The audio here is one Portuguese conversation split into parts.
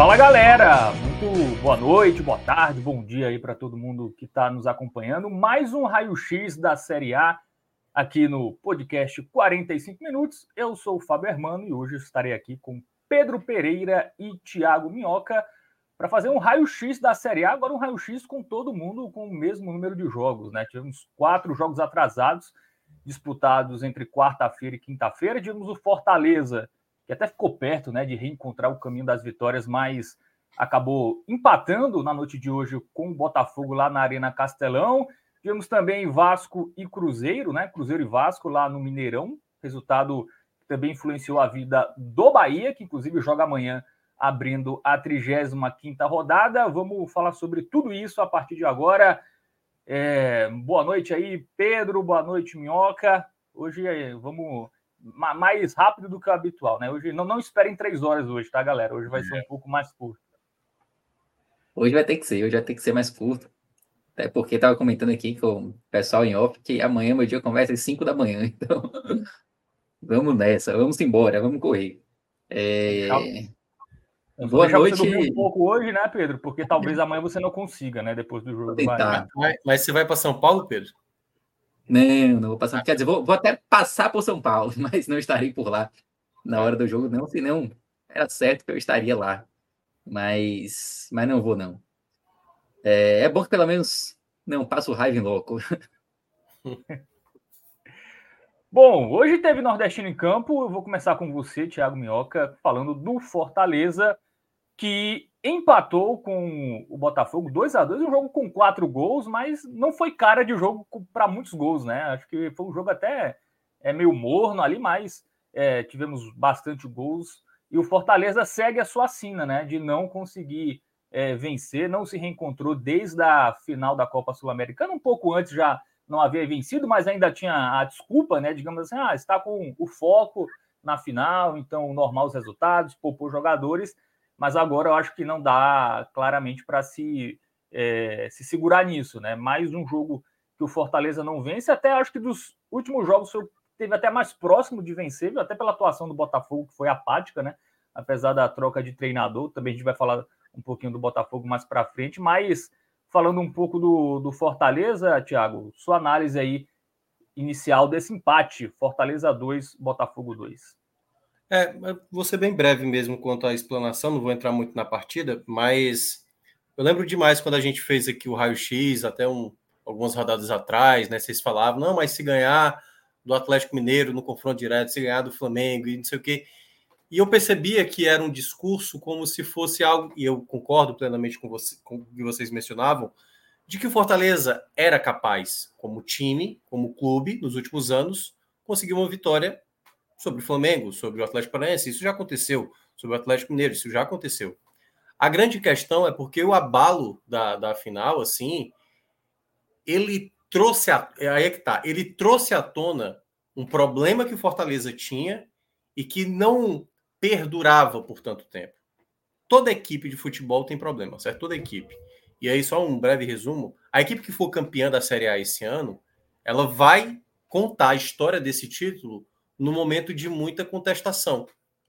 Fala galera, muito boa noite, boa tarde, bom dia aí para todo mundo que está nos acompanhando. Mais um raio-x da Série A aqui no podcast 45 Minutos. Eu sou o Fábio Hermano e hoje estarei aqui com Pedro Pereira e Thiago Minhoca para fazer um raio-x da Série A. Agora, um raio-x com todo mundo com o mesmo número de jogos, né? Tivemos quatro jogos atrasados disputados entre quarta-feira e quinta-feira. Tivemos o Fortaleza que até ficou perto né, de reencontrar o caminho das vitórias, mas acabou empatando na noite de hoje com o Botafogo lá na Arena Castelão. Tivemos também Vasco e Cruzeiro, né? Cruzeiro e Vasco lá no Mineirão, resultado que também influenciou a vida do Bahia, que inclusive joga amanhã abrindo a 35ª rodada. Vamos falar sobre tudo isso a partir de agora. É, boa noite aí, Pedro, boa noite, Minhoca. Hoje é, vamos mais rápido do que o habitual, né? Hoje não, não esperem três horas hoje, tá, galera? Hoje vai ser um é. pouco mais curto. Hoje vai ter que ser, hoje vai ter que ser mais curto. Até porque estava comentando aqui com o pessoal em off que amanhã meu dia começa às 5 da manhã. Então, vamos nessa, vamos embora, vamos correr. É... Boa noite. um pouco hoje, né, Pedro? Porque talvez amanhã você não consiga, né? Depois do jogo. Tentar. Mas, mas você vai para São Paulo, Pedro? Não, não vou passar. Quer dizer, vou, vou, até passar por São Paulo, mas não estarei por lá na hora do jogo, não. Senão era certo que eu estaria lá. Mas, mas não vou, não. É, é bom que pelo menos não passo raiva em louco. Bom, hoje teve Nordestino em campo. Eu vou começar com você, Thiago Minhoca, falando do Fortaleza, que empatou com o Botafogo 2 a 2 um jogo com quatro gols, mas não foi cara de jogo para muitos gols, né? Acho que foi um jogo até é, meio morno ali, mas é, tivemos bastante gols. E o Fortaleza segue a sua sina, né? De não conseguir é, vencer, não se reencontrou desde a final da Copa Sul-Americana, um pouco antes já não havia vencido, mas ainda tinha a desculpa, né? Digamos assim, ah, está com o foco na final, então normal os resultados, poupou jogadores mas agora eu acho que não dá claramente para se, é, se segurar nisso, né? Mais um jogo que o Fortaleza não vence, até acho que dos últimos jogos teve até mais próximo de vencer, até pela atuação do Botafogo, que foi apática, né? Apesar da troca de treinador, também a gente vai falar um pouquinho do Botafogo mais para frente, mas falando um pouco do, do Fortaleza, Thiago, sua análise aí inicial desse empate, Fortaleza 2, Botafogo 2. É, vou ser bem breve mesmo quanto à explanação, não vou entrar muito na partida, mas eu lembro demais quando a gente fez aqui o raio-x, até um, algumas rodadas atrás, né? Vocês falavam, não, mas se ganhar do Atlético Mineiro no confronto direto, se ganhar do Flamengo e não sei o quê. E eu percebia que era um discurso como se fosse algo, e eu concordo plenamente com, você, com o que vocês mencionavam, de que o Fortaleza era capaz, como time, como clube, nos últimos anos, conseguir uma vitória sobre o Flamengo, sobre o Atlético Paranaense, isso já aconteceu, sobre o Atlético Mineiro, isso já aconteceu. A grande questão é porque o abalo da, da final, assim, ele trouxe a, aí é que tá, ele trouxe à tona um problema que o Fortaleza tinha e que não perdurava por tanto tempo. Toda equipe de futebol tem problema, certo? Toda equipe. E aí, só um breve resumo: a equipe que for campeã da Série A esse ano, ela vai contar a história desse título no momento de muita contestação,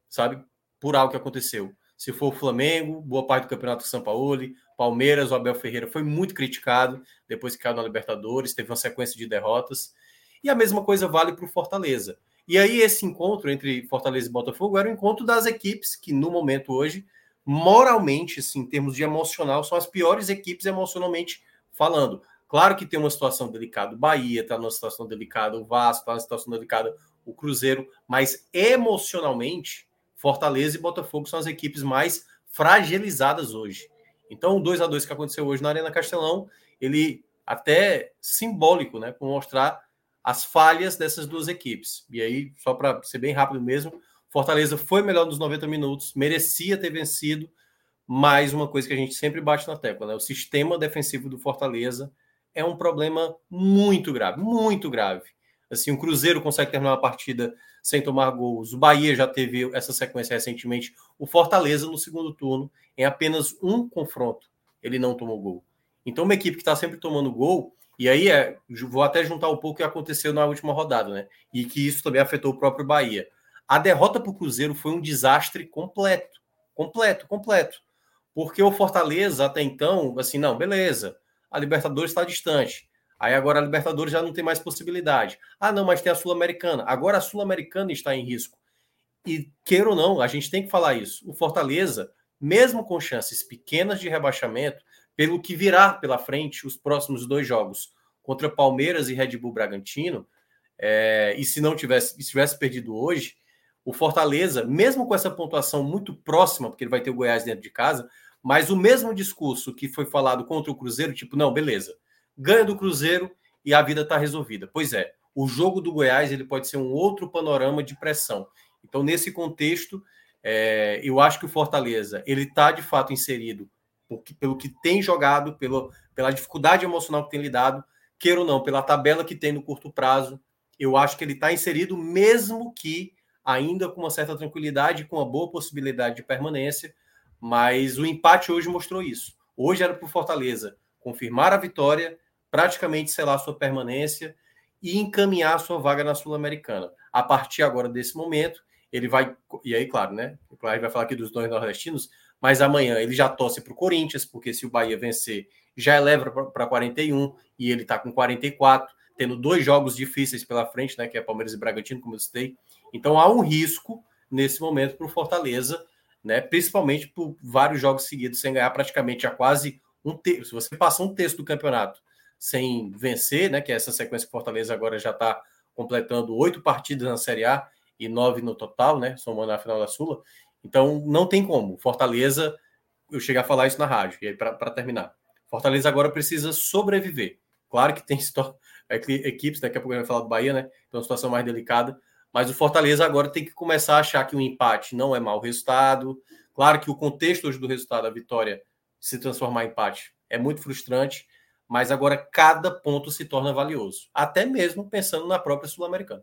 sabe? Por algo que aconteceu. Se for o Flamengo, boa parte do Campeonato São Paulo, Palmeiras, o Abel Ferreira foi muito criticado depois que caiu na Libertadores, teve uma sequência de derrotas. E a mesma coisa vale para o Fortaleza. E aí, esse encontro entre Fortaleza e Botafogo era o encontro das equipes que, no momento hoje, moralmente, assim, em termos de emocional, são as piores equipes emocionalmente falando. Claro que tem uma situação delicada o Bahia, está numa situação delicada o Vasco, está numa situação delicada o Cruzeiro, mas emocionalmente, Fortaleza e Botafogo são as equipes mais fragilizadas hoje. Então, o 2 a 2 que aconteceu hoje na Arena Castelão, ele até simbólico, né, para mostrar as falhas dessas duas equipes. E aí, só para ser bem rápido mesmo, Fortaleza foi melhor nos 90 minutos, merecia ter vencido, mas uma coisa que a gente sempre bate na tecla, né? O sistema defensivo do Fortaleza é um problema muito grave, muito grave. Assim, o Cruzeiro consegue terminar uma partida sem tomar gols. O Bahia já teve essa sequência recentemente. O Fortaleza, no segundo turno, em apenas um confronto, ele não tomou gol. Então, uma equipe que está sempre tomando gol, e aí é, vou até juntar um pouco o que aconteceu na última rodada, né? E que isso também afetou o próprio Bahia. A derrota para o Cruzeiro foi um desastre completo. Completo, completo. Porque o Fortaleza, até então, assim, não, beleza, a Libertadores está distante. Aí agora a Libertadores já não tem mais possibilidade. Ah, não, mas tem a Sul-Americana. Agora a Sul-Americana está em risco. E queira ou não, a gente tem que falar isso. O Fortaleza, mesmo com chances pequenas de rebaixamento, pelo que virá pela frente os próximos dois jogos contra Palmeiras e Red Bull Bragantino, é, e se não tivesse, se tivesse perdido hoje, o Fortaleza, mesmo com essa pontuação muito próxima, porque ele vai ter o Goiás dentro de casa, mas o mesmo discurso que foi falado contra o Cruzeiro, tipo, não, beleza, ganha do Cruzeiro e a vida está resolvida. Pois é, o jogo do Goiás ele pode ser um outro panorama de pressão. Então, nesse contexto, é, eu acho que o Fortaleza ele está de fato inserido porque, pelo que tem jogado, pelo, pela dificuldade emocional que tem lidado, queira ou não, pela tabela que tem no curto prazo, eu acho que ele está inserido, mesmo que ainda com uma certa tranquilidade, com uma boa possibilidade de permanência. Mas o empate hoje mostrou isso. Hoje era para o Fortaleza confirmar a vitória, praticamente selar sua permanência e encaminhar sua vaga na Sul-Americana. A partir agora desse momento, ele vai. E aí, claro, né? Claro, vai falar aqui dos dois nordestinos, mas amanhã ele já torce para o Corinthians, porque se o Bahia vencer, já eleva para 41 e ele está com 44, tendo dois jogos difíceis pela frente, né? Que é Palmeiras e Bragantino, como eu citei. Então há um risco nesse momento para o Fortaleza, né? Principalmente por vários jogos seguidos sem ganhar praticamente a quase um terço. Se você passa um terço do campeonato sem vencer, né? Que é essa sequência que Fortaleza agora já está completando oito partidas na Série A e nove no total, né? Somando a final da Sula. Então não tem como. Fortaleza, eu cheguei a falar isso na rádio, e aí para terminar. Fortaleza agora precisa sobreviver. Claro que tem é equipes, daqui a pouco a gente vai falar do Bahia, né? Tem uma situação mais delicada. Mas o Fortaleza agora tem que começar a achar que o empate não é mau resultado. Claro que o contexto hoje do resultado, a vitória, se transformar em empate, é muito frustrante mas agora cada ponto se torna valioso, até mesmo pensando na própria Sul-Americana.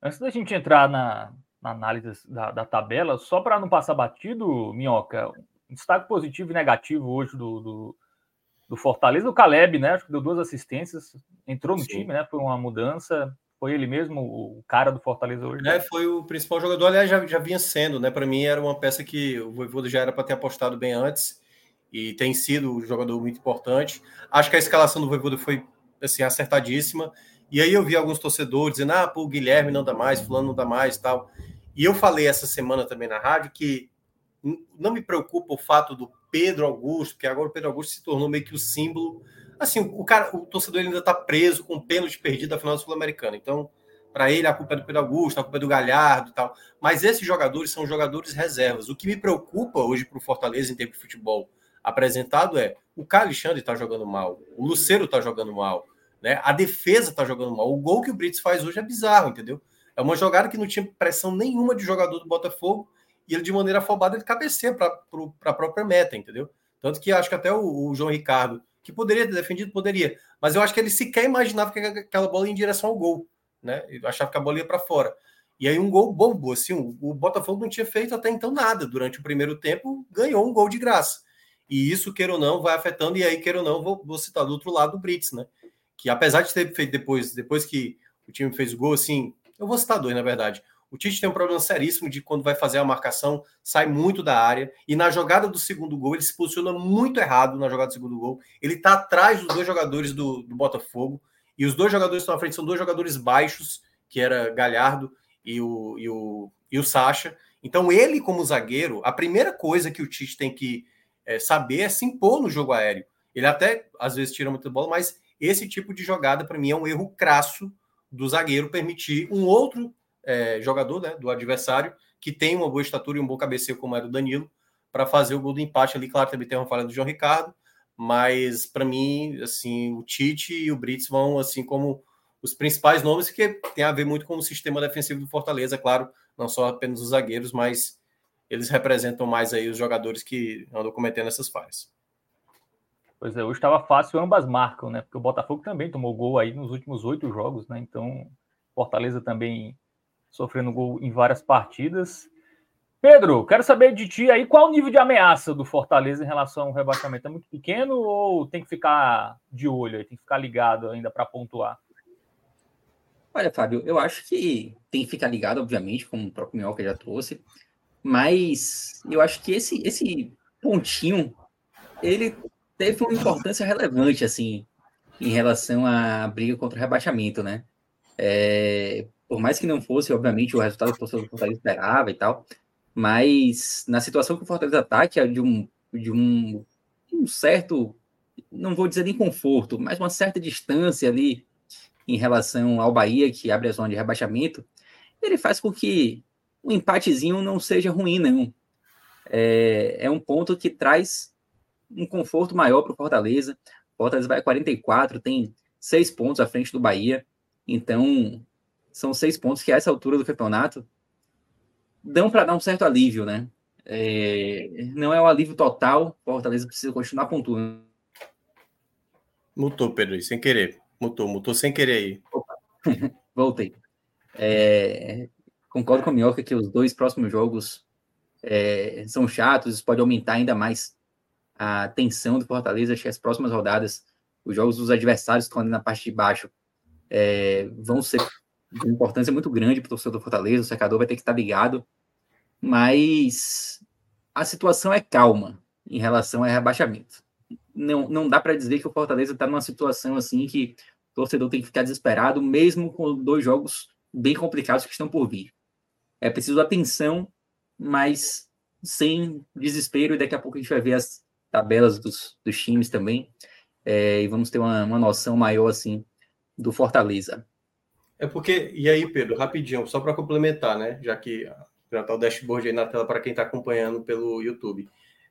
Antes da gente entrar na, na análise da, da, tabela, só para não passar batido, Minhoca, destaque positivo e negativo hoje do, do, do, Fortaleza, o Caleb, né? Acho que deu duas assistêncis, entrou no Sim. time, né? Foi uma mudança. Foi ele mesmo o cara do Fortaleza hoje? Né? É, foi o principal jogador, aliás, já, já vinha sendo, né? Para mim era uma peça que o Voivoda já era para ter apostado bem antes e tem sido um jogador muito importante. Acho que a escalação do Voivoda foi assim acertadíssima. E aí eu vi alguns torcedores dizendo: "Ah, pô, o Guilherme não dá mais, fulano não dá mais", tal. E eu falei essa semana também na rádio que não me preocupa o fato do Pedro Augusto, que agora o Pedro Augusto se tornou meio que o símbolo. Assim, o cara, o torcedor ainda está preso com pênalti perdido da final sul-americana. Então, para ele a culpa é do Pedro Augusto, a culpa é do Galhardo e tal. Mas esses jogadores são jogadores reservas. O que me preocupa hoje para o Fortaleza em termos de futebol apresentado é o Caio Alexandre está jogando mal, o Luceiro está jogando mal, né? A defesa está jogando mal. O gol que o Brits faz hoje é bizarro, entendeu? É uma jogada que não tinha pressão nenhuma de jogador do Botafogo e ele de maneira afobada ele cabeceia para a própria meta, entendeu? Tanto que acho que até o, o, João Ricardo, que poderia ter defendido, poderia, mas eu acho que ele sequer imaginava que aquela bola ia em direção ao gol, né? Eu achava que a bola ia para fora. E aí um gol bobo, assim, o Botafogo não tinha feito até então nada durante o primeiro tempo, ganhou um gol de graça. E isso, queira ou não, vai afetando, e aí, queira ou não, vou, vou citar do outro lado o Brits, né? Que apesar de ter feito depois, depois que o time fez o gol, assim, eu vou citar dois, na verdade. O Tite tem um problema seríssimo de quando vai fazer a marcação, sai muito da área, e na jogada do segundo gol, ele se posiciona muito errado na jogada do segundo gol. Ele tá atrás dos dois jogadores do, do Botafogo, e os dois jogadores que estão à frente são dois jogadores baixos, que era Galhardo e o, e o, e o Sacha. Então, ele, como zagueiro, a primeira coisa que o Tite tem que é, saber é se impor no jogo aéreo. Ele até às vezes tira muita bola, mas esse tipo de jogada para mim é um erro crasso do zagueiro permitir um outro é, jogador né, do adversário que tem uma boa estatura e um bom cabeceio como era o Danilo para fazer o gol do empate ali. Claro, também tem uma falha do João Ricardo, mas para mim, assim, o Tite e o Brits vão assim como os principais nomes que tem a ver muito com o sistema defensivo do Fortaleza, claro, não só apenas os zagueiros, mas eles representam mais aí os jogadores que andam cometendo essas falhas. Pois é, hoje estava fácil, ambas marcam, né? Porque o Botafogo também tomou gol aí nos últimos oito jogos, né? Então, Fortaleza também sofrendo gol em várias partidas. Pedro, quero saber de ti aí qual o nível de ameaça do Fortaleza em relação ao rebaixamento. É muito pequeno ou tem que ficar de olho, tem que ficar ligado ainda para pontuar? Olha, Fábio, eu acho que tem que ficar ligado, obviamente, como o próprio Minhoca já trouxe, mas eu acho que esse, esse pontinho ele teve uma importância relevante, assim, em relação à briga contra o rebaixamento, né? É, por mais que não fosse, obviamente, o resultado que o Fortaleza esperava e tal, mas na situação que o Fortaleza está, que é de um, de um, um certo, não vou dizer nem conforto, mas uma certa distância ali em relação ao Bahia, que abre a zona de rebaixamento, ele faz com que um empatezinho não seja ruim, não. É, é um ponto que traz um conforto maior para o Fortaleza. O Fortaleza vai a 44, tem seis pontos à frente do Bahia. Então, são seis pontos que a essa altura do campeonato dão para dar um certo alívio, né? É, não é um alívio total, o Fortaleza precisa continuar pontuando. Mutou, Pedro, sem querer. Mutou, mutou sem querer aí. Voltei. É, concordo com a Minhoca que os dois próximos jogos é, são chatos, isso pode aumentar ainda mais a tensão do Fortaleza. Acho que as próximas rodadas, os jogos dos adversários que estão ali na parte de baixo é, vão ser de importância muito grande para o torcedor do Fortaleza. O secador vai ter que estar ligado, mas a situação é calma em relação ao rebaixamento. Não, não dá para dizer que o Fortaleza está numa situação assim que o torcedor tem que ficar desesperado, mesmo com dois jogos bem complicados que estão por vir. É preciso atenção, mas sem desespero, e daqui a pouco a gente vai ver as tabelas dos, dos times também, é, e vamos ter uma, uma noção maior, assim, do Fortaleza. É porque, e aí, Pedro, rapidinho, só para complementar, né, já que já está o dashboard aí na tela para quem está acompanhando pelo YouTube.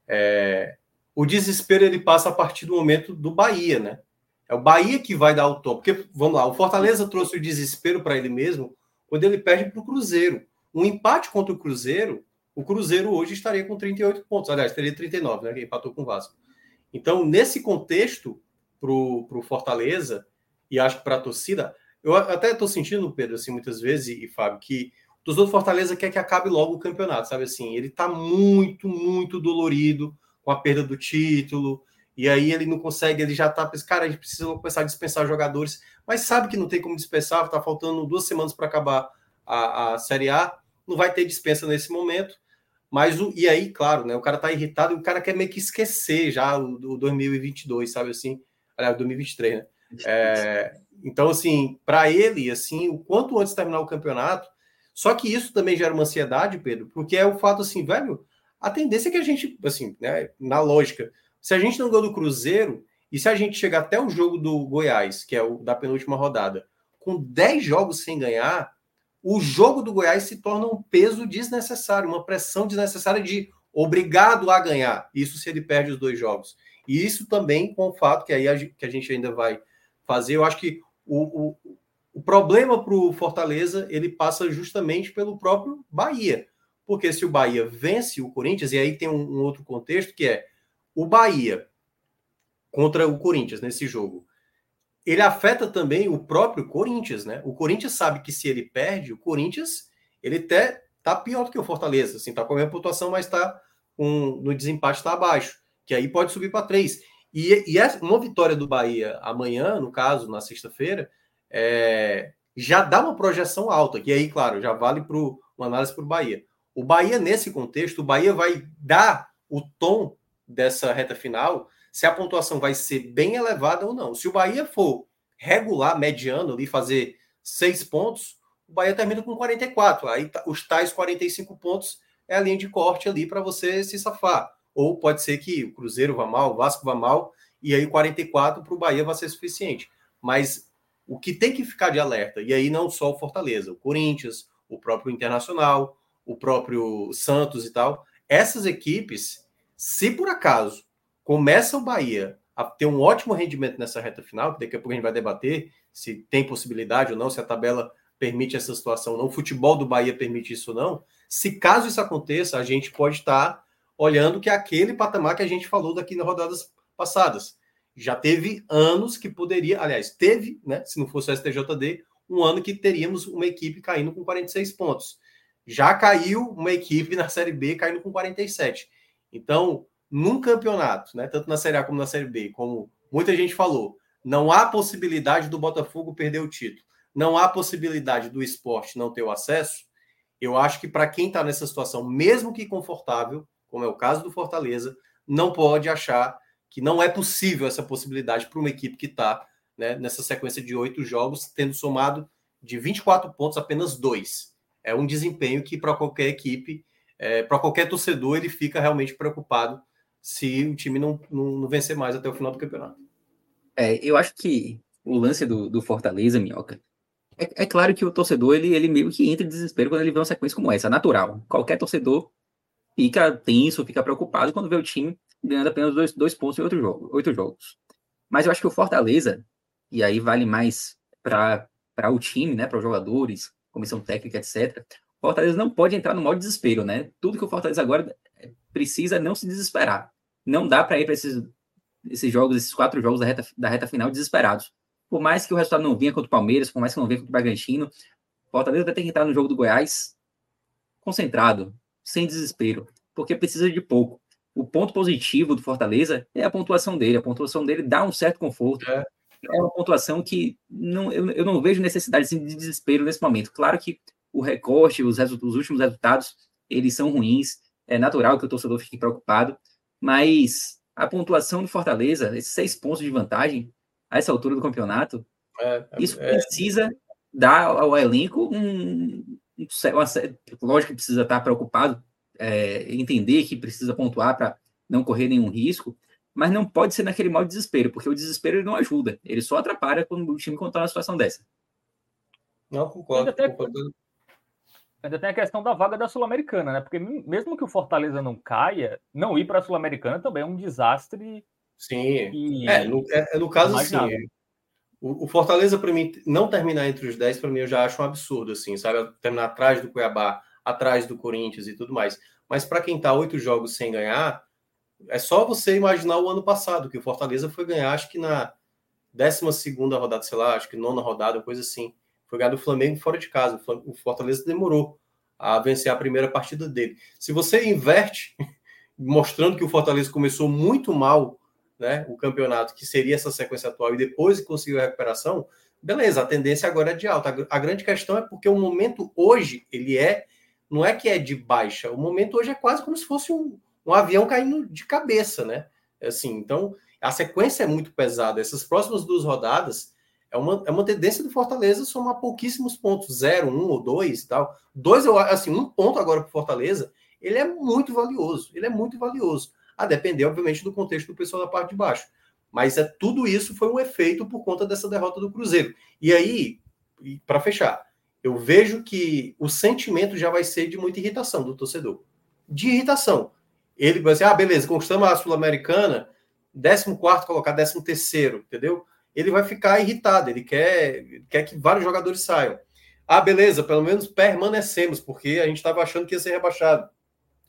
É, o desespero ele passa a partir do momento do Bahia, né? É o Bahia que vai dar o tom. Porque, vamos lá, o Fortaleza trouxe o desespero para ele mesmo quando ele perde para o Cruzeiro. Um empate contra o Cruzeiro o Cruzeiro hoje estaria com 38 pontos. Aliás, teria 39, né? Que empatou com o Vasco. Então, nesse contexto, para o Fortaleza, e acho que para a torcida, eu até estou sentindo, Pedro, assim, muitas vezes, e, Fábio, que o torcedor do Fortaleza quer que acabe logo o campeonato, sabe assim? Ele está muito, muito dolorido com a perda do título, e aí ele não consegue, ele já está, cara, a gente precisa começar a dispensar jogadores, mas sabe que não tem como dispensar, está faltando duas semanas para acabar a, a Série A, não vai ter dispensa nesse momento. Mas o, e aí, claro, né? O cara tá irritado o cara quer meio que esquecer já o, o 2022, sabe assim? Aliás, 2023, né? É, então, assim, para ele, assim, o quanto antes terminar o campeonato. Só que isso também gera uma ansiedade, Pedro, porque é o fato assim, velho, a tendência é que a gente, assim, né, na lógica, se a gente não ganhou do Cruzeiro, e se a gente chegar até o jogo do Goiás, que é o da penúltima rodada, com 10 jogos sem ganhar, o jogo do Goiás se torna um peso desnecessário, uma pressão desnecessária de obrigado a ganhar. Isso se ele perde os dois jogos. E isso também com o fato que aí a, que a gente ainda vai fazer, eu acho que o, o, o problema para o Fortaleza ele passa justamente pelo próprio Bahia. Porque se o Bahia vence o Corinthians, e aí tem um, um outro contexto que é o Bahia contra o Corinthians nesse jogo ele afeta também o próprio Corinthians, né? O Corinthians sabe que se ele perde, o Corinthians ele até tá pior do que o Fortaleza, assim, tá com a mesma pontuação, mas tá um, no desempate está abaixo, que aí pode subir para três. E, e essa, uma vitória do Bahia amanhã, no caso, na sexta-feira, é, já dá uma projeção alta, que aí, claro, já vale para uma análise para o Bahia. O Bahia, nesse contexto, o Bahia vai dar o tom dessa reta final se a pontuação vai ser bem elevada ou não. Se o Bahia for regular, mediano, ali, fazer seis pontos, o Bahia termina com 44. Aí tá, os tais 45 pontos é a linha de corte ali para você se safar. Ou pode ser que o Cruzeiro vá mal, o Vasco vá mal, e aí 44 para o Bahia vai ser suficiente. Mas o que tem que ficar de alerta, e aí não só o Fortaleza, o Corinthians, o próprio Internacional, o próprio Santos e tal, essas equipes, se por acaso começa o Bahia a ter um ótimo rendimento nessa reta final, que daqui a pouco a gente vai debater se tem possibilidade ou não, se a tabela permite essa situação ou não, o futebol do Bahia permite isso ou não. Se caso isso aconteça, a gente pode estar olhando que é aquele patamar que a gente falou daqui nas rodadas passadas. Já teve anos que poderia, aliás, teve, né, se não fosse o STJD, um ano que teríamos uma equipe caindo com 46 pontos. Já caiu uma equipe na Série B caindo com 47. Então, num campeonato, né, tanto na Série A como na Série B, como muita gente falou, não há possibilidade do Botafogo perder o título, não há possibilidade do esporte não ter o acesso. Eu acho que para quem está nessa situação, mesmo que confortável, como é o caso do Fortaleza, não pode achar que não é possível essa possibilidade para uma equipe que está né, nessa sequência de oito jogos, tendo somado de 24 pontos apenas dois. É um desempenho que, para qualquer equipe, é, para qualquer torcedor, ele fica realmente preocupado se o time não, não, não vencer mais até o final do campeonato. É, eu acho que o lance do, do Fortaleza, Minhoca, é, é, claro que o torcedor, ele, ele meio que entra em desespero quando ele vê uma sequência como essa, natural. Qualquer torcedor fica tenso, fica preocupado quando vê o time ganhando apenas dois, dois pontos em oito jogos, oito jogos. Mas eu acho que o Fortaleza, e aí vale mais para o time, né, para os jogadores, comissão técnica, etc. Fortaleza não pode entrar no modo desespero, né? Tudo que o Fortaleza agora precisa não se desesperar. Não dá para ir para esses, esses jogos, esses quatro jogos da reta, da reta final desesperados. Por mais que o resultado não vinha contra o Palmeiras, por mais que não venha contra o Bragantino, Fortaleza vai ter que entrar no jogo do Goiás concentrado, sem desespero, porque precisa de pouco. O ponto positivo do Fortaleza é a pontuação dele. A pontuação dele dá um certo conforto. É, é uma pontuação que não, eu, eu não vejo necessidade assim, de desespero nesse momento. Claro que o recorte, os, os últimos resultados, eles são ruins. É natural que o torcedor fique preocupado, mas a pontuação do Fortaleza, esses seis pontos de vantagem, a essa altura do campeonato, é, é isso é, precisa dar ao elenco um, um, uma, lógico que precisa estar preocupado, é, entender que precisa pontuar para não correr nenhum risco, mas não pode ser naquele mal desespero, porque o desespero ele não ajuda, ele só atrapalha quando o time contar uma situação dessa. Não, concordo. Concordo. Ainda tem a questão da vaga da Sul-Americana, né? Porque mesmo que o Fortaleza não caia, não ir para a Sul-Americana também é um desastre. Sim. É, no, é, no caso, sim. O, o, Fortaleza, para mim, não terminar entre os 10, para mim, eu já acho um absurdo, assim, sabe? Terminar atrás do Cuiabá, atrás do Corinthians e tudo mais. Mas para quem está oito jogos sem ganhar, é só você imaginar o ano passado, que o Fortaleza foi ganhar, acho que na 12 rodada, sei lá, acho que nona rodada, coisa assim. Foi ganhar do Flamengo fora de casa. O Fortaleza demorou a vencer a primeira partida dele. Se você inverte, mostrando que o Fortaleza começou muito mal né, o campeonato, que seria essa sequência atual, e depois conseguiu a recuperação, beleza, a tendência agora é de alta. A grande questão é porque o momento hoje, ele é, não é que é de baixa, o momento hoje é quase como se fosse um, um avião caindo de cabeça, né? Assim, então, a sequência é muito pesada. Essas próximas duas rodadas é uma, é uma tendência do Fortaleza somar pouquíssimos pontos, zero, um ou dois e tal. Dois, assim, um ponto agora para Fortaleza, ele é muito valioso. Ele é muito valioso. A depender, obviamente, do contexto do pessoal da parte de baixo. Mas é tudo isso foi um efeito por conta dessa derrota do Cruzeiro. E aí, para fechar, eu vejo que o sentimento já vai ser de muita irritação do torcedor. De irritação ele vai dizer, ah, beleza, conquistamos a Sul-Americana, 14 colocar 13 terceiro, entendeu? Ele vai ficar irritado, ele quer, quer que vários jogadores saiam. Ah, beleza, pelo menos permanecemos, porque a gente estava achando que ia ser rebaixado.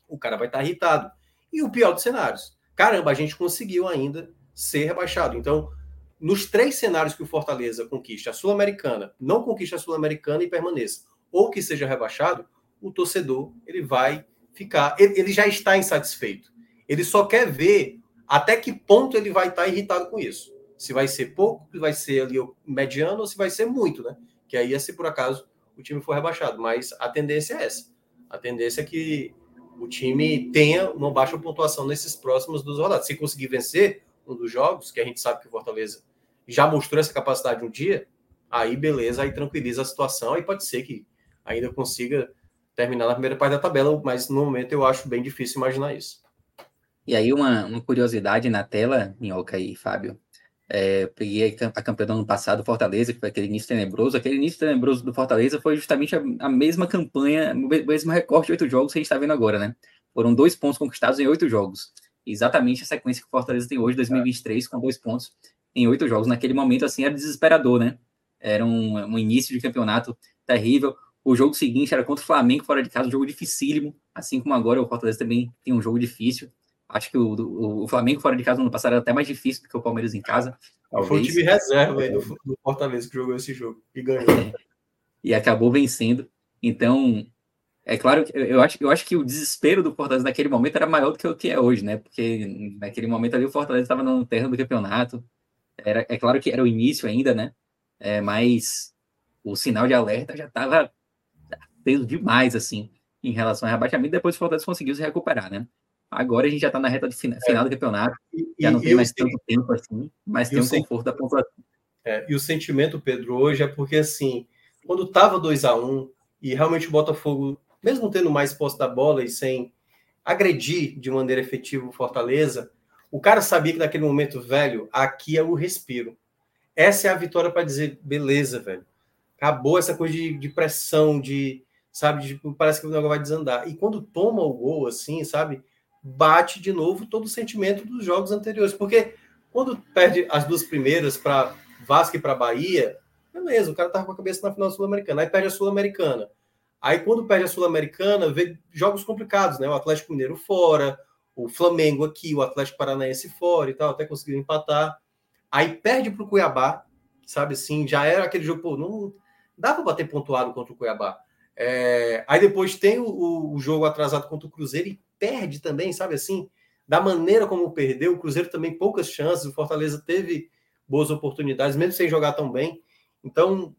O cara vai estar tá irritado. E o pior dos cenários, caramba, a gente conseguiu ainda ser rebaixado. Então, nos três cenários que o Fortaleza conquista a Sul-Americana, não conquista a Sul-Americana e permaneça, ou que seja rebaixado, o torcedor ele vai ficar. Ele, ele, já está insatisfeito. Ele só quer ver até que ponto ele vai estar irritado com isso. Se vai ser pouco, se vai ser ali mediano ou se vai ser muito, né? Que aí é se por acaso o time for rebaixado. Mas a tendência é essa. A tendência é que o time tenha uma baixa pontuação nesses próximos dos rodadas. Se conseguir vencer um dos jogos, que a gente sabe que o Fortaleza já mostrou essa capacidade um dia, aí beleza, aí tranquiliza a situação, aí pode ser que ainda consiga terminar na primeira parte da tabela, mas no momento eu acho bem difícil imaginar isso. E aí, uma, uma curiosidade na tela, Minhoca e Fábio. É, peguei a campanha do ano passado, Fortaleza, que foi aquele início tenebroso. Aquele início tenebroso do Fortaleza foi justamente a, a mesma campanha, o mesmo recorte de oito jogos que a gente está vendo agora, né? Foram dois pontos conquistados em oito jogos. Exatamente a sequência que o Fortaleza tem hoje, 2023, com dois pontos em oito jogos. Naquele momento, assim, era desesperador, né? Era um, um início de campeonato terrível. O jogo seguinte era contra o Flamengo, fora de casa, um jogo dificílimo. Assim como agora o Fortaleza também tem um jogo difícil. Acho que o, o, o Flamengo fora de casa no ano passado era até mais difícil do que o Palmeiras em casa. Talvez. Foi o time reserva aí do, do, Fortaleza que jogou esse jogo e ganhou. e acabou vencendo. Então, é claro que eu acho, eu acho que o desespero do Fortaleza naquele momento era maior do que o que é hoje, né? Porque naquele momento ali o Fortaleza estava no terra do campeonato. Era, é claro que era o início ainda, né? É, mas o sinal de alerta já estava peso demais, assim, em relação ao rebaixamento. Depois o Fortaleza conseguiu se recuperar, né? Agora a gente já está na reta de final, é. do campeonato, e, já não tem mais tanto tempo assim, mas tem um conforto da pontuação. É, e o sentimento, Pedro, hoje é porque assim, quando estava 2 a 1 um, e realmente o Botafogo, mesmo tendo mais posse da bola e sem agredir de maneira efetiva o Fortaleza, o cara sabia que naquele momento, velho, aqui é o respiro. Essa é a vitória para dizer, beleza, velho. Acabou essa coisa de, de pressão, de, sabe, de, parece que o negócio vai desandar. E quando toma o gol, assim, sabe, bate de novo todo o sentimento dos jogos anteriores. Porque quando perde as duas primeiras para Vasco e para Bahia, beleza, o cara tava com a cabeça na final sul-americana, aí perde a sul-americana. Aí quando perde a sul-americana, vê jogos complicados, né? O Atlético Mineiro fora, o Flamengo aqui, o Atlético Paranaense fora e tal, até conseguiu empatar. Aí perde para o Cuiabá, sabe assim, já era aquele jogo, pô, não dá para bater pontuado contra o Cuiabá. É, aí depois tem o, o, jogo atrasado contra o Cruzeiro e perde também, sabe assim? Da maneira como perdeu, o Cruzeiro também poucas chances, o Fortaleza teve boas oportunidades, mesmo sem jogar tão bem. Então,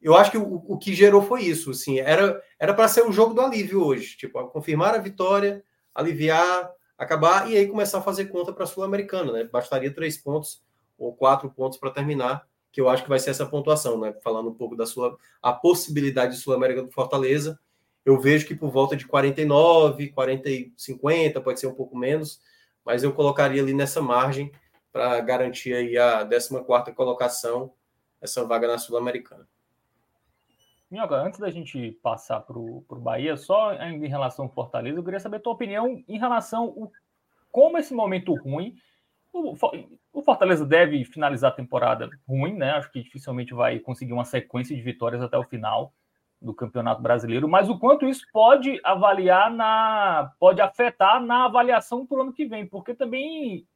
eu acho que o, o que gerou foi isso, assim, era era para ser o jogo do alívio hoje, tipo, confirmar a vitória, aliviar, acabar e aí começar a fazer conta para a Sul-Americana, né? Bastaria três pontos ou quatro pontos para terminar, que eu acho que vai ser essa pontuação, né? Falando um pouco da sua a possibilidade de Sul-América do Fortaleza, eu vejo que por volta de 49, 40 e 50, pode ser um pouco menos, mas eu colocaria ali nessa margem para garantir aí a 14ª colocação, essa vaga na Sul-Americana. Minhoca, antes da gente passar para o Bahia, só em relação ao Fortaleza, eu queria saber a tua opinião em relação ao como esse momento ruim. O, o Fortaleza deve finalizar a temporada ruim, né? Acho que dificilmente vai conseguir uma sequência de vitórias até o final do Campeonato Brasileiro, mas o quanto isso pode avaliar na. pode afetar na avaliação para o ano que vem, porque também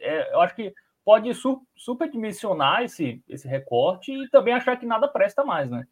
é, eu acho que pode su, superdimensionar esse, esse recorte e também achar que nada presta mais, né?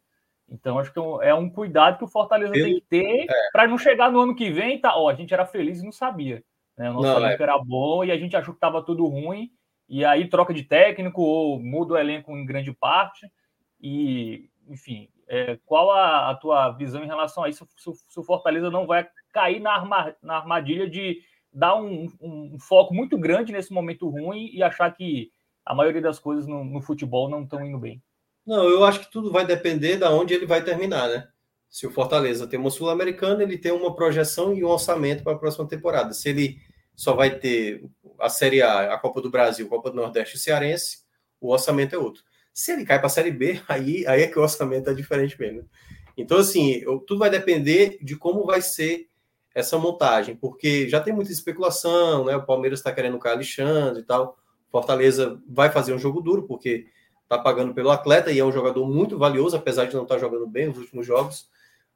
Então, acho que é um é cuidado que o Fortaleza tem que ter é. para não chegar no ano que vem e tá, ó, a gente era feliz e não sabia. Né? O nosso não, elenco é. era bom e a gente achou que estava tudo ruim, e aí troca de técnico ou muda o elenco em grande parte. E, enfim, é, qual a, a, tua visão em relação a isso? Se, se, o Fortaleza não vai cair na, arma, na armadilha de dar um, um, foco muito grande nesse momento ruim e achar que a maioria das coisas no, no futebol não estão indo bem? Não, eu acho que tudo vai depender da de onde ele vai terminar, né? Se o Fortaleza tem uma Sul-Americana, ele tem uma projeção e um orçamento para a próxima temporada. Se ele só vai ter a Série A, a Copa do Brasil, a Copa do Nordeste e o Cearense, o orçamento é outro. Se ele cai para a Série B, aí, aí é que o orçamento é diferente mesmo. Então, assim, eu, tudo vai depender de como vai ser essa montagem, porque já tem muita especulação, né? O Palmeiras está querendo o Caio Alexandre e tal. Fortaleza vai fazer um jogo duro, porque está pagando pelo atleta e é um jogador muito valioso, apesar de não estar tá jogando bem nos últimos jogos.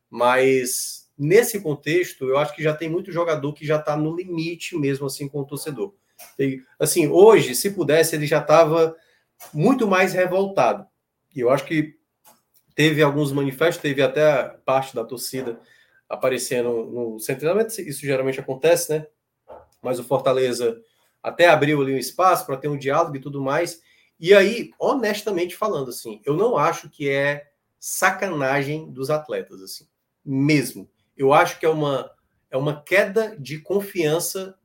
Mas nesse contexto, eu acho que já tem muito jogador que já está no limite mesmo assim com o torcedor. Tem, assim, hoje, se pudesse, ele já estava muito mais revoltado. E eu acho que teve alguns manifestos, teve até parte da torcida aparecendo no centro isso geralmente acontece, né? Mas o Fortaleza até abriu ali um espaço para ter um diálogo e tudo mais. E aí, honestamente falando, assim, eu não acho que é sacanagem dos atletas, assim, mesmo. Eu acho que é uma, é uma queda de confiança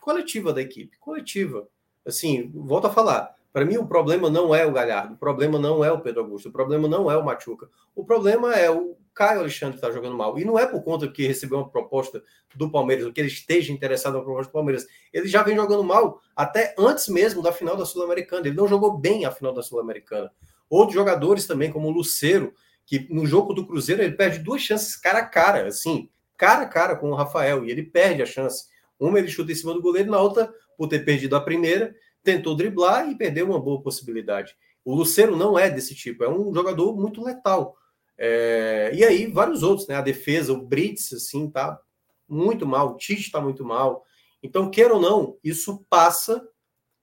coletiva da equipe, coletiva. Assim, volto a falar, Para mim, o problema não é o Galhardo, o problema não é o Pedro Augusto, o problema não é o Machuca. O problema é o Caio Alexandre que está jogando mal. E não é por conta que recebeu uma proposta do Palmeiras, ou que ele esteja interessado na proposta do Palmeiras. Ele já vem jogando mal até antes mesmo da final da Sul-Americana. Ele não jogou bem a final da Sul-Americana. Outros jogadores também, como o Luceiro, que no jogo do Cruzeiro ele perde duas chances cara a cara, assim, cara a cara com o Rafael, e ele perde a chance. Uma ele chuta em cima do goleiro, na outra, por ter perdido a primeira, tentou driblar e perdeu uma boa possibilidade. O Luceiro não é desse tipo, é um jogador muito letal. É, e aí, vários outros, né? A defesa, o Brits, assim, tá muito mal, o Tite tá muito mal. Então, queira ou não, isso passa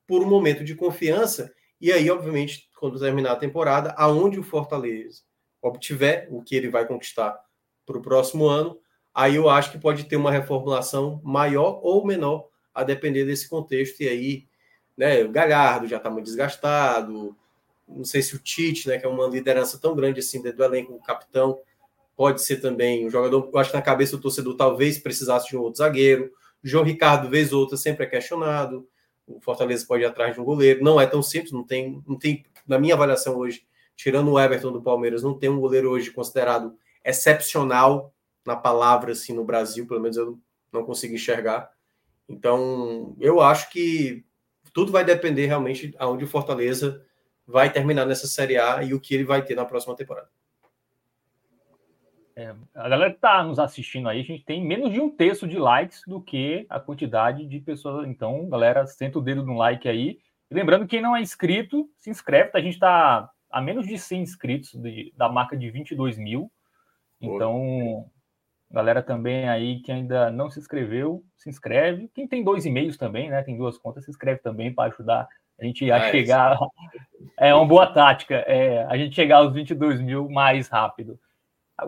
por um momento de confiança. E aí, obviamente, quando terminar a temporada, aonde o Fortaleza obtiver o que ele vai conquistar para o próximo ano, aí eu acho que pode ter uma reformulação maior ou menor, a depender desse contexto. E aí, né, o Galhardo já está muito desgastado. Não sei se o Tite, né, que é uma liderança tão grande assim dentro do elenco, o capitão, pode ser também um jogador. Eu acho que na cabeça do torcedor talvez precisasse de um outro zagueiro. João Ricardo, vez ou outra, sempre é questionado. O Fortaleza pode ir atrás de um goleiro. Não é tão simples, não tem, não tem, na minha avaliação hoje, tirando o Everton do Palmeiras, não tem um goleiro hoje considerado excepcional na palavra assim no Brasil, pelo menos eu não consigo enxergar. Então, eu acho que tudo vai depender realmente aonde o Fortaleza vai terminar nessa Série A e o que ele vai ter na próxima temporada. É, a galera que está nos assistindo aí, a gente tem menos de um terço de likes do que a quantidade de pessoas. Então, galera, senta o dedo no like aí. E lembrando, quem não é inscrito, se inscreve. A gente está a menos de 100 inscritos de, da marca de 22 mil. Então, galera também aí que ainda não se inscreveu, se inscreve. Quem tem dois e-mails também, né? Tem duas contas, se inscreve também para ajudar a gente a é chegar. Isso. É uma boa tática, é, a gente chegar aos 22 mil mais rápido.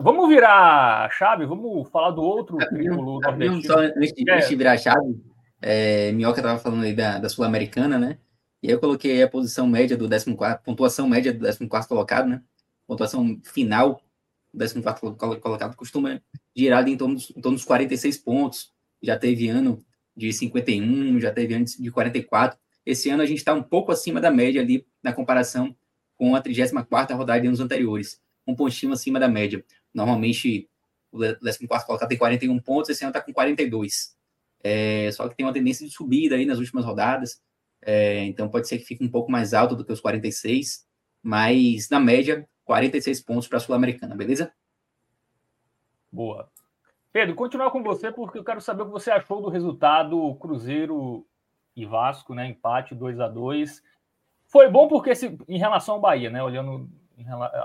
Vamos virar a chave? Vamos falar do outro triângulo Só antes de, é. antes de virar a chave, é, Minhoca estava falando aí da, da Sul-Americana, né? E aí eu coloquei a posição média do 14, pontuação média do 14 colocado, né? Pontuação final do 14 colocado costuma girar em torno, dos, em torno dos 46 pontos. Já teve ano de 51, já teve ano de 44. Esse ano a gente está um pouco acima da média ali na comparação com a 34 rodada de anos anteriores. Um pontinho acima da média. Normalmente o 14 colocado tem 41 pontos, esse ano está com 42. É, só que tem uma tendência de subida aí nas últimas rodadas. É, então pode ser que fique um pouco mais alto do que os 46, mas na média, 46 pontos para a Sul-Americana, beleza? Boa. Pedro, continuar com você, porque eu quero saber o que você achou do resultado Cruzeiro e Vasco, né? Empate 2 a 2 Foi bom porque, se, em relação ao Bahia, né? Olhando em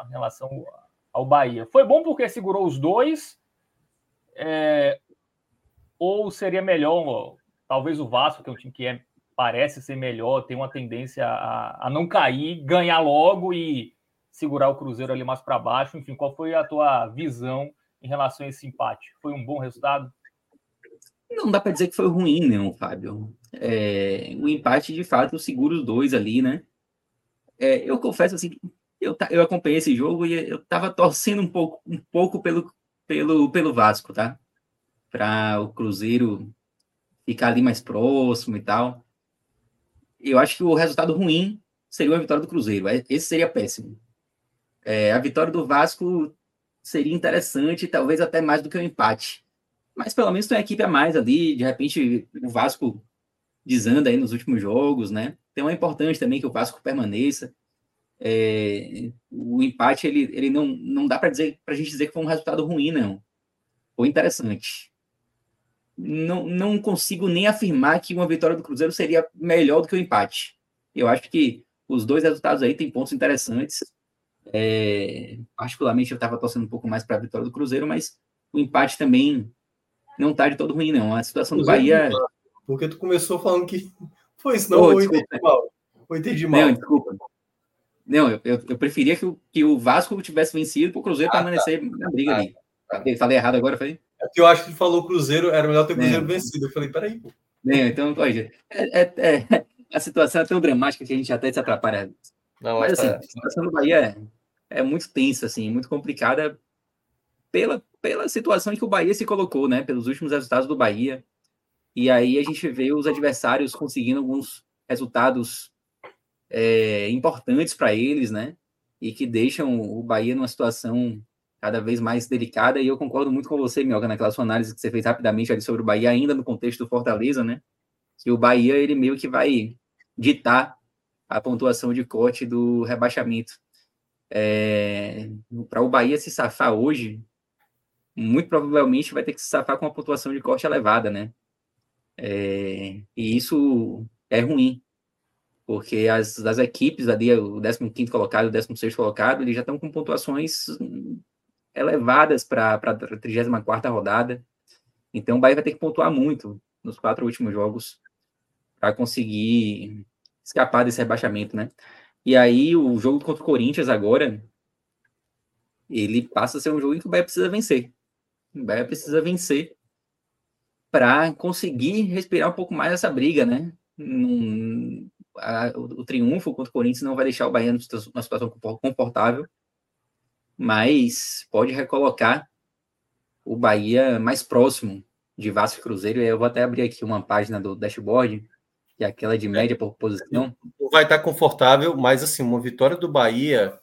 relação ao Bahia, foi bom porque segurou os dois, é, ou seria melhor, talvez o Vasco, que é um time que é parece ser melhor, tem uma tendência a, a não cair, ganhar logo e segurar o Cruzeiro ali mais para baixo. Enfim, qual foi a tua visão em relação a esse empate? Foi um bom resultado? Não dá para dizer que foi ruim, não, Fábio. É, o empate, de fato, segura os dois ali, né? É, eu confesso assim, eu, eu acompanhei esse jogo e eu tava torcendo um pouco, um pouco pelo, pelo, pelo Vasco, tá? Para o Cruzeiro ficar ali mais próximo e tal eu acho que o resultado ruim seria a vitória do Cruzeiro. É, esse seria péssimo. É, a vitória do Vasco seria interessante, talvez até mais do que o um empate. Mas pelo menos tem uma equipe a mais ali. De repente, o Vasco desanda aí nos últimos jogos, né? Então é importante também que o Vasco permaneça. É, o empate ele, ele não, não dá para dizer para a gente dizer que foi um resultado ruim, não. Foi interessante não, não consigo nem afirmar que uma vitória do Cruzeiro seria melhor do que o empate. Eu acho que os dois resultados aí têm pontos interessantes. É, particularmente eu estava torcendo um pouco mais para a vitória do Cruzeiro, mas o empate também não está de todo ruim, não. A situação do Bahia. Porque tu começou falando que foi isso, não, oh, entendi mal. Foi entendi mal. Não, desculpa. Não, eu, eu, eu preferia que o, que o Vasco tivesse vencido para o Cruzeiro ah, permanecer tá. na briga ah, ali. Tá. Falei errado agora, foi? É que eu acho que ele falou Cruzeiro, era melhor ter o Cruzeiro é. vencido. Eu falei, peraí, pô. É, então, olha, é, é, é, a situação é tão dramática que a gente até se atrapalha. Não, mas assim, tá... a situação do Bahia é, é muito tensa, assim, muito complicada pela, pela situação em que o Bahia se colocou, né? Pelos últimos resultados do Bahia. E aí a gente vê os adversários conseguindo alguns resultados é, importantes para eles, né? E que deixam o Bahia numa situação cada vez mais delicada. E eu concordo muito com você, Mioca, naquela sua análise que você fez rapidamente ali sobre o Bahia, ainda no contexto do Fortaleza, né? Que o Bahia, ele meio que vai ditar a pontuação de corte do rebaixamento. É, para o Bahia se safar hoje, muito provavelmente vai ter que se safar com uma pontuação de corte elevada, né? É, e isso é ruim, porque as, as equipes ali, o 15 colocado, o 16 colocado, eles já estão com pontuações elevadas para a 34 rodada. Então o Bahia vai ter que pontuar muito nos quatro últimos jogos para conseguir escapar desse rebaixamento, né? E aí o jogo contra o Corinthians agora, ele passa a ser um jogo em que o Bahia precisa vencer. O Bahia precisa vencer para conseguir respirar um pouco mais essa briga, né? Num, a, o, o, triunfo contra o Corinthians não vai deixar o Bahia numa situação confortável, mas pode recolocar o Bahia mais próximo de Vasco e Cruzeiro. Eu vou até abrir aqui uma página do dashboard, que é aquela de média por posição. Vai estar confortável, mas assim, uma vitória do Bahia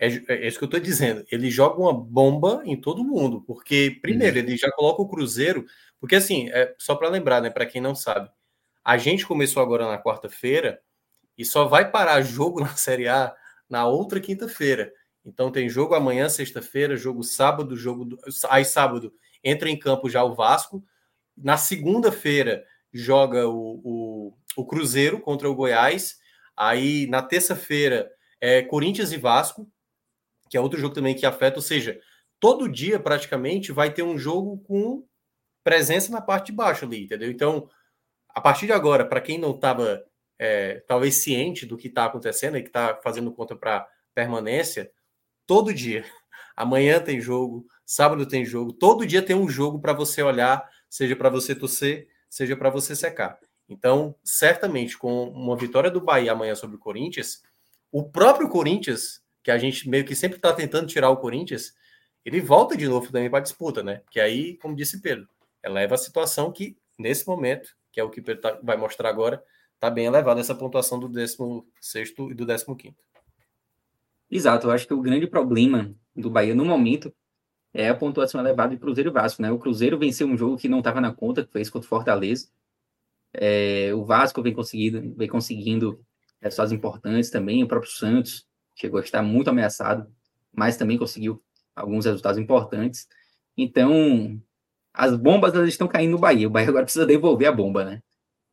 é, é, isso que eu estou dizendo. Ele joga uma bomba em todo mundo, porque, primeiro, uhum. ele já coloca o Cruzeiro. Porque, assim, é, só para lembrar, né, para quem não sabe, a gente começou agora na quarta-feira e só vai parar jogo na Série A na outra quinta-feira. Então, tem jogo amanhã, sexta-feira, jogo sábado, jogo. Do... Aí, sábado, entra em campo já o Vasco. Na segunda-feira, joga o, o, o Cruzeiro contra o Goiás. Aí, na terça-feira, é Corinthians e Vasco que é outro jogo também que afeta, ou seja, todo dia praticamente vai ter um jogo com presença na parte de baixo ali, entendeu? Então, a partir de agora, para quem não estava é, talvez ciente do que está acontecendo e que está fazendo conta para permanência, todo dia, amanhã tem jogo, sábado tem jogo, todo dia tem um jogo para você olhar, seja para você torcer, seja para você secar. Então, certamente, com uma vitória do Bahia amanhã sobre o Corinthians, o próprio Corinthians que a gente meio que sempre está tentando tirar o Corinthians, ele volta de novo também para a disputa, né? Que aí, como disse Pedro, eleva a situação que, nesse momento, que é o que Pedro tá, vai mostrar agora, está bem elevada essa pontuação do 16 e do 15. Exato, eu acho que o grande problema do Bahia no momento é a pontuação elevada de Cruzeiro e Vasco, né? O Cruzeiro venceu um jogo que não estava na conta, que fez contra o Fortaleza. É, o Vasco vem conseguindo, vem conseguindo resultados importantes também, o próprio Santos chegou a estar muito ameaçado, mas também conseguiu alguns resultados importantes. Então, as bombas elas estão caindo no Bahia. O Bahia agora precisa devolver a bomba, né?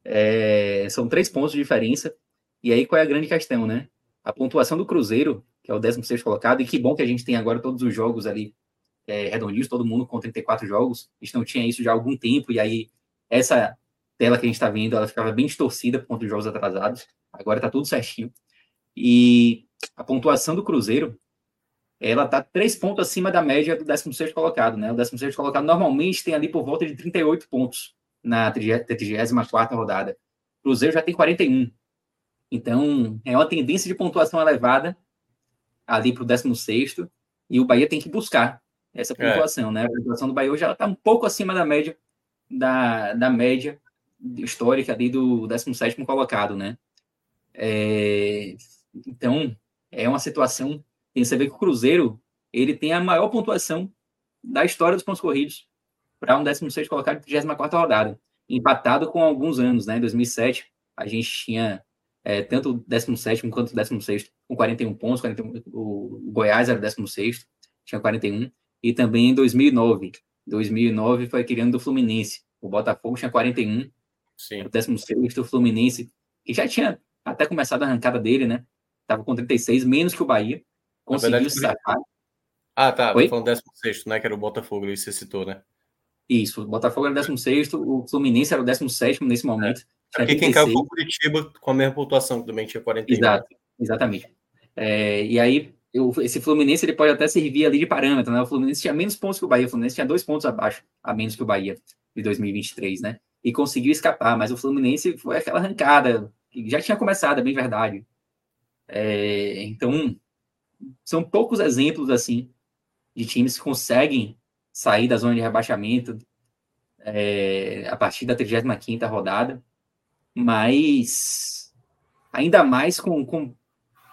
É, são três pontos de diferença. E aí, qual é a grande questão, né? A pontuação do Cruzeiro, que é o 16 colocado, e que bom que a gente tem agora todos os jogos ali é, redondinhos, todo mundo com 34 jogos. A gente não tinha isso já há algum tempo, e aí essa tela que a gente está vendo, ela ficava bem distorcida por conta dos jogos atrasados. Agora está tudo certinho. E a pontuação do Cruzeiro, ela está três pontos acima da média do 16 colocado, né? O 16 colocado normalmente tem ali por volta de 38 pontos na 34 rodada. O Cruzeiro já tem 41. Então, é uma tendência de pontuação elevada ali para o 16 e o Bahia tem que buscar essa é. pontuação, é. né? A pontuação do Bahia hoje está um pouco acima da média da, da média histórica ali do 17 colocado, né? É, então, é uma situação. Tem você vê que o Cruzeiro ele tem a maior pontuação da história dos pontos corridos para um 16 colocado de 34 rodada, empatado com alguns anos, né? Em 2007, a gente tinha é, tanto o 17 quanto o 16 com 41 pontos, 41, o Goiás era o 16, tinha 41, e também em 2009. 2009 foi ano do Fluminense. O Botafogo tinha 41, Sim. o 16 o Fluminense, que já tinha até começado a arrancada dele, né? estava com 36, menos que o Bahia. Conseguiu verdade, sacar. Ah, tá. Oi? falando 16, né? Que era o Botafogo, isso você citou, né? Isso, o Botafogo era o 16, o Fluminense era o 17 nesse momento. É. Porque quem caiu foi o Curitiba com a mesma pontuação, que também tinha 41. Exato, exatamente. É, e aí, eu, esse Fluminense ele pode até servir ali de parâmetro, né? O Fluminense tinha menos pontos que o Bahia, o Fluminense tinha dois pontos abaixo, a menos que o Bahia de 2023, né? E conseguiu escapar, mas o Fluminense foi aquela arrancada, que já tinha começado, é bem verdade. É, então, são poucos exemplos assim de times que conseguem sair da zona de rebaixamento é, a partir da 35ª rodada, mas Ainda mais com, com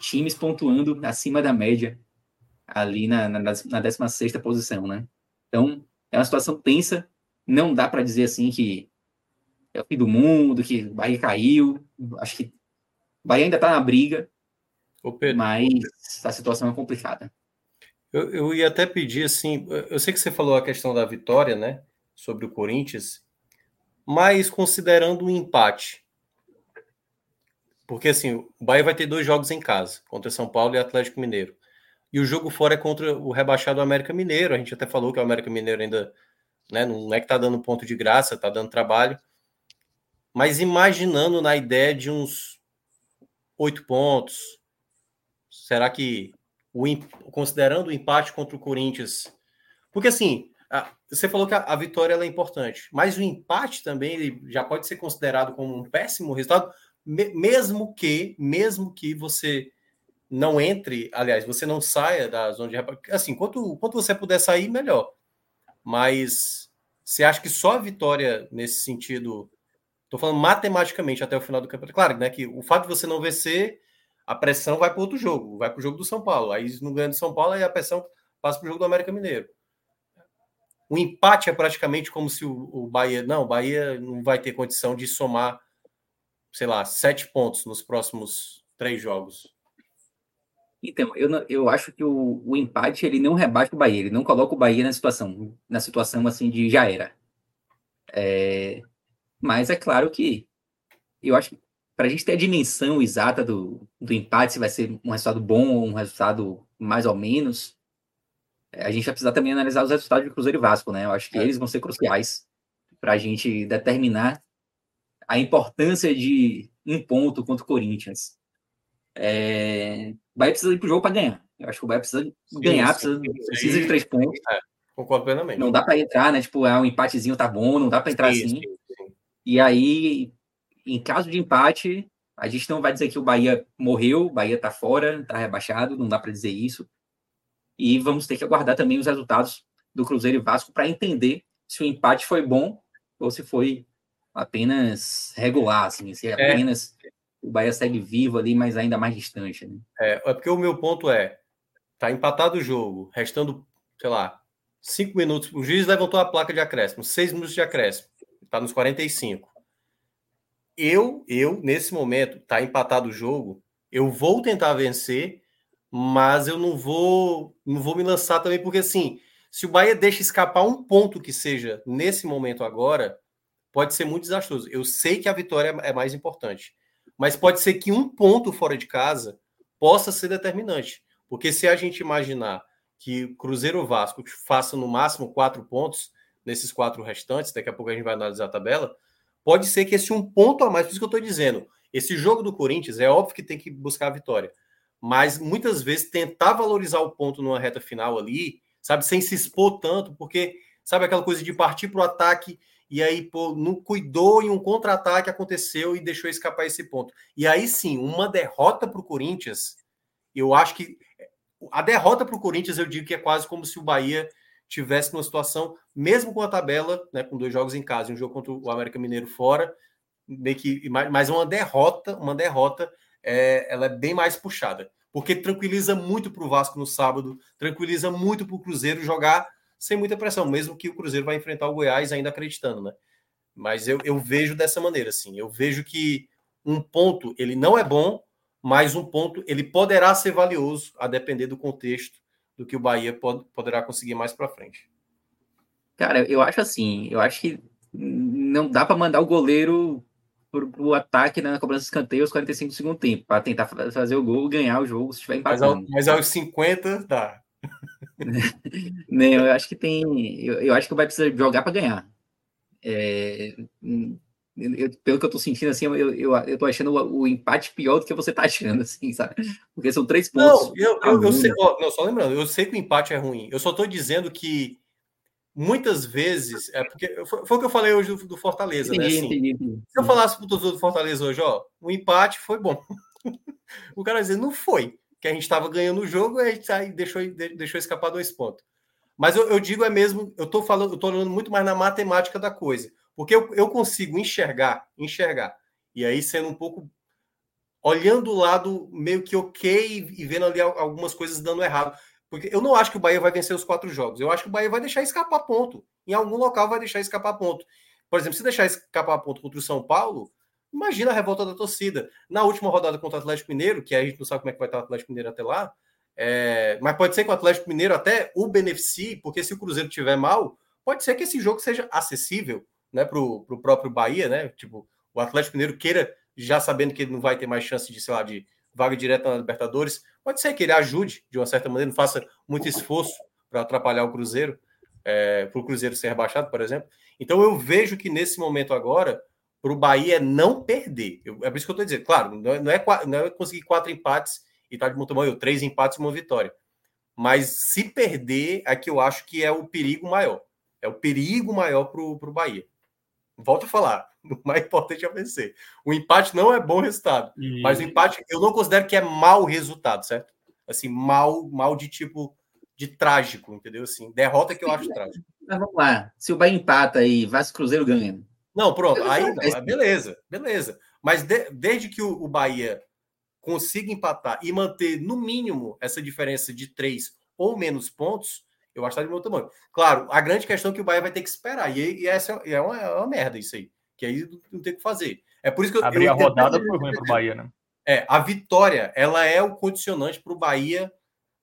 times pontuando acima da média ali na, na, na 16 posição, né? Então, é uma situação tensa. Não dá para dizer assim que é o fim do mundo, que o Bahia caiu. Acho que o Bahia ainda está na briga, mas a situação é complicada. Eu, eu ia até pedir assim, eu sei que você falou a questão da vitória, né, sobre o Corinthians, mas considerando o empate, porque assim, o Bahia vai ter dois jogos em casa, contra São Paulo e Atlético Mineiro. E o jogo fora é contra o rebaixado América Mineiro. A gente até falou que o América Mineiro ainda né, não é que tá dando ponto de graça, tá dando trabalho. Mas imaginando na ideia de uns oito pontos, será que o, considerando o empate contra o Corinthians, porque assim, a, você falou que a, a vitória é importante, mas o empate também ele já pode ser considerado como um péssimo resultado, me, mesmo que, mesmo que você não entre, aliás, você não saia da zona de assim, quanto, quanto você puder sair, melhor. Mas você acha que só a vitória nesse sentido, estou falando matematicamente até o final do campeonato, claro, né, que o fato de você não vencer a pressão vai para outro jogo, vai para o jogo do São Paulo. Aí não ganha do São Paulo, aí a pressão passa para o jogo do América Mineiro. O empate é praticamente como se o, o Bahia. Não, o Bahia não vai ter condição de somar, sei lá, sete pontos nos próximos três jogos. Então, eu, eu acho que o, o empate ele não rebaixa o Bahia, ele não coloca o Bahia na situação, na situação assim de já era. É, mas é claro que eu acho que para a gente ter a dimensão exata do, do empate, se vai ser um resultado bom ou um resultado mais ou menos, a gente vai precisar também analisar os resultados de Cruzeiro e Vasco, né? Eu acho que é. eles vão ser cruciais para a gente determinar a importância de um ponto contra o Corinthians. É... O Bahia precisa ir para o jogo para ganhar. Eu acho que o Bahia precisa sim, ganhar, sim, precisa, precisa de três pontos. É, concordo plenamente. Não dá para entrar, né? Tipo, é um empatezinho tá bom, não dá para entrar sim, assim. E aí em caso de empate, a gente não vai dizer que o Bahia morreu, o Bahia está fora, está rebaixado, não dá para dizer isso. E vamos ter que aguardar também os resultados do Cruzeiro e Vasco para entender se o empate foi bom ou se foi apenas regular, assim, se é apenas é. o Bahia segue vivo ali, mas ainda mais distante. Né? É, é porque o meu ponto é, tá empatado o jogo, restando, sei lá, cinco minutos, o juiz levantou a placa de acréscimo, seis minutos de acréscimo, está nos 45 eu, eu nesse momento, tá empatado o jogo, eu vou tentar vencer, mas eu não vou, não vou me lançar também porque assim, se o Bahia deixa escapar um ponto que seja nesse momento agora, pode ser muito desastroso. Eu sei que a vitória é mais importante, mas pode ser que um ponto fora de casa possa ser determinante, porque se a gente imaginar que Cruzeiro Vasco façam no máximo quatro pontos nesses quatro restantes, daqui a pouco a gente vai analisar a tabela, Pode ser que esse um ponto a mais, por isso que eu estou dizendo, esse jogo do Corinthians é óbvio que tem que buscar a vitória, mas muitas vezes tentar valorizar o ponto numa reta final ali, sabe, sem se expor tanto, porque sabe aquela coisa de partir para o ataque e aí pô, não cuidou e um contra-ataque aconteceu e deixou escapar esse ponto. E aí sim, uma derrota para o Corinthians, eu acho que a derrota para o Corinthians eu digo que é quase como se o Bahia tivesse numa situação, mesmo com a tabela, né, com dois jogos em casa e um jogo contra o América Mineiro fora, meio que, mas uma derrota, uma derrota, é, ela é bem mais puxada, porque tranquiliza muito para o Vasco no sábado, tranquiliza muito para o Cruzeiro jogar sem muita pressão, mesmo que o Cruzeiro vai enfrentar o Goiás ainda acreditando, né? Mas eu, eu vejo dessa maneira, assim, eu vejo que um ponto ele não é bom, mas um ponto ele poderá ser valioso a depender do contexto do que o Bahia pod poderá conseguir mais para frente. Cara, eu acho assim, eu acho que não dá para mandar o goleiro pro, pro ataque na cobrança de escanteio aos 45 do segundo tempo, para tentar fazer o gol, ganhar o jogo se estiver empatando. Mas, mas aos 50 dá. não, eu acho que tem, eu, eu acho que vai precisar jogar para ganhar. É, eu, pelo que eu tô sentindo, assim, eu, eu, eu tô achando o, o, empate pior do que você tá achando, assim, sabe? Porque são três pontos. Não, eu, eu, eu sei, ó, não, só lembrando, eu sei que o empate é ruim. Eu só tô dizendo que muitas vezes, é porque foi, foi o que eu falei hoje do, do Fortaleza, entendi, né? Assim, entendi, entendi. Se eu falasse pro torcedor do Fortaleza hoje, ó, o empate foi bom. o cara dizer, não foi, que a gente estava ganhando o jogo e a gente aí deixou, deixou escapar dois pontos. Mas eu, eu digo é mesmo, eu tô falando, eu tô olhando muito mais na matemática da coisa. Porque eu, eu consigo enxergar, enxergar. E aí, sendo um pouco olhando o lado meio que ok e vendo ali algumas coisas dando errado. Porque eu não acho que o Bahia vai vencer os quatro jogos. Eu acho que o Bahia vai deixar escapar ponto. Em algum local vai deixar escapar ponto. Por exemplo, se deixar escapar ponto contra o São Paulo, imagina a revolta da torcida. Na última rodada contra o Atlético Mineiro, que a gente não sabe como é que vai estar o Atlético Mineiro até lá, é... mas pode ser que o Atlético Mineiro até o beneficie, porque se o Cruzeiro tiver mal, pode ser que esse jogo seja acessível né, para o próprio Bahia, né? Tipo, o Atlético Mineiro queira, já sabendo que ele não vai ter mais chance de, sei lá, de vaga direta na Libertadores, Pode ser que ele ajude de uma certa maneira, não faça muito esforço para atrapalhar o Cruzeiro, é, para o Cruzeiro ser rebaixado, por exemplo. Então eu vejo que nesse momento agora, para o Bahia não perder. Eu, é por isso que eu estou dizendo, claro, não é, não, é, não é conseguir quatro empates e tá de bom tamanho, três empates e uma vitória. Mas se perder, é que eu acho que é o perigo maior. É o perigo maior para o Bahia. Volto a falar, o mais importante é vencer. O empate não é bom resultado, e... mas o empate eu não considero que é mau resultado, certo? Assim, mal, mal de tipo de trágico, entendeu? Assim, derrota que eu acho trágico. Mas vamos lá, se o Bahia empata e Vasco Cruzeiro ganha. Não, pronto, aí não, é beleza, beleza. Mas de, desde que o, o Bahia consiga empatar e manter no mínimo essa diferença de três ou menos pontos, eu acho que tá de bom tamanho. Claro, a grande questão é que o Bahia vai ter que esperar. E, e essa é uma, é uma merda isso aí. Que aí não tem o que fazer. É por isso que eu. Abrir eu a rodada foi ruim para o Bahia, né? É, a vitória, ela é o condicionante para o Bahia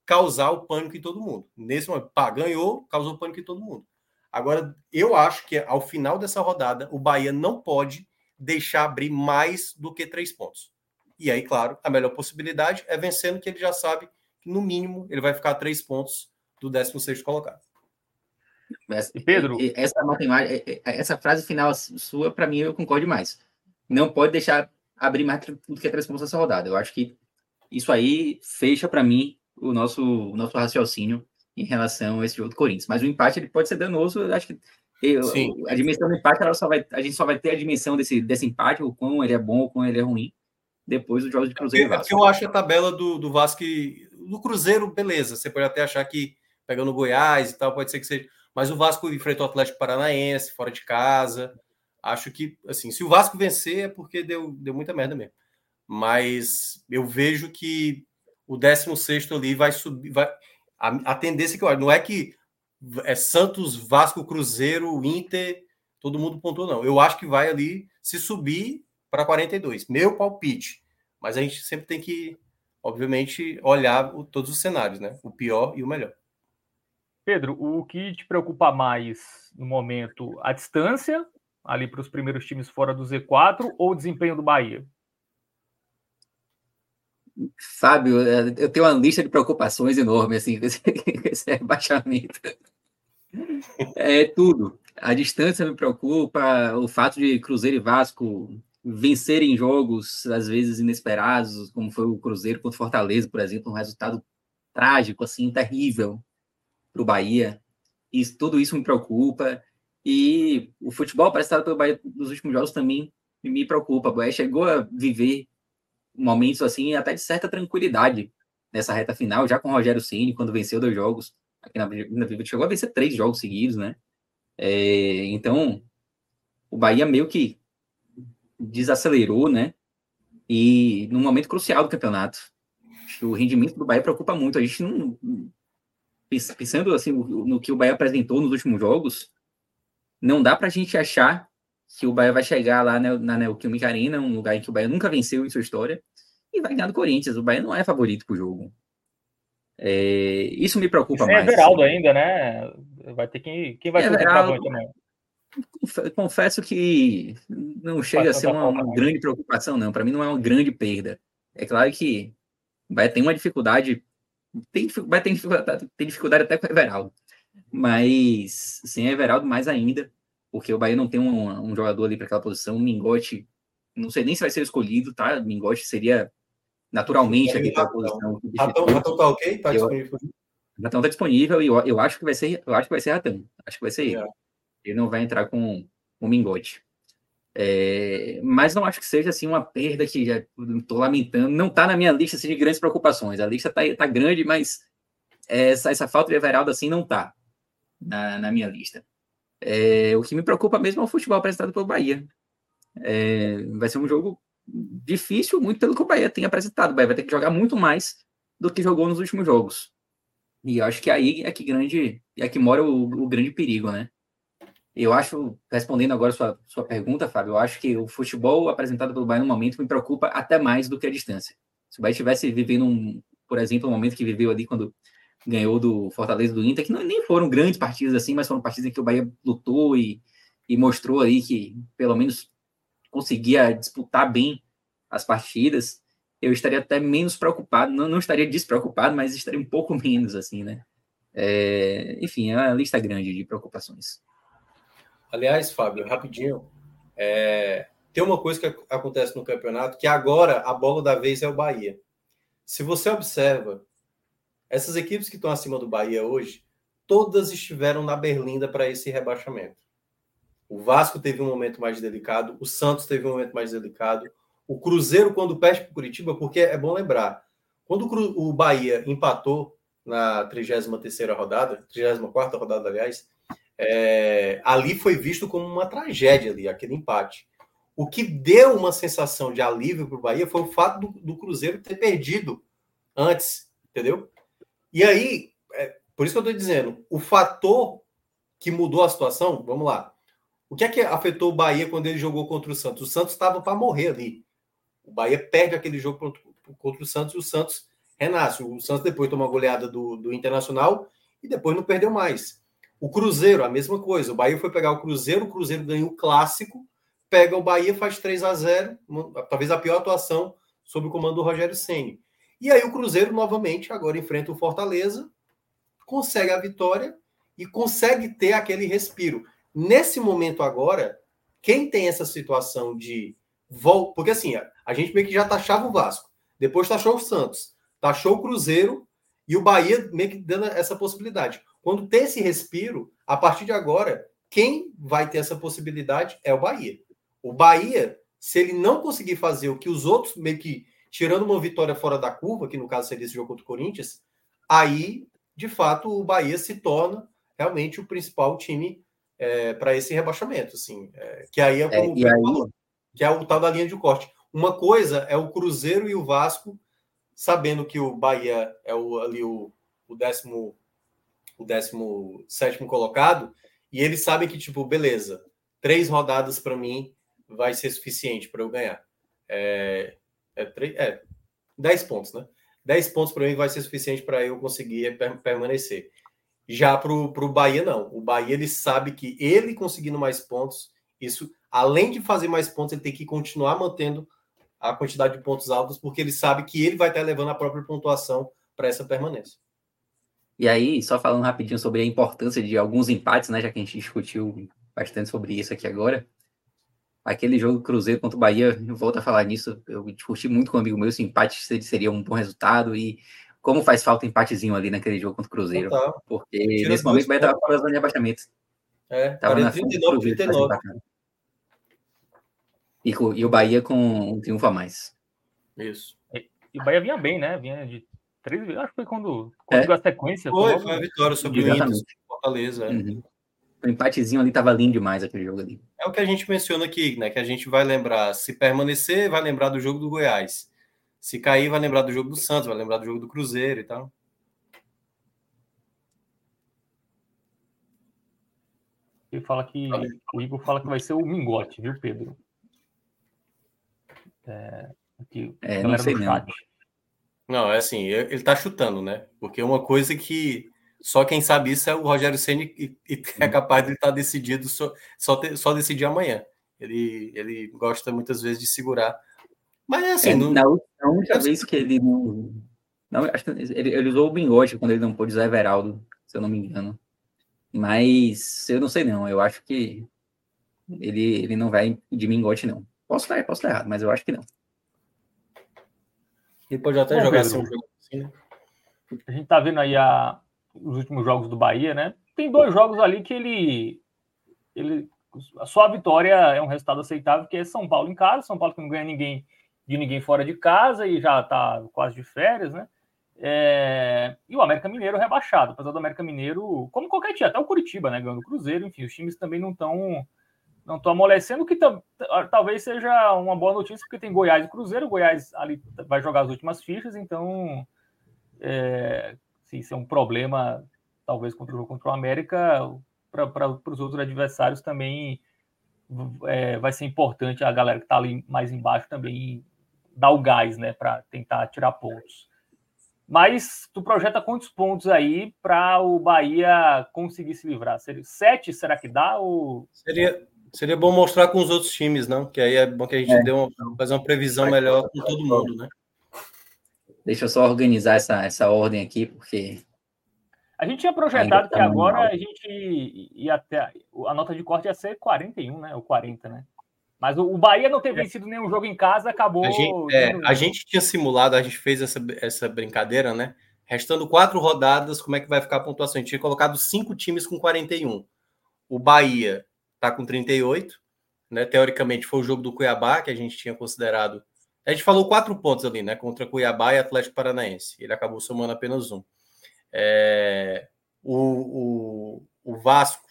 causar o pânico em todo mundo. Nesse momento, pá, ganhou, causou pânico em todo mundo. Agora, eu acho que ao final dessa rodada, o Bahia não pode deixar abrir mais do que três pontos. E aí, claro, a melhor possibilidade é vencendo, que ele já sabe que, no mínimo, ele vai ficar três pontos do 16 colocado. Pedro, essa matemática, é, é, essa frase final sua, para mim, eu concordo mais. Não pode deixar abrir mais do que três pontos nessa rodada. Eu acho que isso aí fecha para mim o nosso, o nosso raciocínio em relação a esse jogo do Corinthians. Mas o empate ele pode ser danoso. Eu acho que eu, a dimensão do empate ela só vai, a gente só vai ter a dimensão desse, desse empate, o quão ele é bom, o quão ele é ruim, depois dos jogos de Cruzeiro. É porque eu acho a tabela do, do Vasco do Cruzeiro, beleza. Você pode até achar que pegando Goiás e tal, pode ser que seja. Mas o Vasco enfrentou o Atlético Paranaense, fora de casa. Acho que, assim, se o Vasco vencer é porque deu, deu muita merda mesmo. Mas eu vejo que o 16 ali vai subir. Vai, a, a tendência que eu não é que é Santos, Vasco, Cruzeiro, Inter, todo mundo pontuou, não. Eu acho que vai ali se subir para 42. Meu palpite. Mas a gente sempre tem que, obviamente, olhar o, todos os cenários, né? O pior e o melhor. Pedro, o que te preocupa mais no momento? A distância ali para os primeiros times fora do Z4 ou o desempenho do Bahia? Fábio, é, eu tenho uma lista de preocupações enorme assim, com esse rebaixamento. É tudo. A distância me preocupa, o fato de Cruzeiro e Vasco vencerem jogos, às vezes inesperados, como foi o Cruzeiro contra Fortaleza, por exemplo, um resultado trágico, assim, terrível para o Bahia. E tudo isso me preocupa. E o futebol apresentado pelo Bahia nos últimos jogos também me preocupa. O Bahia chegou a viver momentos assim, até de certa tranquilidade nessa reta final, já com o Rogério Ceni quando venceu dois jogos. Aqui na, na Viva chegou a vencer três jogos seguidos, né? É, então, o Bahia meio que desacelerou, né? E num momento crucial do campeonato. O rendimento do Bahia preocupa muito. A gente não, pensando assim no que o Bahia apresentou nos últimos jogos, não dá para a gente achar que o Bahia vai chegar lá na, na Neoquímica Arena, um lugar em que o Bahia nunca venceu em sua história, e vai ganhar do Corinthians. O Bahia não é favorito para o jogo. É, isso me preocupa isso é mais. É Everaldo ainda, né? Vai ter quem, quem vai é ser o também. Confesso que não chega a ser uma, uma grande preocupação, não. Para mim, não é uma grande perda. É claro que vai ter uma dificuldade tem, vai ter dificuldade, tem dificuldade até com o Everaldo. Mas sem Everaldo, mais ainda, porque o Bahia não tem um, um jogador ali para aquela posição. O Mingote, não sei nem se vai ser escolhido, tá? O Mingote seria naturalmente aqui para a posição. Ratão, Ratão tá ok? Tá disponível? Ratão tá disponível e eu, eu acho que vai ser, eu acho que vai ser Ratão. Acho que vai ser ele. É. Ele não vai entrar com o Mingote. É, mas não acho que seja assim uma perda que já estou lamentando. Não está na minha lista assim, de grandes preocupações. A lista está tá grande, mas essa, essa falta de Everaldo assim não está na, na minha lista. É, o que me preocupa mesmo é o futebol apresentado pelo Bahia. É, vai ser um jogo difícil, muito pelo que o Bahia tem apresentado. O Bahia vai ter que jogar muito mais do que jogou nos últimos jogos. E acho que aí é que grande é que mora o, o grande perigo, né? Eu acho, respondendo agora sua, sua pergunta, Fábio, eu acho que o futebol apresentado pelo Bahia no momento me preocupa até mais do que a distância. Se o Bahia estivesse vivendo, um, por exemplo, um momento que viveu ali quando ganhou do Fortaleza do Inter, que não, nem foram grandes partidas assim, mas foram partidas em que o Bahia lutou e, e mostrou aí que pelo menos conseguia disputar bem as partidas, eu estaria até menos preocupado, não, não estaria despreocupado, mas estaria um pouco menos, assim, né? É, enfim, é uma lista grande de preocupações. Aliás, Fábio, rapidinho, é, tem uma coisa que acontece no campeonato que agora a bola da vez é o Bahia. Se você observa, essas equipes que estão acima do Bahia hoje, todas estiveram na berlinda para esse rebaixamento. O Vasco teve um momento mais delicado, o Santos teve um momento mais delicado, o Cruzeiro, quando perde para o Curitiba, porque é bom lembrar, quando o Bahia empatou na 33 rodada, 34 rodada, aliás, é, ali foi visto como uma tragédia ali, aquele empate. O que deu uma sensação de alívio para o Bahia foi o fato do, do, Cruzeiro ter perdido antes, entendeu? E aí, é, por isso que eu estou dizendo, o fator que mudou a situação, vamos lá. O que é que afetou o Bahia quando ele jogou contra o Santos? O Santos estava para morrer ali. O Bahia perde aquele jogo contra, o Santos e o Santos renasce. O Santos depois toma goleada do, do Internacional e depois não perdeu mais. O Cruzeiro, a mesma coisa. O Bahia foi pegar o Cruzeiro, o Cruzeiro ganhou o clássico, pega o Bahia, faz 3 a 0 talvez a pior atuação sob o comando do Rogério Ceni. E aí o Cruzeiro novamente agora enfrenta o Fortaleza, consegue a vitória e consegue ter aquele respiro. Nesse momento agora, quem tem essa situação de volta, porque assim, a gente meio que já taxava o Vasco, depois taxou o Santos, taxou o Cruzeiro e o Bahia meio que dando essa possibilidade. Quando tem esse respiro, a partir de agora, quem vai ter essa possibilidade é o Bahia. O Bahia, se ele não conseguir fazer o que os outros, meio que tirando uma vitória fora da curva, que no caso seria esse jogo contra o Corinthians, aí, de fato, o Bahia se torna realmente o principal time é, para esse rebaixamento, assim, é, que aí é como é, aí... que é o tal da linha de corte. Uma coisa é o Cruzeiro e o Vasco, sabendo que o Bahia é o, ali o, o décimo o décimo sétimo colocado, e eles sabem que, tipo, beleza, três rodadas para mim vai ser suficiente para eu ganhar. É, é, é, dez pontos, né? Dez pontos para mim vai ser suficiente para eu conseguir permanecer. Já para o Bahia, não. O Bahia ele sabe que ele conseguindo mais pontos, isso, além de fazer mais pontos, ele tem que continuar mantendo a quantidade de pontos altos, porque ele sabe que ele vai estar levando a própria pontuação para essa permanência. E aí, só falando rapidinho sobre a importância de alguns empates, né? Já que a gente discutiu bastante sobre isso aqui agora. Aquele jogo Cruzeiro contra o Bahia, eu volto a falar nisso, eu discuti muito com um amigo meu se empate seria um bom resultado e como faz falta empatezinho ali naquele jogo contra o Cruzeiro. Total. Porque Tira nesse momento vai dar para a zona de abaixamento. É, Tava 39, 39. E, e o Bahia com um triunfo a mais. Isso. E, e o Bahia vinha bem, né? Vinha de três Acho que foi quando conseguiu é. a sequência. Foi, foi a vitória sobre o Inter, Fortaleza. É. Uhum. O empatezinho ali tava lindo demais aquele jogo ali. É o que a gente menciona aqui, né? Que a gente vai lembrar, se permanecer, vai lembrar do jogo do Goiás. Se cair, vai lembrar do jogo do Santos, vai lembrar do jogo do Cruzeiro e tal. Ele fala que. O Igor fala que vai ser o Mingote, viu, Pedro? É, aqui, é não sei. Não, é assim, ele tá chutando, né? Porque uma coisa que só quem sabe isso é o Rogério Ceni e, e é uhum. capaz de estar tá decidido só, só, ter, só decidir amanhã. Ele, ele gosta muitas vezes de segurar mas é assim. É, não... Na última vez que ele não. não acho que ele, ele usou o Bingote quando ele não pôde usar Everaldo, se eu não me engano. Mas eu não sei não. Eu acho que ele, ele não vai de Mingote, não. Posso estar, posso estar errado, mas eu acho que não. Ele pode até Bom, jogar assim, um jogo assim, né? A gente tá vendo aí a, os últimos jogos do Bahia, né? Tem dois jogos ali que ele, ele. A sua vitória é um resultado aceitável, que é São Paulo em casa, São Paulo que não ganha ninguém de ninguém fora de casa e já está quase de férias, né? É... E o América Mineiro rebaixado, apesar do América Mineiro, como qualquer time, até o Curitiba, né? Ganhando o Cruzeiro, enfim, os times também não estão não estou amolecendo, que talvez seja uma boa notícia, porque tem Goiás e Cruzeiro. Goiás ali vai jogar as últimas fichas, então é, se isso é um problema, talvez contra o contra o América, para os outros adversários também é, vai ser importante a galera que está ali mais embaixo também dar o gás, né, para tentar tirar pontos. Mas tu projeta quantos pontos aí para o Bahia conseguir se livrar? Seria sete? Será que dá? Ou... Seria, seria bom mostrar com os outros times, não? Que aí é bom que a gente é. dê uma, fazer uma previsão melhor com todo mundo, né? Deixa eu só organizar essa, essa ordem aqui, porque. A gente tinha projetado tá que agora mal. a gente ia até. A nota de corte ia ser 41, né? Ou 40, né? Mas o Bahia não ter é. vencido nenhum jogo em casa acabou. A gente, é, a gente tinha simulado, a gente fez essa, essa brincadeira, né? Restando quatro rodadas, como é que vai ficar a pontuação? A gente tinha colocado cinco times com 41. O Bahia está com 38, né? Teoricamente foi o jogo do Cuiabá que a gente tinha considerado. A gente falou quatro pontos ali, né? Contra Cuiabá e Atlético Paranaense. Ele acabou somando apenas um. É, o, o, o Vasco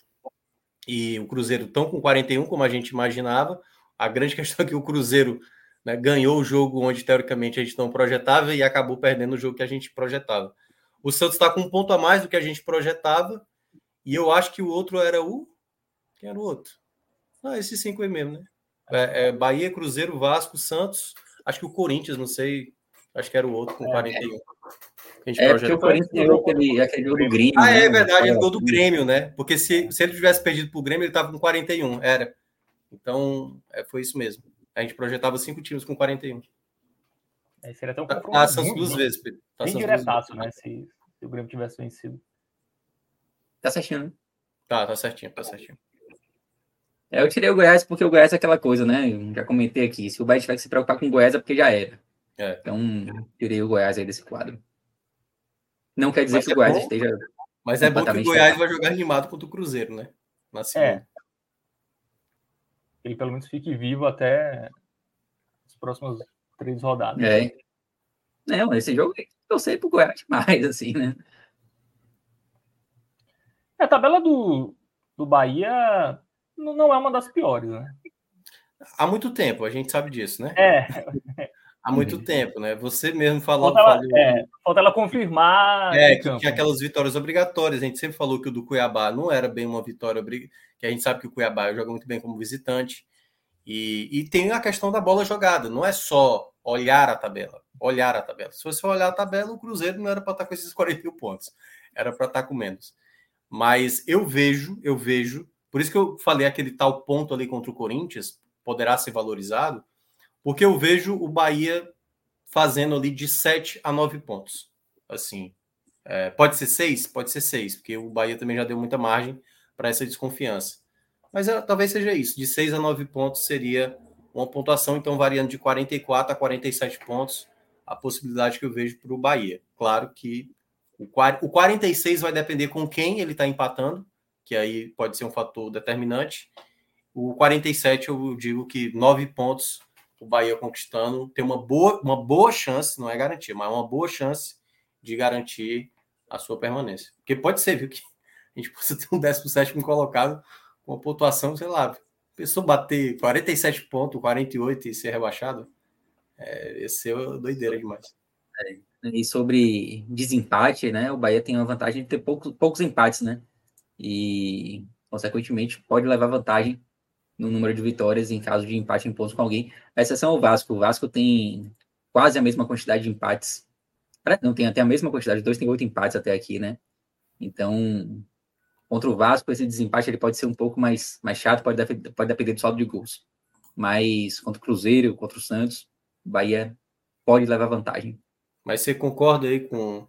e o Cruzeiro estão com 41, como a gente imaginava. A grande questão é que o Cruzeiro né, ganhou o jogo onde, teoricamente, a gente não projetava e acabou perdendo o jogo que a gente projetava. O Santos está com um ponto a mais do que a gente projetava. E eu acho que o outro era o. Quem era o outro? Ah, esses cinco aí mesmo, né? É, é Bahia, Cruzeiro, Vasco, Santos. Acho que o Corinthians, não sei. Acho que era o outro com 41. É, é porque o Corinthians ganhou aquele, aquele gol do Grêmio. Ah, é né? é verdade, ele gol do Grêmio, né? Porque se, se ele tivesse perdido para o Grêmio, ele estava com 41. Era. Então, é, foi isso mesmo. A gente projetava cinco times com 41. É, seria até um confronto. Tá, essas duas vezes, Pedro. Tá bem diretaço, né? Se, se, o Grêmio tivesse vencido. Tá certinho, né? Tá, tá certinho, tá certinho. É, eu tirei o Goiás porque o Goiás é aquela coisa, né? Eu já comentei aqui. Se o Bahia tiver que se preocupar com o Goiás é porque já era. É. Então, tirei o Goiás aí desse quadro. Não quer dizer Mas que o Goiás é esteja. Mas é bom que o Goiás vai jogar animado contra o Cruzeiro, né? Na segunda. É ele pelo menos fique vivo até as próximas três rodadas. É. Não, esse jogo eu sei pro Goiás mais, assim, né? A tabela do, do Bahia não é uma das piores, né? Há muito tempo, a gente sabe disso, né? É. Há muito tempo, né? Você mesmo falou. Falta ela, falou, é, falta ela confirmar. É, que tinha aquelas vitórias obrigatórias. A gente sempre falou que o do Cuiabá não era bem uma vitória obrigatória, que a gente sabe que o Cuiabá joga muito bem como visitante. E, e tem a questão da bola jogada, não é só olhar a tabela, olhar a tabela. Se você olhar a tabela, o Cruzeiro não era para estar com esses 40 mil pontos, era para estar com menos. Mas eu vejo, eu vejo, por isso que eu falei aquele tal ponto ali contra o Corinthians, poderá ser valorizado, porque eu vejo o Bahia fazendo ali de 7 a 9 pontos. Assim, é, pode ser 6? Pode ser 6, porque o Bahia também já deu muita margem para essa desconfiança. Mas é, talvez seja isso, de 6 a 9 pontos seria uma pontuação, então variando de 44 a 47 pontos, a possibilidade que eu vejo para o Bahia. Claro que o 46 vai depender com quem ele está empatando, que aí pode ser um fator determinante. O 47 eu digo que 9 pontos o Bahia conquistando, tem uma boa, uma boa chance, não é garantia, mas uma boa chance de garantir a sua permanência. Porque pode ser, viu, que a gente possa ter um 17 colocado com a pontuação, sei lá, pessoa bater 47 pontos, 48 e ser rebaixado, é, esse é doideira demais. É, e sobre desempate, né? O Bahia tem a vantagem de ter poucos, poucos empates, né? E, consequentemente, pode levar vantagem no número de vitórias em caso de empate em pontos com alguém. A exceção é o Vasco. O Vasco tem quase a mesma quantidade de empates. Não, tem até a mesma quantidade. Dois tem oito empates até aqui, né? Então, contra o Vasco, esse desempate ele pode ser um pouco mais, mais chato, pode, pode depender do saldo de gols. Mas contra o Cruzeiro, contra o Santos, o Bahia pode levar vantagem. Mas você concorda aí com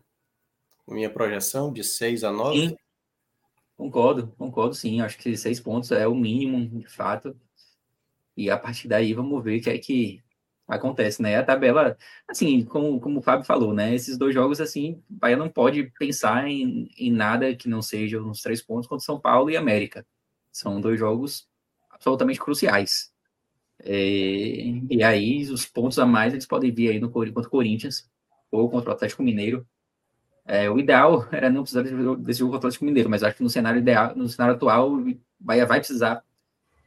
minha projeção de 6 a 9? Sim, Concordo, concordo sim. Acho que seis pontos é o mínimo, de fato. E a partir daí vamos ver o que é que acontece, né? A tabela, assim, como, como o Fábio falou, né? Esses dois jogos, assim, o Bahia não pode pensar em, em nada que não seja uns três pontos contra São Paulo e América. São dois jogos absolutamente cruciais. É, e aí, os pontos a mais, eles podem vir aí no contra o Corinthians ou contra o Atlético Mineiro. É, o ideal era não precisar desse jogo contra o Atlético Mineiro, mas acho que no cenário ideal, no cenário atual, o Bahia vai precisar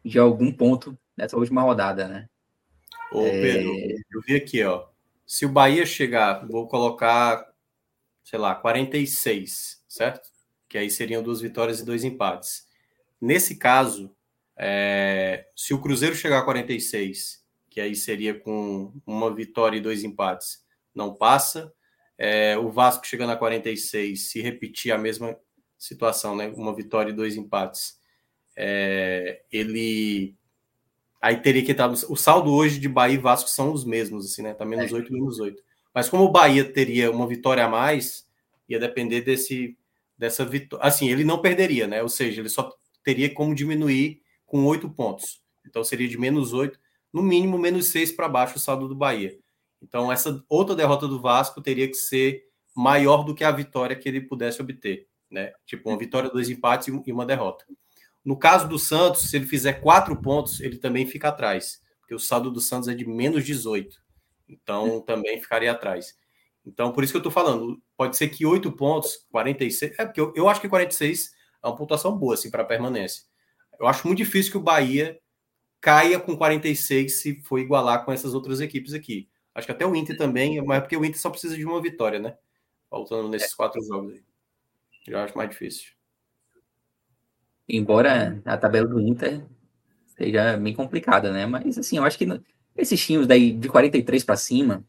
de algum ponto nessa última rodada, né? Ô, Pedro, é... eu vi aqui, ó. Se o Bahia chegar, vou colocar, sei lá, 46, certo? Que aí seriam duas vitórias e dois empates. Nesse caso, é... se o Cruzeiro chegar a 46, que aí seria com uma vitória e dois empates, não passa. É... o Vasco chegando a 46, se repetir a mesma situação, né? Uma vitória e dois empates. É... ele Aí teria que estar. O saldo hoje de Bahia e Vasco são os mesmos, assim, né? Tá menos é. 8, menos 8. Mas como o Bahia teria uma vitória a mais, ia depender desse dessa vitória. Assim, ele não perderia, né? Ou seja, ele só teria como diminuir com 8 pontos. Então seria de menos 8, no mínimo menos 6 para baixo o saldo do Bahia. Então essa outra derrota do Vasco teria que ser maior do que a vitória que ele pudesse obter, né? Tipo uma vitória, dois empates e uma derrota. No caso do Santos, se ele fizer quatro pontos, ele também fica atrás, porque o saldo do Santos é de menos 18. Então, também ficaria atrás. Então, por isso que eu estou falando, pode ser que oito pontos, 46. É porque eu, eu acho que 46 é uma pontuação boa assim, para permanência. Eu acho muito difícil que o Bahia caia com 46 se for igualar com essas outras equipes aqui. Acho que até o Inter também, mas é porque o Inter só precisa de uma vitória, né? Faltando nesses é. quatro jogos aí. Eu acho mais difícil. Embora a tabela do Inter seja bem complicada, né? Mas assim, eu acho que esses times daí de 43 para cima.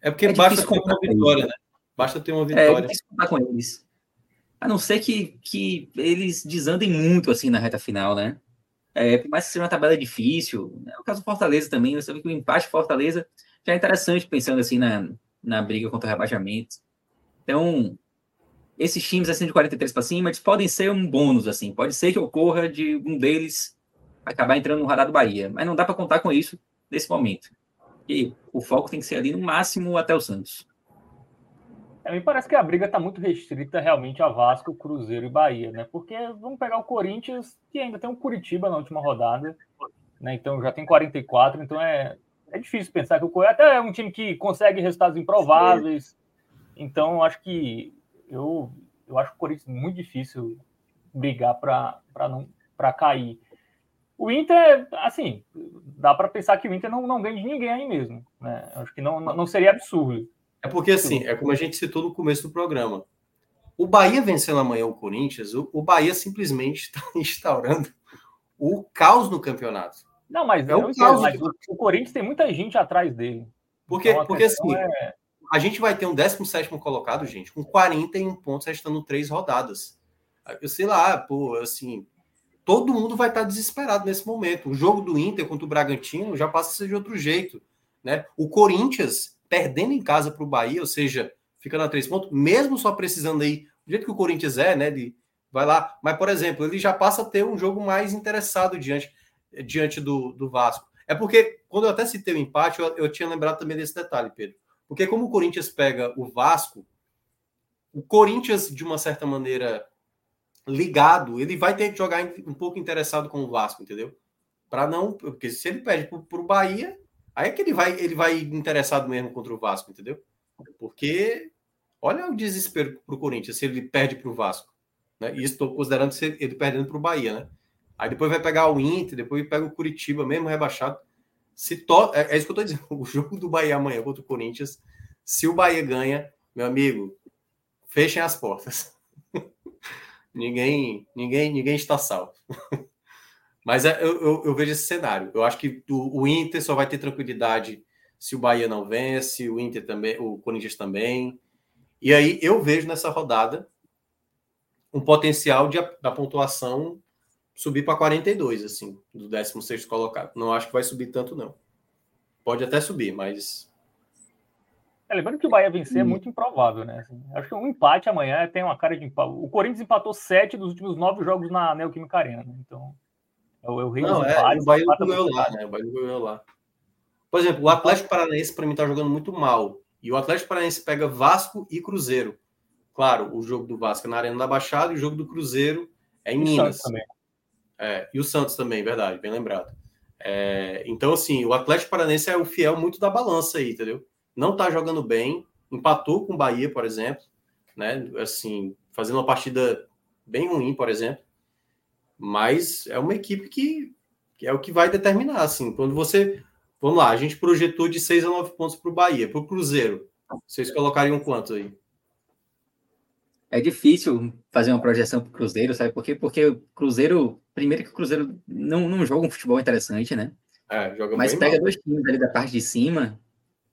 É porque é basta ter uma vitória, né? Basta ter uma vitória. É difícil contar com eles. A não ser que, que eles desandem muito assim na reta final, né? É, por mais que seja uma tabela difícil, é o caso do Fortaleza também, você vê que o empate Fortaleza já é interessante pensando assim na, na briga contra o rebaixamento. Então, esses times assim de 43 para cima, eles podem ser um bônus assim, pode ser que ocorra de um deles acabar entrando no radar do Bahia, mas não dá para contar com isso nesse momento. E o foco tem que ser ali no máximo até o Santos. É, me parece que a briga está muito restrita realmente a Vasco, Cruzeiro e Bahia, né? Porque vamos pegar o Corinthians, que ainda tem um Curitiba na última rodada, né? Então já tem 44, então é, é difícil pensar que o Corinthians até é um time que consegue resultados improváveis. Então acho que eu, eu acho o Corinthians muito difícil brigar para não para cair. O Inter, assim, dá para pensar que o Inter não, não ganha de ninguém aí mesmo. Né? Acho que não, não seria absurdo. É porque, assim, é como a gente citou no começo do programa. O Bahia vencendo amanhã o Corinthians, o, o Bahia simplesmente está instaurando o caos no campeonato. Não, mas, é o, caos mas o, o, Corinthians tem muita gente atrás dele. Porque, então, porque assim, é a gente vai ter um 17 colocado, gente, com 41 pontos restando três rodadas. Eu sei lá, pô, assim, todo mundo vai estar desesperado nesse momento. O jogo do Inter contra o Bragantino já passa a ser de outro jeito, né? O Corinthians perdendo em casa para o Bahia, ou seja, ficando a três pontos, mesmo só precisando aí, do jeito que o Corinthians é, né? De, vai lá, mas por exemplo, ele já passa a ter um jogo mais interessado diante, diante do, do Vasco. É porque, quando eu até citei o empate, eu, eu tinha lembrado também desse detalhe, Pedro. Porque como o Corinthians pega o Vasco, o Corinthians, de uma certa maneira, ligado, ele vai ter que jogar um pouco interessado com o Vasco, entendeu? Para não. Porque se ele perde para o Bahia, aí é que ele vai, ele vai interessado mesmo contra o Vasco, entendeu? Porque olha o desespero para o Corinthians se ele perde para o Vasco. Né? E estou considerando ele perdendo para o Bahia, né? Aí depois vai pegar o Inter, depois pega o Curitiba, mesmo rebaixado. Se to... é, é isso que eu estou dizendo. O jogo do Bahia amanhã contra o Corinthians, se o Bahia ganha, meu amigo, fechem as portas. ninguém, ninguém, ninguém está salvo. Mas é, eu, eu, eu, vejo esse cenário. Eu acho que o, o, Inter só vai ter tranquilidade se o Bahia não vence, o Inter também, o Corinthians também. E aí eu vejo nessa rodada um potencial de, da pontuação subir para 42, assim, do 16 colocado. Não acho que vai subir tanto, não. Pode até subir, mas. É, lembrando que o Bahia vencer é hum. muito improvável, né? Assim, acho que um empate amanhã tem uma cara de empate. O Corinthians empatou sete dos últimos nove jogos na Neoquímica Arena, né? Então. É o, é o rei Não, é, o Bahia ganhou lá, né? O Bahia ganhou lá. Por exemplo, o Atlético Paranaense, para mim, está jogando muito mal. E o Atlético Paranaense pega Vasco e Cruzeiro. Claro, o jogo do Vasco é na Arena da Baixada e o jogo do Cruzeiro é em Minas. Também. É, e o Santos também, verdade, bem lembrado. É, então, assim, o Atlético Paranense é o fiel muito da balança aí, entendeu? Não tá jogando bem, empatou com o Bahia, por exemplo, né? Assim, fazendo uma partida bem ruim, por exemplo. Mas é uma equipe que, Que é o que vai determinar, assim. Quando você. Vamos lá, a gente projetou de 6 a 9 pontos para o Bahia. Para o Cruzeiro, vocês colocariam quanto aí? É difícil fazer uma projeção para o Cruzeiro, sabe por quê? Porque o Cruzeiro, primeiro que o Cruzeiro não, não joga um futebol interessante, né? É, joga Mas pega mal. dois times ali da parte de cima,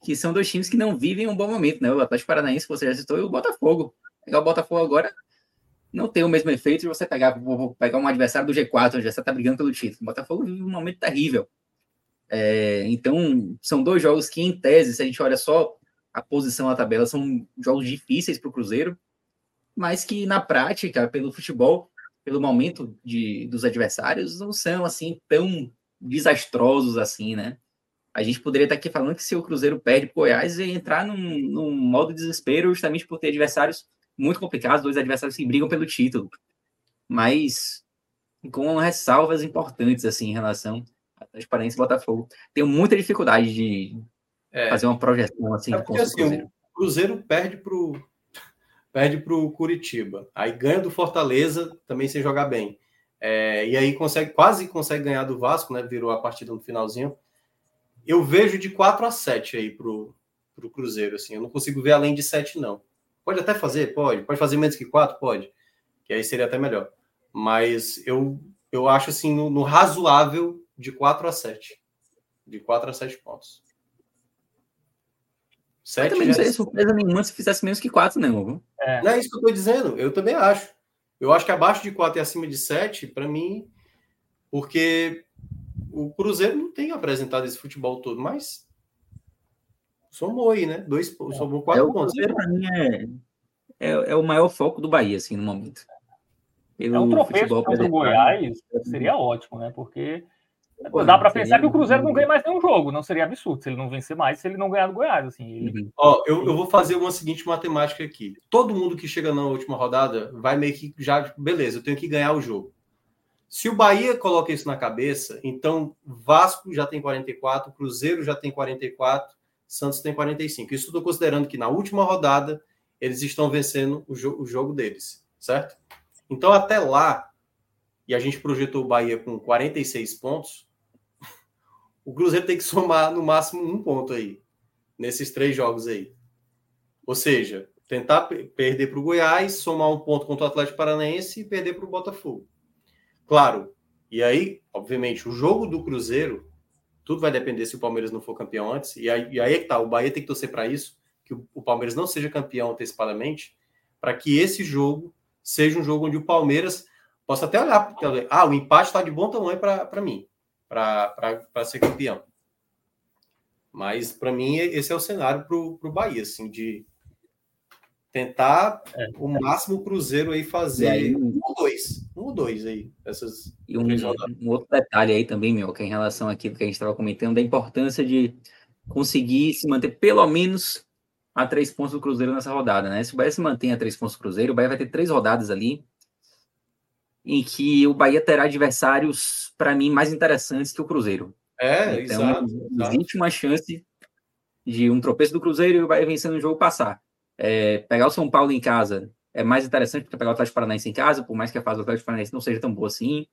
que são dois times que não vivem um bom momento, né? O Atlético Paranaense, que você já citou, e o Botafogo. Pegar o Botafogo agora não tem o mesmo efeito de você pegar, pegar um adversário do G4, onde você está brigando pelo título. O Botafogo vive um momento terrível. É, então, são dois jogos que, em tese, se a gente olha só a posição na tabela, são jogos difíceis para o Cruzeiro, mas que na prática, pelo futebol, pelo momento de, dos adversários, não são assim tão desastrosos assim, né? A gente poderia estar aqui falando que se o Cruzeiro perde para o Goiás, ia entrar num, num modo de desespero, justamente por ter adversários muito complicados, dois adversários que brigam pelo título. Mas com ressalvas importantes assim em relação à transparência e Botafogo. Tenho muita dificuldade de é, fazer uma projeção assim. É porque, assim o Cruzeiro perde para o perde Curitiba, aí ganha do Fortaleza também sem jogar bem. É, e aí consegue quase consegue ganhar do Vasco, né? Virou a partida no finalzinho. Eu vejo de 4 a 7 aí pro, pro Cruzeiro, assim. Eu não consigo ver além de 7, não. Pode até fazer, pode. Pode fazer menos que 4, pode. Que aí seria até melhor. Mas eu, eu acho assim, no, no razoável, de 4 a 7. De 4 a 7 pontos. 7 eu também não seria surpresa nenhuma se fizesse menos que 4, não. Viu? É. Não é isso que eu tô dizendo. Eu também acho. Eu acho que abaixo de 4 e acima de 7, para mim, porque o Cruzeiro não tem apresentado esse futebol todo, mas somou aí, né? Dois, somou quatro é, pontos. O Cruzeiro, para mim, é, é, é, o maior foco do Bahia, assim, no momento. Pelo é um tropeço contra o Goiás seria ótimo, né? Porque Pô, dá para pensar que o Cruzeiro não ganha mais nenhum jogo. Não seria absurdo se ele não vencer mais, se ele não ganhar do Goiás. Assim, ele... uhum. Ó, eu, eu vou fazer uma seguinte matemática aqui. Todo mundo que chega na última rodada vai meio que já, beleza, eu tenho que ganhar o jogo. Se o Bahia coloca isso na cabeça, então Vasco já tem 44, Cruzeiro já tem 44, Santos tem 45. Isso estou considerando que na última rodada eles estão vencendo o, jo o jogo deles, certo? Então até lá, e a gente projetou o Bahia com 46 pontos, o Cruzeiro tem que somar no máximo um ponto aí, nesses três jogos aí. Ou seja, tentar perder para o Goiás, somar um ponto contra o Atlético Paranaense e perder para o Botafogo. Claro, e aí, obviamente, o jogo do Cruzeiro, tudo vai depender se o Palmeiras não for campeão antes, e aí, e aí é que tá, o Bahia tem que torcer para isso, que o, Palmeiras não seja campeão antecipadamente, para que esse jogo seja um jogo onde o Palmeiras possa até olhar, ah, o empate está de bom tamanho para mim para ser campeão. Mas para mim esse é o cenário para o Bahia, assim, de tentar é. o máximo Cruzeiro aí fazer aí, um ou dois, um ou dois aí essas. E um, um, outro detalhe aí também, meu, que é em relação àquilo que a gente estava comentando, da importância de conseguir se manter pelo menos a três pontos do Cruzeiro nessa rodada, né? Se o Bahia se mantém a três pontos do Cruzeiro, o Bahia vai ter três rodadas ali em que o Bahia terá adversários, para mim, mais interessantes que o Cruzeiro. É, então, exato, existe uma chance de um tropeço do Cruzeiro e o Bahia vencendo o jogo passar. É, pegar o São Paulo em casa é mais interessante do que pegar o Atlético Paranaense em casa, por mais que a fase do Atlético Paranaense não seja tão boa assim.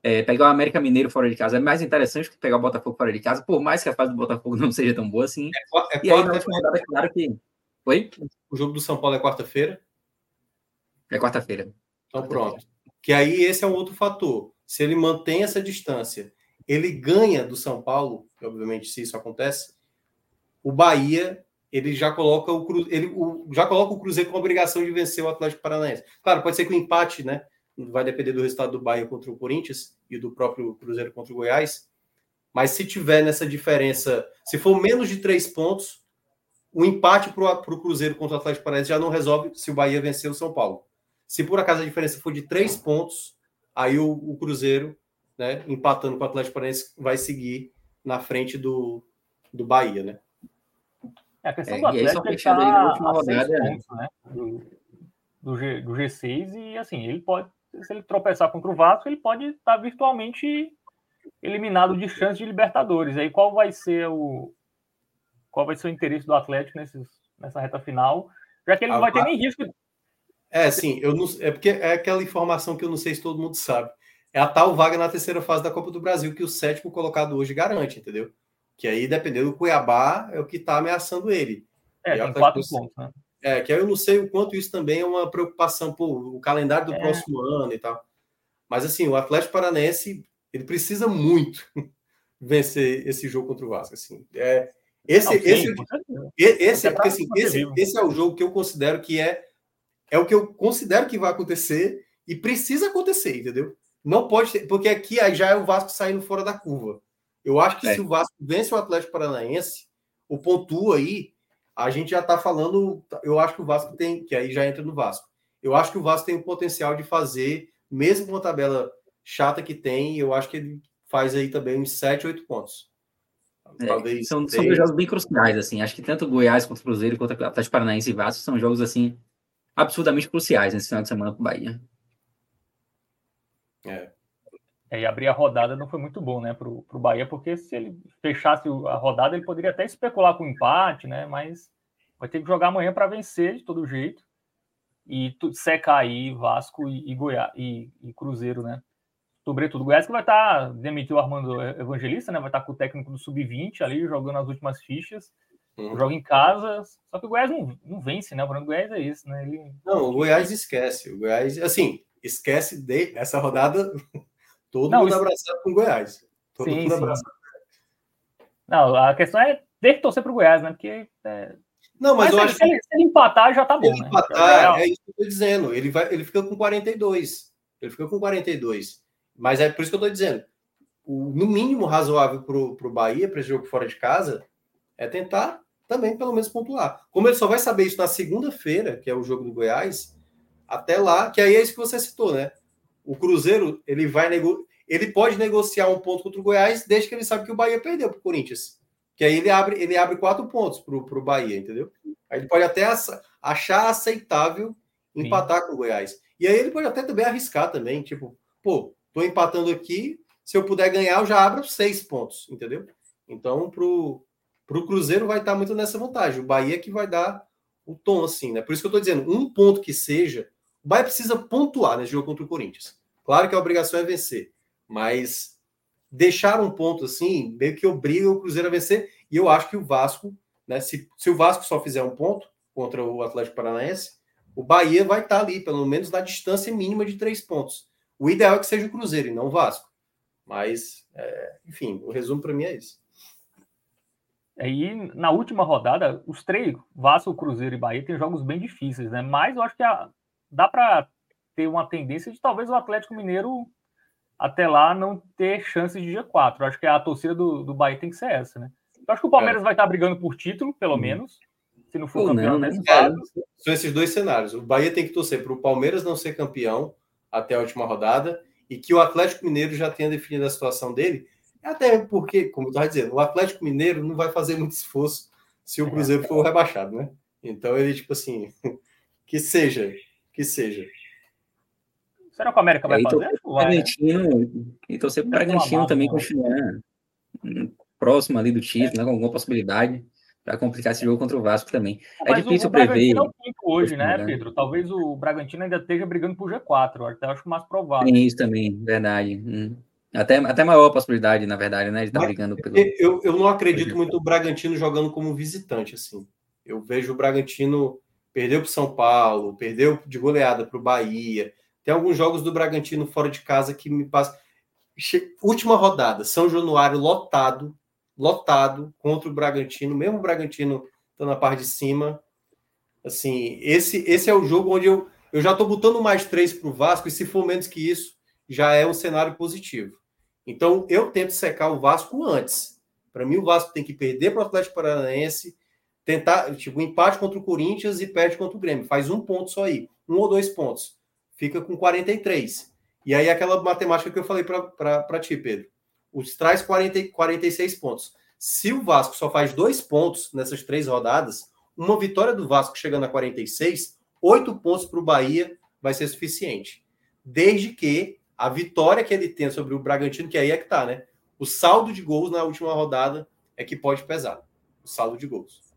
É, pegar o América Mineiro fora de casa é mais interessante do que pegar o Botafogo fora de casa, por mais que a fase do Botafogo não seja tão boa assim. É, é e aí, na última rodada, é claro que. Oi? O jogo do São Paulo é quarta-feira? É quarta-feira. Então, quarta pronto. Que aí esse é um outro fator. Se ele mantém essa distância, ele ganha do São Paulo, obviamente, se isso acontece, o Bahia ele já coloca o, Cru, ele, o, já coloca o Cruzeiro com a obrigação de vencer o Atlético Paranaense. Claro, pode ser que o empate, né? Vai depender do resultado do Bahia contra o Corinthians e do próprio Cruzeiro contra o Goiás. Mas se tiver nessa diferença, se for menos de três pontos, o empate para o Cruzeiro contra o Atlético Paranaense já não resolve se o Bahia vencer o São Paulo. Se por acaso a diferença for de três pontos, aí o, o Cruzeiro, né, empatando com o Atlético Paranaense, vai seguir na frente do, do Bahia, né? É, a questão é, do Atlético é está a rodada, pontos, né? Do, do, G, do G6 e assim, ele pode, se ele tropeçar contra o Vasco, ele pode estar virtualmente eliminado de chance de Libertadores. Aí qual vai ser o qual vai ser o interesse do Atlético nesses, nessa reta final? Já que ele não vai ter nem risco é, sim, eu não, é porque é aquela informação que eu não sei se todo mundo sabe. é a tal vaga na terceira fase da Copa do Brasil que o sétimo colocado hoje garante, entendeu? Que aí, dependendo do Cuiabá, é o que está ameaçando ele. É, tem quatro pontos, né? É, que aí eu não sei o quanto isso também é uma preocupação por o calendário do é. próximo ano e tal. Mas assim, o Atlético Paranaense, ele precisa muito vencer esse jogo contra o Vasco, assim. É, esse, não, sim, esse, esse, é assim, esse, esse é o jogo que eu considero que é é o que eu considero que vai acontecer e precisa acontecer, entendeu? Não pode ter, porque aqui aí já é o Vasco saindo fora da curva. Eu acho que é. se o Vasco vence o Atlético Paranaense, o pontua aí, a gente já está falando. Eu acho que o Vasco tem, que aí já entra no Vasco. Eu acho que o Vasco tem o potencial de fazer, mesmo com a tabela chata que tem, eu acho que ele faz aí também uns 7, 8 pontos. É, são, são jogos bem cruciais, assim. Acho que tanto Goiás contra o Cruzeiro quanto o Atlético Paranaense e Vasco são jogos assim absurdamente cruciais nesse final de semana para o Bahia. É. é. E abrir a rodada não foi muito bom, né, para o Bahia, porque se ele fechasse a rodada, ele poderia até especular com empate, né, mas vai ter que jogar amanhã para vencer de todo jeito e secar aí Vasco e, e Goiás e, e, Cruzeiro, né? Sobretudo Goiás que vai estar tá, demitiu o Armando Evangelista, né? Vai estar tá com o técnico do sub-20 ali jogando as últimas fichas. Uhum. Joga em casa, só que o Goiás não, não vence, né? O problema do Goiás é isso, né? Ele... Não, o Goiás esquece. O Goiás, assim, esquece de essa rodada, todo não, mundo isso... abraçado com o Goiás. Todo sim, mundo sim. abraçado. Não, a questão é ter que torcer para o Goiás, né? Porque. É... Não, mas, mas eu se, acho que. Se ele empatar, já tá bom. Se ele né? empatar, é, é isso que eu tô dizendo. Ele, vai, ele fica com 42. Ele fica com 42. Mas é por isso que eu tô dizendo. O, no mínimo razoável pro, pro Bahia, para esse jogo fora de casa, é tentar também pelo menos pontuar. Como ele só vai saber isso na segunda-feira, que é o jogo do Goiás, até lá, que aí é isso que você citou, né? O Cruzeiro, ele vai nego... ele pode negociar um ponto contra o Goiás, desde que ele sabe que o Bahia perdeu para o Corinthians. Que aí ele abre, ele abre quatro pontos para o Bahia, entendeu? Aí ele pode até achar aceitável empatar Sim. com o Goiás. E aí ele pode até também arriscar também, tipo, pô, tô empatando aqui, se eu puder ganhar, eu já abro seis pontos, entendeu? Então, pro, pro Cruzeiro vai estar muito nessa vantagem. O Bahia que vai dar o tom, assim, né? Por isso que eu tô dizendo, um ponto que seja, o Bahia precisa pontuar nesse jogo contra o Corinthians. Claro que a obrigação é vencer, mas deixar um ponto assim, meio que obriga o Cruzeiro a vencer. E eu acho que o Vasco, né? Se, se o Vasco só fizer um ponto contra o Atlético Paranaense, o Bahia vai estar ali, pelo menos na distância mínima de três pontos. O ideal é que seja o Cruzeiro e não o Vasco. Mas, é, enfim, o resumo para mim é isso. Aí, na última rodada, os três, Vasco, Cruzeiro e Bahia, têm jogos bem difíceis, né? Mas eu acho que a, dá para ter uma tendência de talvez o Atlético Mineiro até lá não ter chances de G4. Eu acho que a torcida do, do Bahia tem que ser essa, né? Eu acho que o Palmeiras é. vai estar brigando por título, pelo hum. menos. Se não for Ou campeão não, né? é, São esses dois cenários. O Bahia tem que torcer para o Palmeiras não ser campeão até a última rodada e que o Atlético Mineiro já tenha definido a situação dele. Até porque, como eu estava dizendo, o Atlético Mineiro não vai fazer muito esforço se o Cruzeiro for rebaixado, né? Então ele, tipo assim, que seja que seja. Será que o América vai fazer? Vai, Bragantino, e torcer para o Bragantino também continuar próximo ali do título, né, com alguma possibilidade para complicar esse jogo contra o Vasco também. É Mas difícil o, o prever. É o hoje, né, Pedro? Talvez o Bragantino ainda esteja brigando por G4, até acho mais provável. Tem isso também, verdade. Hum. Até, até maior possibilidade, na verdade, né? De estar tá brigando pelo. Eu, eu não acredito muito o Bragantino jogando como visitante, assim. Eu vejo o Bragantino perdeu para São Paulo, perdeu de goleada para o Bahia. Tem alguns jogos do Bragantino fora de casa que me passa. Última rodada, São Januário lotado, lotado contra o Bragantino, mesmo o Bragantino está na parte de cima. Assim, esse, esse é o jogo onde eu, eu já estou botando mais três para o Vasco, e se for menos que isso, já é um cenário positivo. Então, eu tento secar o Vasco antes. Para mim, o Vasco tem que perder para o Atlético Paranaense tentar, tipo, um empate contra o Corinthians e perde contra o Grêmio. Faz um ponto só aí, um ou dois pontos. Fica com 43. E aí, aquela matemática que eu falei para ti, Pedro. Os traz 40, 46 pontos. Se o Vasco só faz dois pontos nessas três rodadas, uma vitória do Vasco chegando a 46, oito pontos para o Bahia vai ser suficiente. Desde que a vitória que ele tem sobre o Bragantino, que aí é que tá, né? O saldo de gols na última rodada é que pode pesar. O saldo de gols.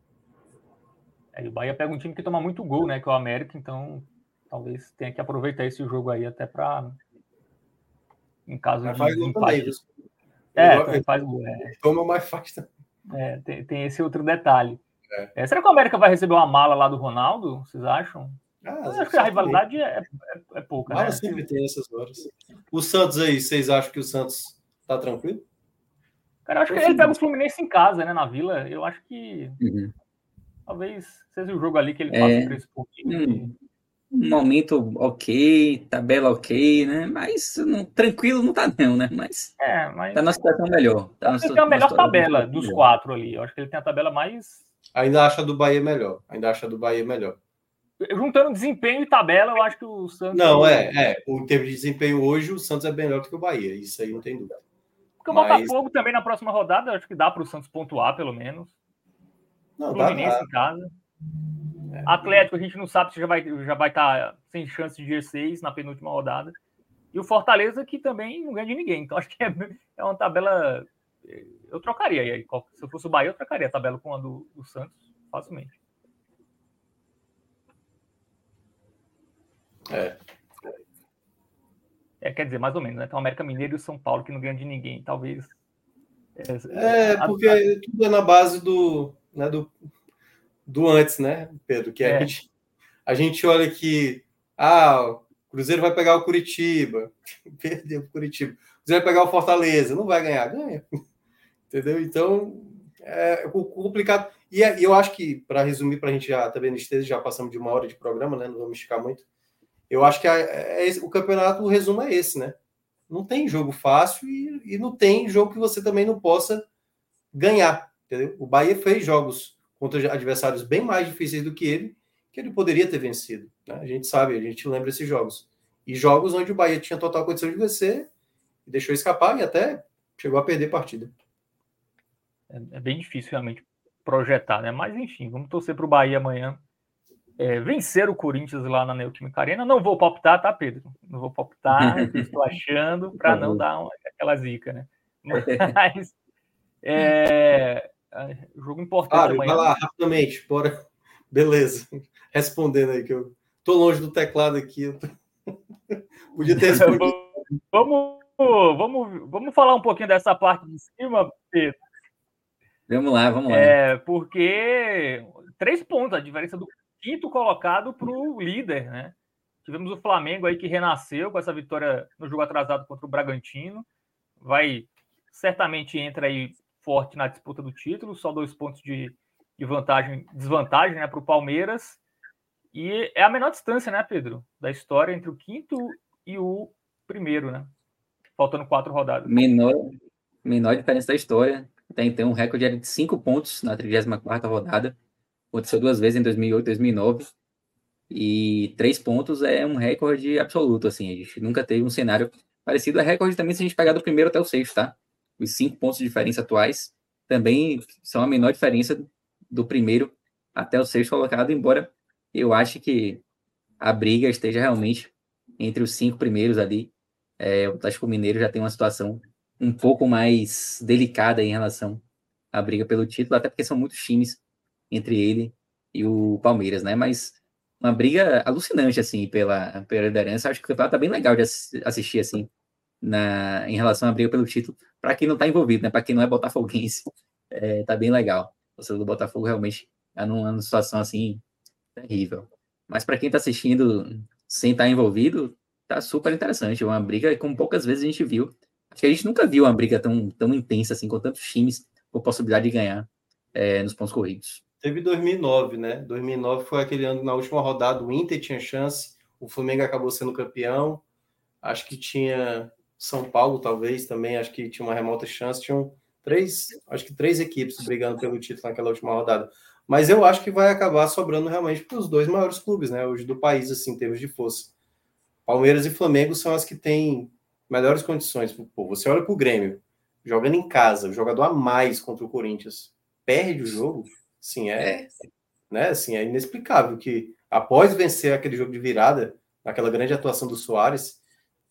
É, o Bahia pega um time que toma muito gol, né? Que é o América, então talvez tenha que aproveitar esse jogo aí até para em caso Mas de faz empate. também. É, Eu- faz gol. É, Toma mais faz também. é, tem, tem esse outro detalhe. É. É, será que o América vai receber uma mala lá do Ronaldo? Vocês acham? Ah, Eu acho que a rivalidade é, é, é pouca, Mala né? sempre tem essas horas. O Santos aí, vocês acham que o Santos tá tranquilo? Cara, eu acho que ele pega o Fluminense em casa, né? Na Vila. Eu acho que Uhum. talvez seja o jogo ali que ele É. faça três pontinhos. Hum. Um momento ok, tabela ok, né? Mas não- tranquilo não tá não, né? Mas É, mas tá na situação melhor. Tá na ele tem a melhor tabela melhor. dos quatro ali. Eu acho que ele tem a tabela mais. Ainda acha do Bahia melhor. Ainda acha do Bahia melhor. Juntando desempenho e tabela, eu acho que o Santos. Não, é, é. O termo de desempenho hoje, o Santos é melhor do que o Bahia. Isso aí não tem dúvida. Porque o mas- Botafogo também na próxima rodada, acho que dá para o Santos pontuar, pelo menos. Não, Fluminense dá. em casa. É. Atlético, a gente não sabe se já vai já vai estar sem chance de G6 na penúltima rodada. E o Fortaleza, que também não ganha de ninguém. Então, acho que é, é uma tabela. Eu trocaria aí. Se eu fosse o Bahia, eu trocaria a tabela com a do, do Santos facilmente. É. É, quer dizer, mais ou menos, né? Então, América Mineiro e o São Paulo, que não ganham de ninguém, talvez. É, a- porque tudo é na base do, né, do, do antes, né, Pedro? Que É. a, gente, a gente olha que ah, o Cruzeiro vai pegar o Curitiba, perdeu o Curitiba. O Cruzeiro vai pegar o Fortaleza, não vai ganhar, ganha. Entendeu? Então, é complicado. E é- e eu acho que, para resumir, para a gente já também no esteja, já passamos de uma hora de programa, né? Não vamos esticar muito. Eu acho que a- é o campeonato, o resumo é esse, né? Não tem jogo fácil e, e não tem jogo que você também não possa ganhar, entendeu? O Bahia fez jogos contra adversários bem mais difíceis do que ele, que ele poderia ter vencido. né? A gente sabe, a gente lembra esses jogos. E jogos onde o Bahia tinha total condição de vencer, deixou escapar e até chegou a perder partida. É, é bem difícil realmente projetar, né? Mas enfim, vamos torcer para o Bahia amanhã é, vencer o Corinthians lá na Neoquímica Arena. Não vou palpitar, tá, Pedro? Não vou palpitar, estou achando, para não dar uma- aquela zica, né? Mas é, jogo importante Fábio, amanhã. vai lá, rapidamente, bora. Beleza. Respondendo aí, que eu tô longe do teclado aqui. eu tô- Podia ter respondido. Vamos, vamos, vamos falar um pouquinho dessa parte de cima, Pedro. Vamos lá, vamos lá. É, porque três pontos, a diferença do quinto colocado para o líder, né? Tivemos o Flamengo aí que renasceu com essa vitória no jogo atrasado contra o Bragantino. Vai certamente entra aí forte na disputa do título, só dois pontos de, de vantagem, desvantagem né, para o Palmeiras. E é a menor distância, né, Pedro? Da história entre o quinto e o primeiro, né? Faltando quatro rodadas. Menor, menor diferença da história. Até então, um recorde de 5 pontos na 34ª rodada. Aconteceu duas vezes em 2008 e 2009. E três pontos é um recorde absoluto, assim. A gente nunca teve um cenário parecido. É recorde também se a gente pegar do primeiro até o sexto, tá? Os cinco pontos de diferença atuais também são a menor diferença do primeiro até o sexto colocado, embora eu ache que a briga esteja realmente entre os cinco primeiros ali. É, o Atlético Mineiro já tem uma situação um pouco mais delicada em relação à briga pelo título, até porque são muitos times entre ele e o Palmeiras, né? Mas uma briga alucinante, assim, pela, pela liderança. Acho que o campeonato tá bem legal de ass- assistir, assim, na, em relação à briga pelo título, para quem não tá envolvido, né? Para quem não é botafoguense, é, tá bem legal. O do Botafogo realmente tá numa, numa situação, assim, terrível. Mas para quem tá assistindo sem estar envolvido, tá super interessante. Uma briga como poucas vezes a gente viu. Acho que a gente nunca viu uma briga tão, tão intensa, assim, com tantos times com possibilidade de ganhar é, nos pontos corridos. Teve 2009, né? 2009 foi aquele ano na última rodada, o Inter tinha chance, o Flamengo acabou sendo campeão. Acho que tinha São Paulo, talvez, também, acho que tinha uma remota chance. Tinham três, acho que três equipes brigando pelo título naquela última rodada. Mas eu acho que vai acabar sobrando realmente para os dois maiores clubes, né? Hoje do país, assim, em termos de força. Palmeiras e Flamengo são as que têm melhores condições. Pô, você olha para o Grêmio, jogando em casa, o jogador a mais contra o Corinthians, perde o jogo, sim, é, né, assim, é inexplicável que após vencer aquele jogo de virada, naquela grande atuação do Soares,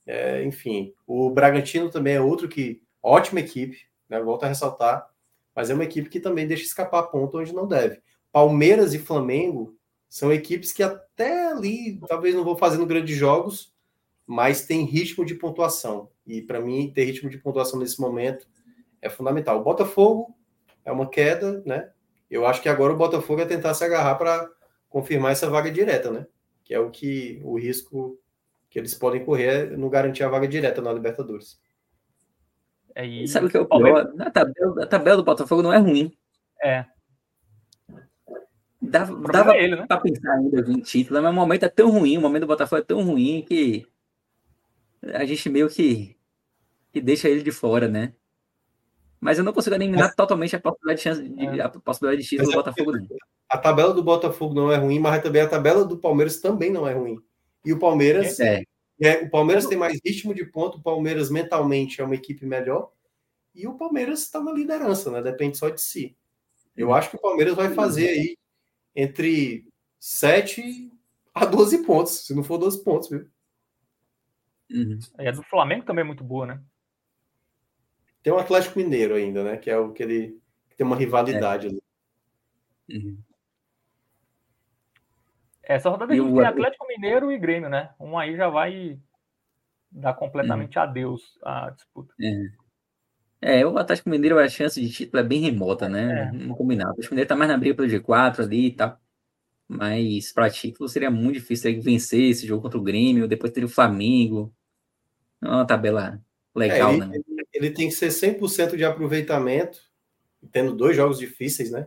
é, enfim, o Bragantino também é outro que, ótima equipe, né, volto a ressaltar, mas é uma equipe que também deixa escapar ponto onde não deve. Palmeiras e Flamengo são equipes que até ali talvez não vão fazendo grandes jogos, mas tem ritmo de pontuação. E para mim, ter ritmo de pontuação nesse momento é fundamental. O Botafogo é uma queda, né? Eu acho que agora o Botafogo é tentar se agarrar para confirmar essa vaga direta, né? Que é o que o risco que eles podem correr é não garantir a vaga direta na Libertadores. É, e... Sabe o que é o pior? A tabela, a tabela do Botafogo não é ruim. É. Dava, dava é ele, né? para pensar ainda em título, mas o momento é tão ruim, o momento do Botafogo é tão ruim que a gente meio que, que deixa ele de fora, né? Mas eu não consigo eliminar é. totalmente a possibilidade de chance de, é. a possibilidade de título do é Botafogo. Não. A tabela do Botafogo não é ruim, mas também a tabela do Palmeiras também não é ruim. E o Palmeiras é. é o Palmeiras tem mais ritmo de ponto, o Palmeiras mentalmente é uma equipe melhor e o Palmeiras está na liderança, né? Depende só de si. Eu acho que o Palmeiras vai fazer aí entre 7 a 12 pontos, se não for 12 pontos, viu? Uhum. E a do Flamengo também é muito boa, né? Tem o um Atlético Mineiro ainda, né? Que é o que ele tem uma rivalidade é. ali. Uhum. Essa rodada a gente tem Atlético Mineiro e Grêmio, né? Um aí já vai dar completamente uhum. adeus à disputa. É. é. o Atlético Mineiro, a chance de título é bem remota, né? É. Não combinado. O Atlético Mineiro tá mais na briga pelo G4 ali e tal. Mas para título seria muito difícil vencer esse jogo contra o Grêmio. Depois teria o Flamengo. É uma tabela legal, é, né? Ele tem que ser 100% de aproveitamento, tendo dois jogos difíceis, né?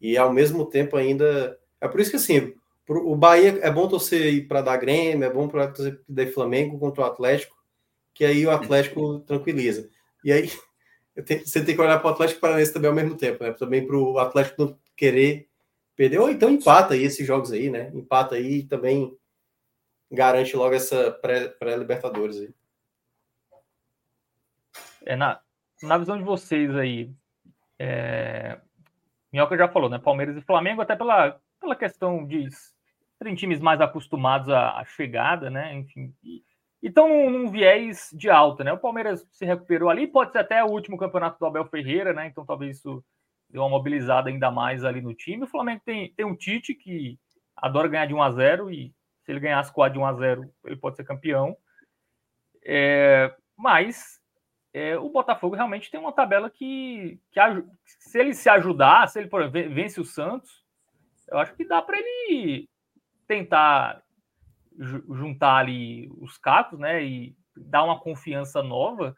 E ao mesmo tempo ainda. É por isso que assim, o Bahia é bom torcer para dar Grêmio, é bom para torcer Flamengo contra o Atlético, que aí o Atlético tranquiliza. E aí tenho, você tem que olhar para o Atlético Paranaense também ao mesmo tempo, né? Também para o Atlético não querer perder, ou então empata aí esses jogos aí, né? Empata aí e também garante logo essa pré-Libertadores pré aí. É, na, na visão de vocês aí, é, Minhoca já falou, né? Palmeiras e Flamengo, até pela, pela questão de serem times mais acostumados à, à chegada, né? Enfim, e estão num, num, viés de alta, né? O Palmeiras se recuperou ali, pode ser até o último campeonato do Abel Ferreira, né? Então talvez isso deu uma mobilizada ainda mais ali no time. O Flamengo tem, tem um Tite que adora ganhar de 1 a 0 e se ele ganhar as quatro de 1 a 0 ele pode ser campeão. É, mas é, o Botafogo realmente tem uma tabela que, que se ele se ajudar, se ele por exemplo, vence o Santos, eu acho que dá para ele tentar juntar ali os cacos, né, e dar uma confiança nova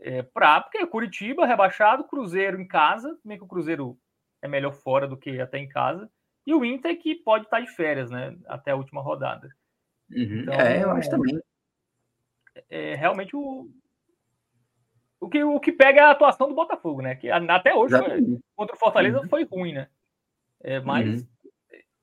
é, para porque Curitiba rebaixado, Cruzeiro em casa, meio que o Cruzeiro é melhor fora do que até em casa, e o Inter que pode estar de férias, né, até a última rodada. Uhum. Então, é, eu acho também. É, realmente o, o que, o que pega é a atuação do Botafogo, né? Que até hoje foi, contra o Fortaleza uhum. foi ruim, né? É, mas uhum.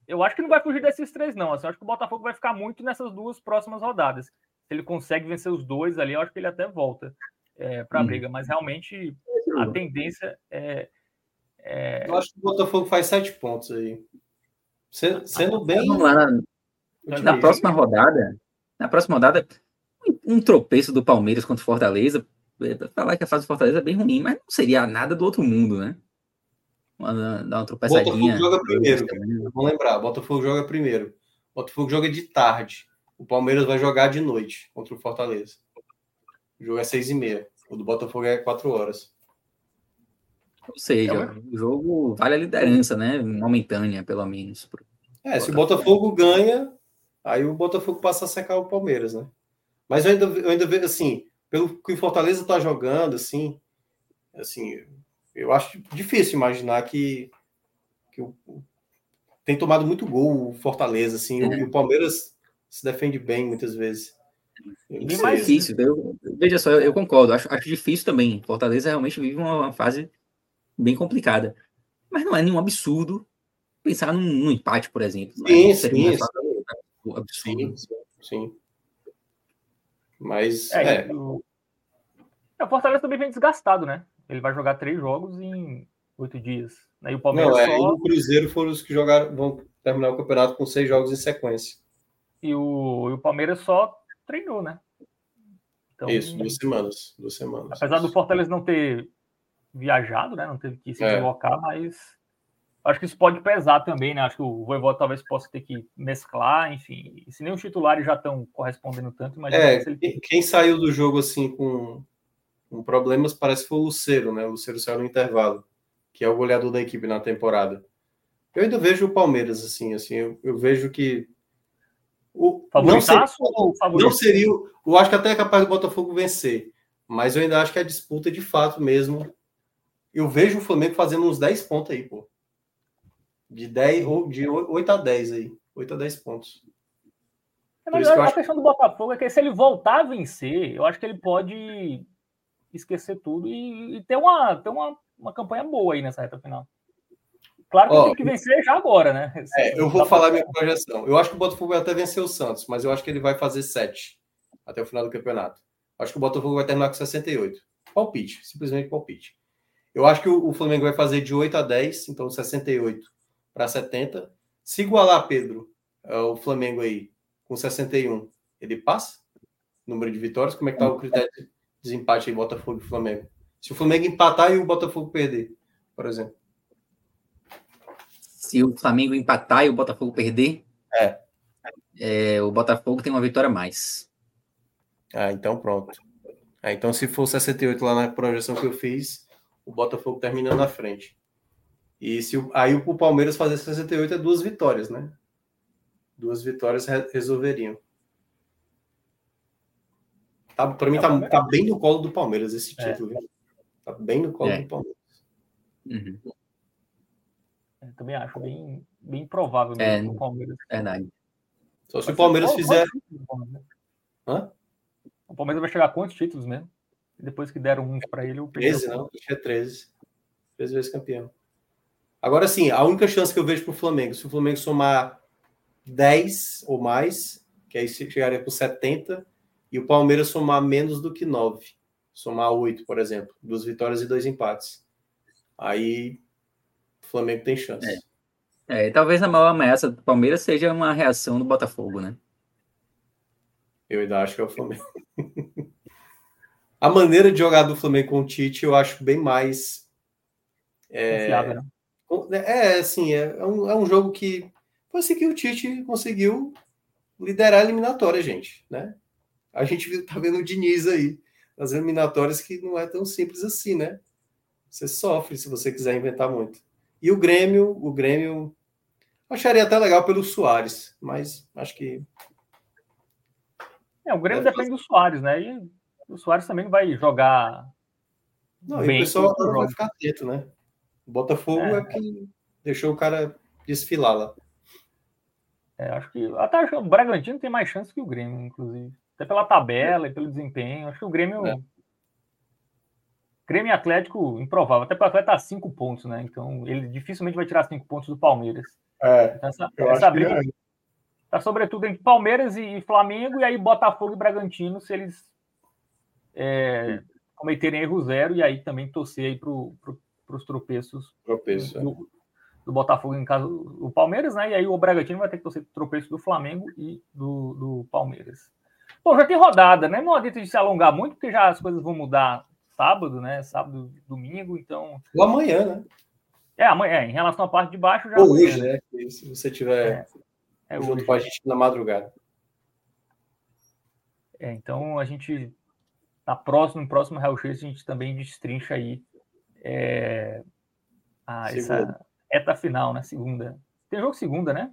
eu acho que não vai fugir desses três, não. Assim, eu acho que o Botafogo vai ficar muito nessas duas próximas rodadas. Se ele consegue vencer os dois ali, eu acho que ele até volta é, para a uhum. briga. Mas realmente a tendência é, é, Eu acho que o Botafogo faz sete pontos aí. Sendo, sendo bem. Vamos lá. Na, na próxima rodada, na próxima rodada, um tropeço do Palmeiras contra o Fortaleza falar que a fase do Fortaleza é bem ruim, mas não seria nada do outro mundo, né? Uma, dar uma tropeçadinha. Botafogo joga primeiro. Vamos lembrar, Botafogo joga primeiro. Botafogo joga de tarde. O Palmeiras vai jogar de noite contra o Fortaleza. O jogo é seis e meia. O do Botafogo é quatro horas. Ou seja, é o jogo vale a liderança, né? Momentânea, pelo menos. É, se o Botafogo ganha, aí o Botafogo passa a secar o Palmeiras, né? Mas eu ainda, eu ainda vejo assim, pelo que o Fortaleza está jogando, assim, assim, eu acho difícil imaginar que, que o, tem tomado muito gol o Fortaleza, assim, é. e o Palmeiras se defende bem muitas vezes. Bem mais difícil. Eu, veja só, eu, eu, concordo. Acho, acho difícil também. Fortaleza realmente vive uma, uma, fase bem complicada. Mas não é nenhum absurdo pensar num, num empate, por exemplo. Sim, sim, sim. Absurdo. sim, sim. Mas. É, é. O... É, o Fortaleza também vem desgastado, né? Ele vai jogar três jogos em oito dias. Aí o Palmeiras Não, é, só... o Cruzeiro foram os que jogaram, vão terminar o campeonato com seis jogos em sequência. E o, e o Palmeiras só treinou, né? Então, isso, duas semanas. Duas semanas. Apesar do Fortaleza não ter viajado, né? Não teve que se é. deslocar, mas Acho que isso pode pesar também, né? Acho que o Voivoda talvez possa ter que mesclar, enfim. Se nem os titulares já estão correspondendo tanto, mas é, ele... quem saiu do jogo assim com, com problemas parece foi o Lucero, né? O Lucero saiu no intervalo, que é o goleador da equipe na temporada. Eu ainda vejo o Palmeiras assim, assim, eu, eu vejo que o não seria, não seria, eu acho que até é capaz do Botafogo vencer, mas eu ainda acho que a disputa de fato mesmo. Eu vejo o Flamengo fazendo uns 10 pontos aí, pô. De 10 ou de 8 a 10 aí, 8 a 10 pontos. É, mas a, a questão do Botafogo é que se ele voltar a vencer, eu acho que ele pode esquecer tudo e, e ter, uma, ter uma, uma campanha boa aí nessa reta final. Claro que Ó, tem que vencer já agora, né? É, eu vou falar minha projeção. Eu acho que o Botafogo vai até vencer o Santos, mas eu acho que ele vai fazer 7 até o final do campeonato. Acho que o Botafogo vai terminar com 68. Palpite, simplesmente palpite. Eu acho que o, Flamengo vai fazer de 8 a 10, então 68 para 70. Se igualar, Pedro, é, o Flamengo aí com 61, ele passa? Número de vitórias? Como é que tá o critério de desempate aí, Botafogo e Flamengo? Se o Flamengo empatar e o Botafogo perder, por exemplo se o Flamengo empatar e o Botafogo perder, é. é o Botafogo tem uma vitória a mais. Ah, então pronto. Ah, então, se for 68 lá na projeção que eu fiz, o Botafogo termina na frente. E se aí o Palmeiras fazer 68 é duas vitórias, né? Duas vitórias resolveriam. Tá, para mim, tá, tá, bem no colo do Palmeiras esse é. título. É. Tá bem no colo é. do Palmeiras. Uhum. Eu também acho bem, bem provável mesmo é, o Palmeiras. Verdade. Só se o Palmeiras fizer. Hã? O Palmeiras vai chegar a quantos títulos mesmo? Depois que deram uns para ele, o 13, não? Acho que é 13. 13 vezes campeão. Agora sim, a única chance que eu vejo para o Flamengo, se o Flamengo somar 10 ou mais, que aí chegaria para 70, e o Palmeiras somar menos do que 9, somar 8, por exemplo, duas vitórias e dois empates. Aí o Flamengo tem chance. É. é, talvez a maior ameaça do Palmeiras seja uma reação do Botafogo, né? Eu ainda acho que é o Flamengo. a maneira de jogar do Flamengo com o Tite eu acho bem mais. É, né? É assim, é, é, um, é um jogo que foi assim que o Tite conseguiu liderar a eliminatória, gente, né? A gente tá vendo o Diniz aí nas eliminatórias que não é tão simples assim, né? Você sofre se você quiser inventar muito. E o Grêmio, o Grêmio acharia até legal pelo Soares, mas acho que. É, o Grêmio é, depende do Soares, né? E o Soares também vai jogar. Não, bem, e o pessoal vai ficar atento, né? O Botafogo é, é que deixou o cara desfilar lá. É, acho que até acho que o Bragantino tem mais chance que o Grêmio, inclusive. Até pela tabela e pelo desempenho. Acho que o Grêmio é. Grêmio Atlético, improvável. Até para o Atlético tá cinco pontos, né? Então ele dificilmente vai tirar cinco pontos do Palmeiras. É, então, essa, essa briga é. tá sobretudo entre Palmeiras e Flamengo, e aí Botafogo e Bragantino, se eles é, cometerem erro zero, e aí também torcer aí para pro, os tropeços Tropeço, do, é. do, Botafogo, em caso o Palmeiras, né? E aí o Bragantino vai ter que torcer tropeço do Flamengo e do, do Palmeiras. Bom, já tem rodada, né? Não adianta de se alongar muito, porque já as coisas vão mudar sábado, né? Sábado, domingo, então. Ou amanhã, né? É, amanhã, é, em relação à parte de baixo já. Ou hoje, né? Se você tiver é, é junto hoje. com a gente na madrugada. É, então a gente. Na próxima, no próximo Real X, a gente também destrincha aí é, a, essa reta final, né? Segunda. Tem jogo segunda, né?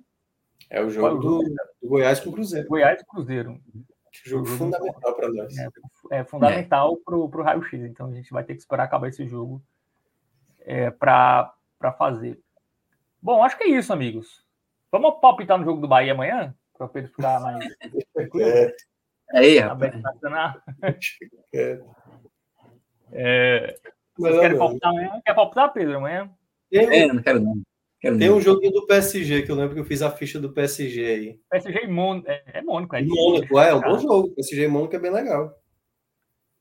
É o jogo, é jogo? Do, do, Goiás com o Cruzeiro. Goiás e Cruzeiro. Jogo fundamental para nós. É, é fundamental para o raio-x. Então a gente vai ter que esperar acabar esse jogo é, para fazer. Bom, acho que é isso, amigos. Vamos palpitar no jogo do Bahia amanhã? Para o Pedro ficar mais tranquilo. É. Aí, rapaz. É. É, vocês querem palpitar amanhã? Quer palpitar, Pedro, amanhã? É, não quero não. Tem um joguinho do PSG que eu lembro que eu fiz a ficha do PSG aí. PSG e Mônaco. É, é Mônaco, é. Mônaco, é, é um bom jogo. PSG e Mônaco é bem legal.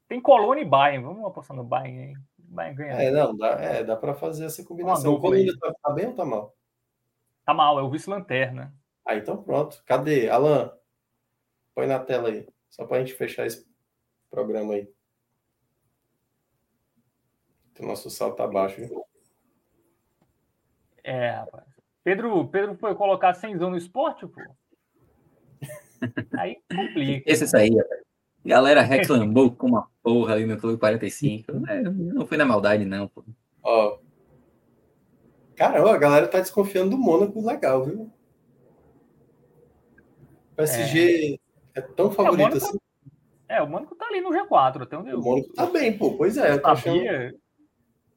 Tem Colônia e Bayern. Vamos apostar no Bayern aí. Bayern ganha. É, não, dá, é, dá para fazer essa combinação. O Colônia tá, tá, bem ou tá mal? Tá mal, é o vice-lanterna. Ah, então pronto. Cadê? Alan, põe na tela aí. Só para a gente fechar esse programa aí. O nosso salto tá baixo, viu? É, É, rapaz. Pedro, Pedro foi colocar 100 no esporte, pô. Aí complica. Esse aí, galera reclamou com uma porra ali no Clube 45. É, não foi na maldade, não, pô. Ó. Caramba, a galera tá desconfiando do Mônaco legal, viu? O PSG é, é tão favorito é, Mônaco, assim. É, o Mônaco tá ali no G4, até onde eu... O Mônaco tá bem, pô. Pois é. Eu tô achando...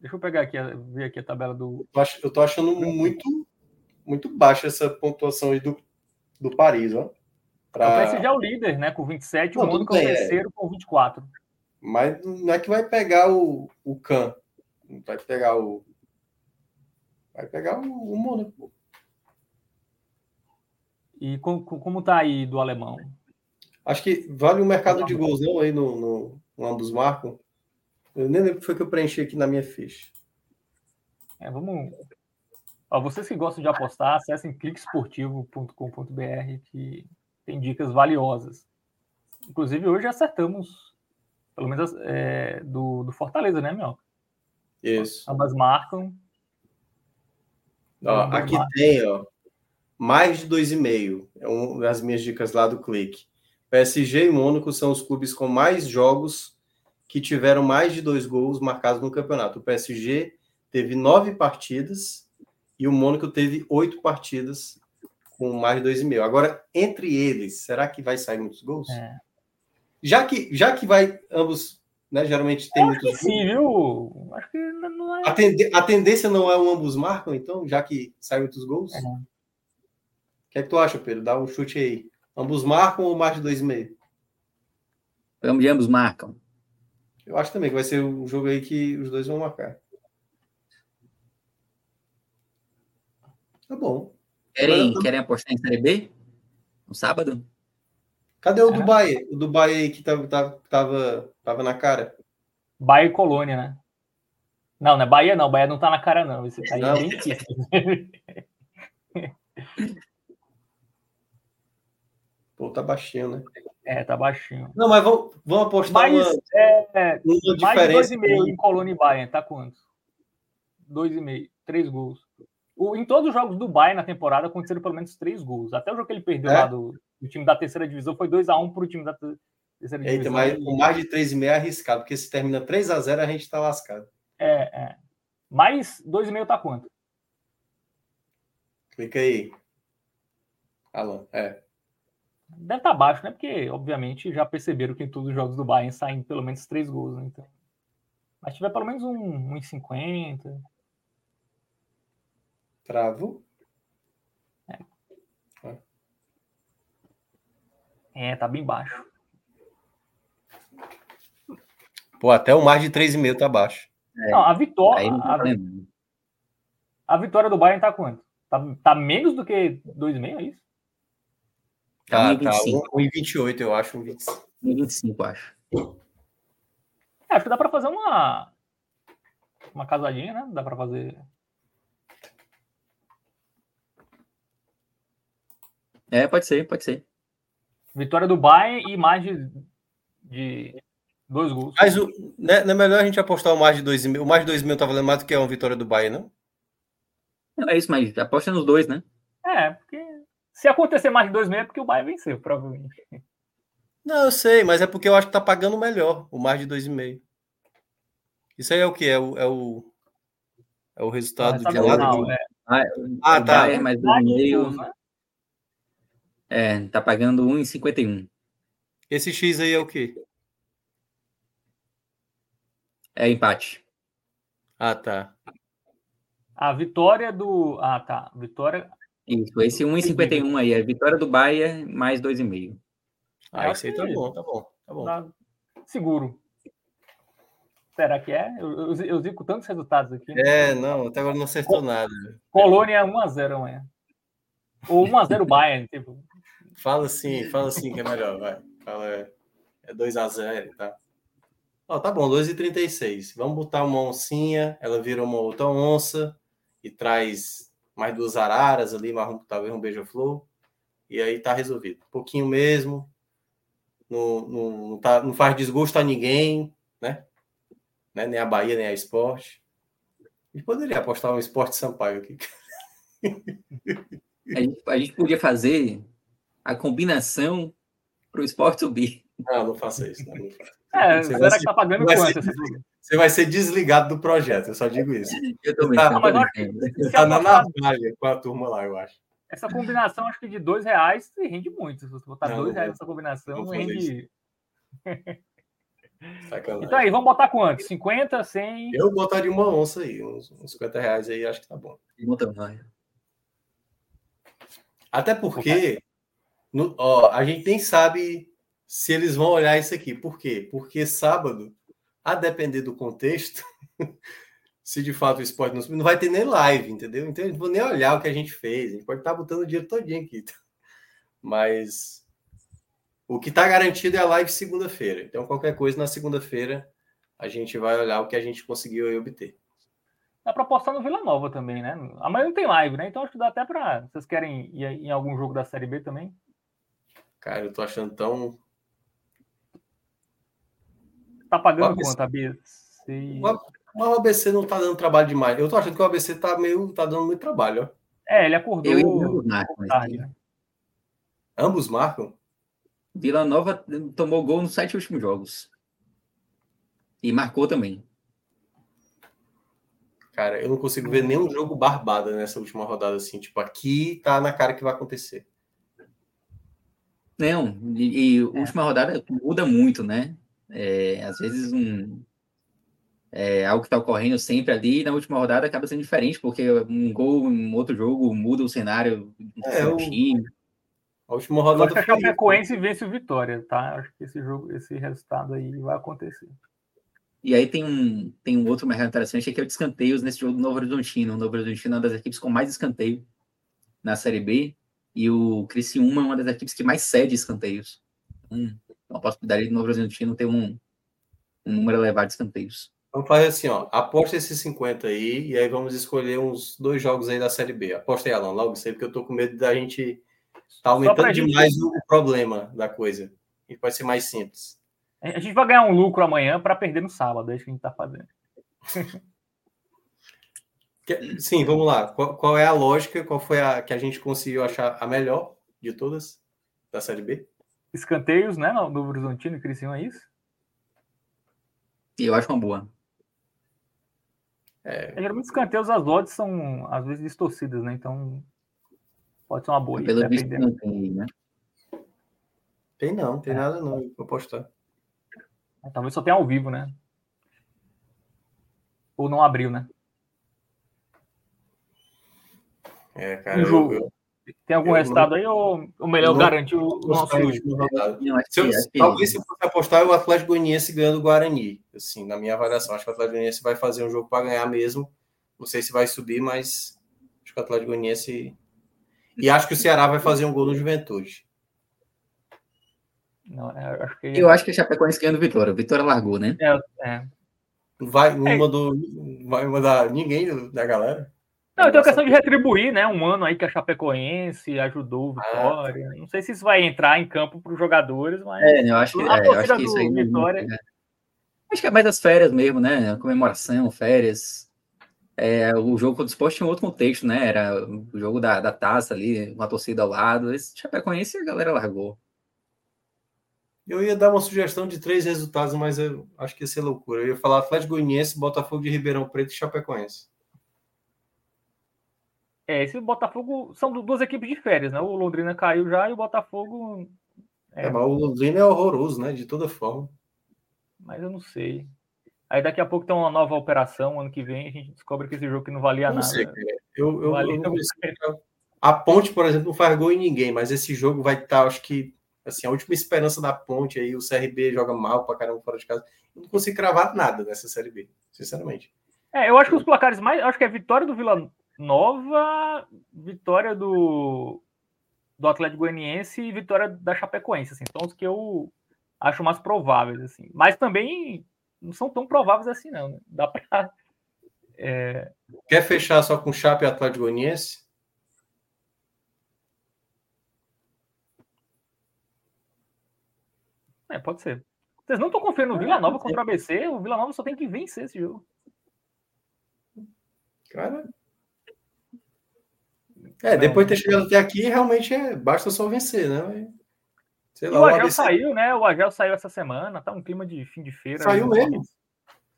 Deixa eu pegar aqui, ver aqui a tabela do. Eu tô, achando muito, muito baixa essa pontuação aí do, do Paris, ó. Pra... O PSG é o líder, né? Com 27, não, o Mônaco é o é. terceiro com 24. Mas não é que vai pegar o, o Can. Vai pegar o. Vai pegar o, o Mônaco. E com, com, como tá aí do alemão? Acho que vale o mercado de gols não aí no, no, no ambos marcam. Eu nem lembro o que foi que eu preenchi aqui na minha ficha. É, vamos. Ó, vocês que gostam de apostar, acessem cliquesportivo.com.br que tem dicas valiosas. Inclusive, hoje acertamos, pelo menos é, do, do Fortaleza, né, Mel? Isso. Ambas marcam. Ó, aqui marcam. tem, ó, mais de 2,5. É um das minhas dicas lá do clique. PSG e Mônaco são os clubes com mais jogos que tiveram mais de dois gols marcados no campeonato. O PSG teve nove partidas e o Mônaco teve oito partidas com mais de dois e meio. Agora, entre eles, será que vai sair muitos gols? É. Já que já que vai ambos, né? Geralmente tem muitos gols. Sim, viu? Acho que não é. A, tend a tendência não é o ambos marcam, então, já que saem muitos gols. É. O que é que tu acha, Pedro? Dá um chute aí. Ambos marcam ou mais de dois e meio? Ambos marcam. Eu acho também que vai ser um jogo aí que os dois vão marcar. Tá bom. Querem, tô... querem apostar em Série B? No sábado? Cadê o é. Dubai? O Dubai aí que tava, tava, tava na cara. Bahia e Colônia, né? Não, não é Bahia não. Bahia não tá na cara, não. Esse tá aí bem Pô, tá baixinho, né? É, tá baixinho. Não, mas vamos, vamos apostar mais, uma, é, uma mais de 2,5 em Colônia e Bayern, tá quanto? 2,5, 3 gols. O, em todos os jogos do Bayern na temporada aconteceram pelo menos 3 gols. Até o jogo que ele perdeu é? lá do, do, time da terceira divisão foi 2x1 pro time da terceira Eita, divisão. Mas o mais de 3,5 é arriscado, porque se termina 3x0 a gente tá lascado. É, é. Mais 2,5 tá quanto? Clica aí. Alan, é. Deve estar tá baixo, né? Porque, obviamente, já perceberam que em todos os jogos do Bayern saem pelo menos três gols, né? Então, mas tiver pelo menos um 1,50. Um Travo. É. é. é, tá bem baixo. Pô, até o mais de 3,5 tá baixo. É. Não, a vitória. Tá a, a, vitória do Bayern tá quanto? Tá, tá menos do que 2,5, é isso? Tá, tá. 1,28, eu acho. 1,25, acho. É, acho que dá para fazer uma. Uma casadinha, né? Dá para fazer. É, pode ser, pode ser. Vitória do Bayern e mais de, de dois gols. Mas o, né, não é melhor a gente apostar o mais de dois mil. O mais de dois mil tá valendo mais do que uma vitória do Bayern, não? Não, é isso, mas aposta nos dois, né? É, porque se acontecer mais de dois meses, é porque o Bayern venceu, provavelmente. Não, eu sei, mas é porque eu acho que tá pagando melhor o mais de dois e meio. Isso aí é o que? É o, é o, é o resultado ah, de lado? Né? Ah, ah tá. Bayern mais dois e meio. Né? É, tá pagando 1,51. Esse X aí é o quê? É empate. Ah, tá. A vitória do. Ah, tá. Vitória. Isso, esse 1,51 aí, é vitória do Bahia mais 2,5. Ah, esse aí tá bom, tá bom, tá bom. Tá seguro. Será que é? Eu, eu, eu zico tantos resultados aqui. É, não, até agora não acertou nada. Colônia 1x0 amanhã. Ou 1x0 Bayern, tipo. Fala assim, fala assim que é melhor, vai. Fala, é 2x0, tá? Ó, tá bom, 2,36. Vamos botar uma oncinha, ela vira uma outra onça e traz mais duas araras ali, mais talvez um beija-flor, e aí tá resolvido. Um pouquinho mesmo, não, não, não, tá, não faz desgosto a ninguém, né? né? Nem a Bahia, nem a esporte. E poderia apostar um esporte Sampaio aqui. A gente, a gente podia fazer a combinação para o esporte subir. Não, não faça isso. Não, não faça. É, Você será vai que tá pagando quanto? ser- Você vai ser desligado do projeto, eu só digo isso. Eu também. Tá. Você tá na navalha com a turma lá, eu acho. Essa combinação, acho que de dois reais rende muito. Se você botar Não, dois não reais nessa combinação, rende. Sacanagem. Então aí, vamos botar quanto? 50, 100? Eu botaria uma onça aí, uns, uns 50 reais aí, acho que tá bom. Até porque no- ó, a gente nem sabe se eles vão olhar isso aqui. Por quê? Porque sábado, a depender do contexto, se de fato o esporte não subir, não vai ter nem live, entendeu? Então eles não vão nem olhar o que a gente fez. A gente pode estar botando o dinheiro todinho aqui. Mas o que está garantido é a live segunda-feira. Então, qualquer coisa na segunda-feira, a gente vai olhar o que a gente conseguiu aí obter. Dá pra postar no Vila Nova também, né? Amanhã não tem live, né? Então acho que dá até pra. Vocês querem ir em algum jogo da Série B também? Cara, eu tô achando tão. Tá pagando ABC. quanto, ABC? O ABC não tá dando trabalho demais. Eu tô achando que o ABC tá meio. tá dando muito trabalho, ó. É, ele acordou Eu e o Marco, mas tarde, né? Ambos marcam? Vila Nova tomou gol nos sete últimos jogos. E marcou também. Cara, eu não consigo ver nenhum jogo barbada nessa última rodada, assim. Tipo, aqui tá na cara que vai acontecer. Não, e, e a última rodada muda muito, né? É, às vezes um, é, algo que está ocorrendo sempre ali, na última rodada acaba sendo diferente, porque um gol em outro jogo muda o cenário do É, o- time. A última Eu acho rodada que a. Chapecoense vence o Vitória, tá? Acho que esse jogo, esse resultado aí vai acontecer. E aí tem um, tem um outro mercado interessante, que é o de escanteios nesse jogo do Novo Horizontino. O Novo Horizontino é uma das equipes com mais escanteio na Série B, e o Criciúma é uma das equipes que mais cede escanteios. Hum, uma possibilidade do Novo Horizontino ter um, um número elevado de escanteios. Vamos fazer assim, ó. Aposta esses 50 aí, e aí vamos escolher uns dois jogos aí da Série B. Aposta aí, Alan, logo isso aí, porque eu tô com medo da gente tá aumentando pra gente- demais o problema da coisa. E pode ser mais simples. A gente vai ganhar um lucro amanhã para perder no sábado, é isso que a gente tá fazendo. Sim, vamos lá. Qual, qual é a lógica? Qual foi a que a gente conseguiu achar a melhor de todas da Série B? Escanteios, né? No Novo Horizontino e Criciúma, é isso? E eu acho uma boa. É, geralmente escanteios, as odds são às vezes distorcidas, né? Então pode ser uma boa. aí, Pelo visto, dependendo. não tem, né? Tem não, tem nada não. eu Vou apostar. Talvez só tenha ao vivo, né? Ou não abriu, né? É, cara. Um eu- jogo. eu- Tem algum Eu resultado aí ou, ou melhor não- garantir o eu nosso. Eu acho Se eu- talvez se eu fosse apostar, o Atlético Goianiense ganhando o Guarani. Assim, na minha avaliação, acho que o Atlético Goianiense vai fazer um jogo para ganhar mesmo. Não sei se vai subir, mas acho que o Atlético Goianiense. E acho que o Ceará vai fazer um gol no Juventude. Não, é, acho que Eu acho que a Chapecoense ganhando Vitória. O Vitória largou, né? é. Não vai, não É. mandou, vai mandar ninguém da galera. Não, então a questão de retribuir, né? Um ano aí que a Chapecoense ajudou o Ah, Vitória. Não sei se isso vai entrar em campo para os jogadores, mas É, eu acho que, A é, eu acho que isso aí. não- Vitória- é. Acho que é mais as férias mesmo, né? A comemoração, férias. É, o jogo contra o esporte tinha um outro contexto, né? Era o jogo da, da taça ali, com a torcida ao lado. Esse Chapecoense a galera largou. Eu ia dar uma sugestão de três resultados, mas eu acho que ia ser loucura. Eu ia falar Atlético Goianiense, Botafogo de Ribeirão Preto e Chapecoense. É, esse Botafogo são du- duas equipes de férias, né? O Londrina caiu já e o Botafogo, É, É. mas o Londrina é horroroso, né? De toda forma. mas eu não sei. Aí daqui a pouco tem uma nova operação, ano que vem a gente descobre que esse jogo que não valia não nada. sei. Eu, eu, Valia eu não consigo- A Ponte, por exemplo, não faz gol em ninguém, mas esse jogo vai estar, acho que, assim, a última esperança da Ponte aí, o CRB joga mal pra caramba fora de casa. Eu não consigo cravar nada nessa Série B, sinceramente. É, eu acho que os placares mais. Acho que é vitória do Vila Nova, vitória do, do Atlético Goianiense e vitória da Chapecoense. Assim, são os que eu acho mais prováveis. Assim. Mas também não são tão prováveis assim, não. né? Dá pra. Quer fechar só com Chape e Atlético Goianiense? É, pode ser. Vocês não estão confiando no Vila Nova contra o ABC? O Vila Nova só tem que vencer esse jogo. Cara, É, depois de ter chegado até aqui, realmente é, basta só vencer, né? Sei lá, o Agel saiu, né? O Agel saiu essa semana, tá um clima de fim de feira. Saiu mesmo?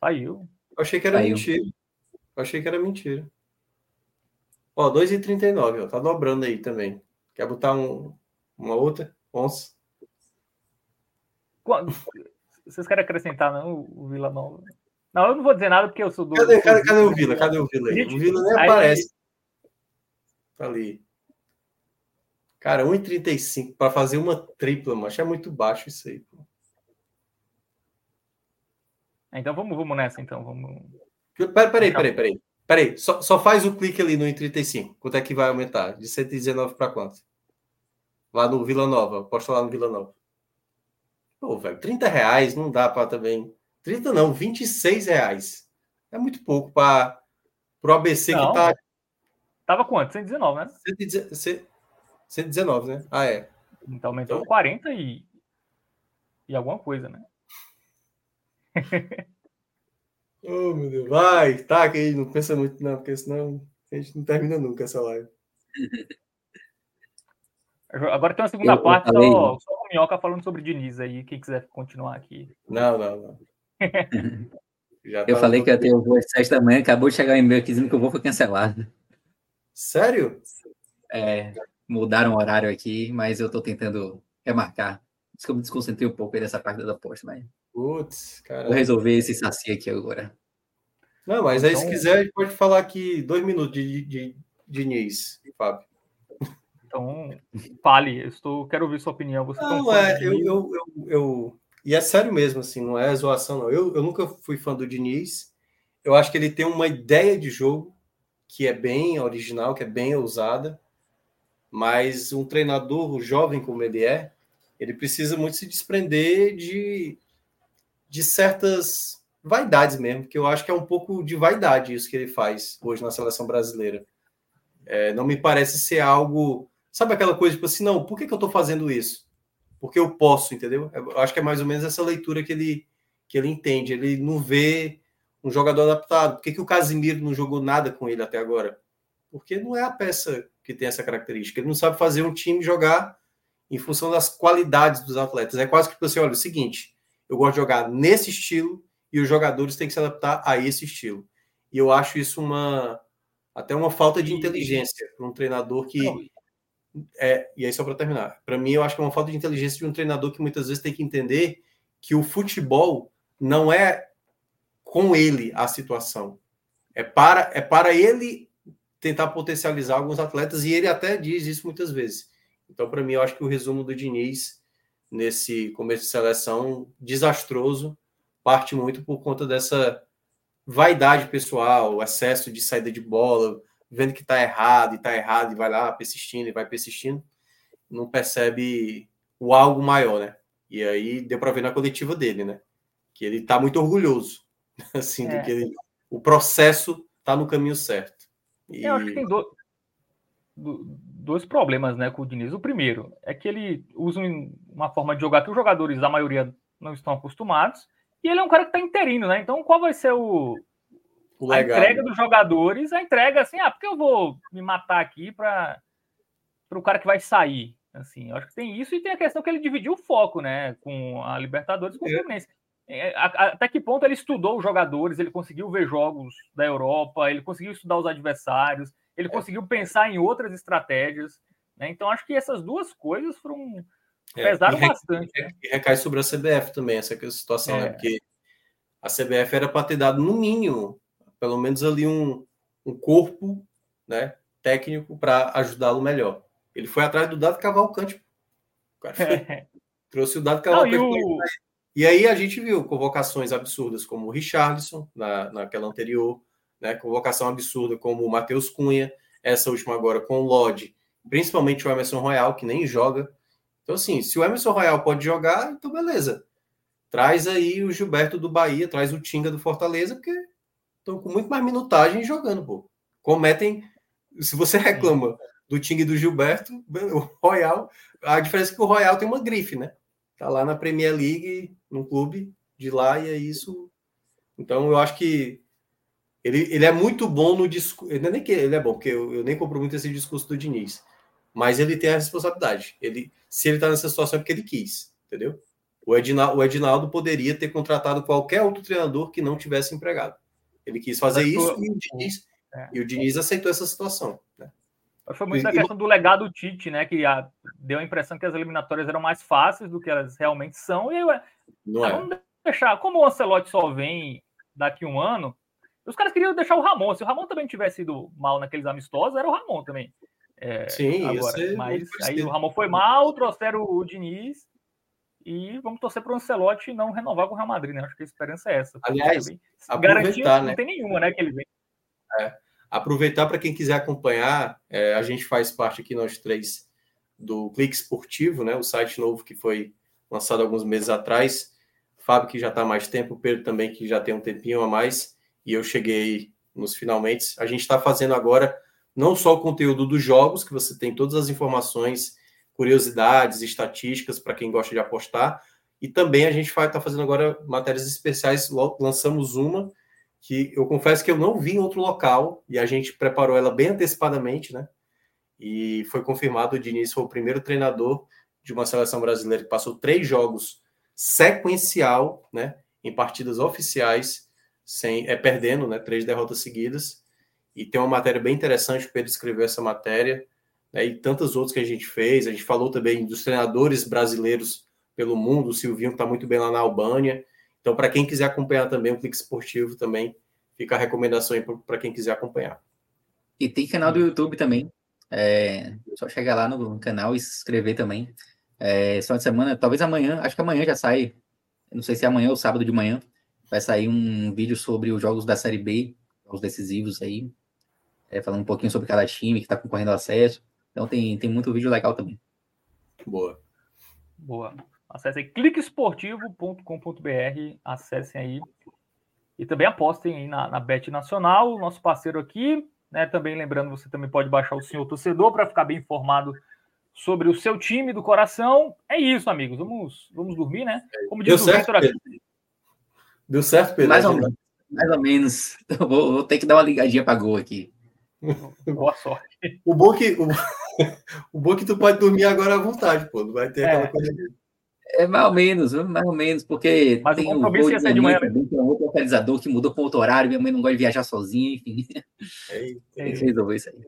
Saiu. Eu achei que era saiu. mentira. Eu achei que era mentira. Ó, 2,39, ó, tá dobrando aí também. Quer botar um, uma outra? Onça? Vocês querem acrescentar, não, o Vila Nova? Não, eu não vou dizer nada porque eu sou do. Cadê, cadê, cadê o Vila? Cadê o Vila aí? O Vila nem aí, aparece. Tá ali. Cara, 1,35 para fazer uma tripla, mas é muito baixo isso aí. Pô. Então vamos, vamos nessa, então. Vamos... Peraí, peraí, peraí, peraí. Peraí, só, só faz o clique ali no 1,35. Quanto é que vai aumentar? De 119 para quanto? Lá no Vila Nova. Posta lá no Vila Nova. Pô, velho, 30 reais não dá para também. 30 não, 26 reais. É muito pouco para o ABC não, que tá. Tava quanto? 119, né? 119, né? Ah, é. Então aumentou então... 40 e, e alguma coisa, né? oh, meu Deus. Vai, tá, que aí não pensa muito, não, porque senão a gente não termina nunca essa live. Agora tem uma segunda eu, parte, eu só, só o Minhoca falando sobre Diniz aí, quem quiser continuar aqui. Não, não, não. eu tá falei que ia ter o voo às sete da manhã, acabou de chegar um e-mail aqui dizendo que o voo foi cancelado. Sério? É, mudaram o horário aqui, mas eu estou tentando remarcar. Isso que eu me desconcentrei um pouco aí dessa parte da aposta, mas. Putz, cara. Vou resolver esse saci aqui agora. Não, mas aí então... se quiser, a gente pode falar aqui dois minutos de, de, de Diniz, Fábio. Então, fale, eu estou, quero ouvir sua opinião. Você não, é, eu, eu, eu, eu, E é sério mesmo, assim, não é zoação, não. Eu, eu nunca fui fã do Diniz. Eu acho que ele tem uma ideia de jogo que é bem original, que é bem ousada, mas um treinador jovem como ele é, ele precisa muito se desprender de, de certas vaidades mesmo, que eu acho que é um pouco de vaidade isso que ele faz hoje na seleção brasileira. É, não me parece ser algo. Sabe aquela coisa tipo assim, não, por que, que eu estou fazendo isso? Porque eu posso, entendeu? Eu acho que é mais ou menos essa leitura que ele, que ele entende. Ele não vê um jogador adaptado. Por que, que o Casimiro não jogou nada com ele até agora? Porque não é a peça que tem essa característica. Ele não sabe fazer um time jogar em função das qualidades dos atletas. É quase que você tipo olha, é o seguinte, eu gosto de jogar nesse estilo e os jogadores têm que se adaptar a esse estilo. E eu acho isso uma até uma falta de inteligência para um treinador que é, e aí só para terminar, para mim eu acho que é uma falta de inteligência de um treinador que muitas vezes tem que entender que o futebol não é com ele a situação. É para, é para ele tentar potencializar alguns atletas, e ele até diz isso muitas vezes. Então, para mim, eu acho que o resumo do Diniz nesse começo de seleção desastroso parte muito por conta dessa vaidade pessoal, excesso de saída de bola, vendo que está errado e está errado e vai lá persistindo e vai persistindo, não percebe o algo maior, né? E aí deu para ver na coletiva dele, né? Que ele está muito orgulhoso assim, é. do que ele, o processo está no caminho certo. E... Eu acho que tem do, do, dois problemas né, com o Diniz. O primeiro é que ele usa uma forma de jogar que os jogadores, a maioria, não estão acostumados, e ele é um cara que está interino, né? Então, qual vai ser o, o a entrega dos jogadores? A entrega assim, ah, porque eu vou me matar aqui para o cara que vai sair. Assim, eu acho que tem isso e tem a questão que ele dividiu o foco, né, com a Libertadores e com o Fluminense. É, até que ponto ele estudou os jogadores, ele conseguiu ver jogos da Europa, ele conseguiu estudar os adversários, ele é. conseguiu pensar em outras estratégias. Né? Então, acho que essas duas coisas foram é, pesaram e bastante. Né? E recai sobre a CBF também, essa situação, né? é. né? Porque a CBF era para ter dado, no mínimo, pelo menos ali um, um corpo né, técnico para ajudá-lo melhor. Ele foi atrás do Dado Cavalcante. O cara foi, trouxe o Dado Cavalcante. Não, e aí a gente viu convocações absurdas como o Richarlison, na, naquela anterior, né? convocação absurda como o Matheus Cunha, essa última agora com o Lodge, principalmente o Emerson Royal, que nem joga. Então, assim, se o Emerson Royal pode jogar, então beleza. Traz aí o Gilberto do Bahia, traz o Tinga do Fortaleza, porque estão com muito mais minutagem jogando, pô. Cometem. Se você reclama do Tinga e do Gilberto, o Royal, a diferença é que o Royal tem uma grife, né? Tá lá na Premier League, num clube de lá, e é isso. Então, eu acho que Ele, ele é muito bom no discurso. É nem que ele é bom, porque eu, eu, nem compro muito esse discurso do Diniz. Mas ele tem a responsabilidade. Ele, se ele está nessa situação é porque ele quis, entendeu? O Edinaldo, o Edinaldo poderia ter contratado qualquer outro treinador que não tivesse empregado. Ele quis fazer isso e o Diniz, é. e o Diniz aceitou essa situação. Né? Foi muito na questão do legado Tite, né? Que a, deu a impressão que as eliminatórias eram mais fáceis do que elas realmente são. E ué, não é. vamos deixar, como o Ancelotti só vem daqui um ano, os caras queriam deixar o Ramon. Se o Ramon também tivesse ido mal naqueles amistosos, era o Ramon também. É, Sim, agora, mas aí o Ramon foi mal, trouxeram o Diniz e vamos torcer para o Ancelotti não renovar com o Real Madrid, né? Acho que a esperança é essa. Aliás, garantia né? não tem nenhuma, né? Que ele vem. É, aproveitar para quem quiser acompanhar, é, a gente faz parte aqui, nós três, do Clique Esportivo, né? O site novo que foi lançado alguns meses atrás. Fábio, que já está há mais tempo, Pedro também, que já tem um tempinho a mais e eu cheguei nos finalmente. A gente está fazendo agora não só o conteúdo dos jogos, que você tem todas as informações, curiosidades, estatísticas para quem gosta de apostar, e também a gente está fazendo agora matérias especiais. Lançamos uma que eu confesso que eu não vi em outro local e a gente preparou ela bem antecipadamente, né? E foi confirmado o Diniz foi o primeiro treinador de uma seleção brasileira que passou três jogos sequencial, né? Em partidas oficiais sem é perdendo, né? Três derrotas seguidas. E tem uma matéria bem interessante, o Pedro escreveu essa matéria, né, e tantas outras que a gente fez. A gente falou também dos treinadores brasileiros pelo mundo, o Silvinho está muito bem lá na Albânia. Então, para quem quiser acompanhar também o Clique Esportivo, também fica a recomendação aí para quem quiser acompanhar. E tem canal do YouTube também. É só chegar lá no canal e se inscrever também. É, só de semana, talvez amanhã, acho que amanhã já sai. Não sei se é amanhã ou sábado de manhã vai sair um vídeo sobre os jogos da Série B, os decisivos aí, é, falando um pouquinho sobre cada time que está concorrendo ao acesso. Então tem, tem muito vídeo legal também. Boa. Boa. Acesse aí cliquesportivo.com.br, acessem aí. E também apostem aí na, na Bet Nacional, nosso parceiro aqui. Né? Também lembrando, você também pode baixar o Senhor Torcedor para ficar bem informado sobre o seu time do coração. É isso, amigos. Vamos, vamos dormir, né? Como diz Deu o Victor aqui. Deu certo, Pedro? Mais ou menos. Mais ou menos. Vou, vou, ter que dar uma ligadinha para gol aqui. Boa sorte. O bom, que, o, o bom que tu pode dormir agora à vontade, pô. Não vai ter é. aquela coisa. É mais ou menos, mais ou menos, porque Mas tem o compromisso ia ser de manhã mesmo. Tem um outro localizador que mudou para outro horário, minha mãe não gosta de viajar sozinha, enfim. Tem que resolver isso aí.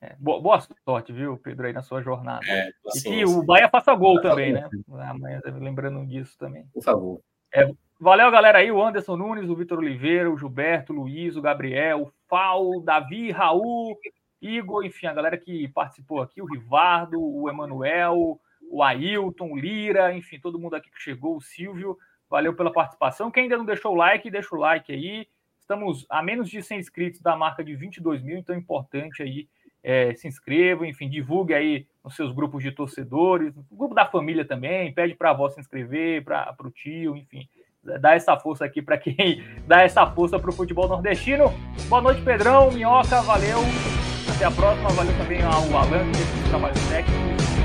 É, boa, boa, sorte, viu, Pedro, aí na sua jornada. É, e que o Bahia faça gol também, né? Amanhã, lembrando disso também. Por favor. É, Valeu, galera aí, o Anderson Nunes, o Vitor Oliveira, o Gilberto, o Luiz, o Gabriel, o Fal, Davi, Raul, Igor, enfim, a galera que participou aqui, o Rivardo, o Emanuel, o Ailton, o Lira, enfim, todo mundo aqui que chegou, o Silvio, valeu pela participação. Quem ainda não deixou o like, deixa o like aí. Estamos a menos de 100 inscritos da marca de 22 mil, então é importante aí é, se inscreva, enfim, divulgue aí nos seus grupos de torcedores, no grupo da família também, pede para a avó se inscrever, para o tio, enfim dar essa força aqui para quem dá essa força para o futebol nordestino. Boa noite, Pedrão, Minhoca, valeu. Até a próxima, valeu também ao Alan, que trabalho técnico.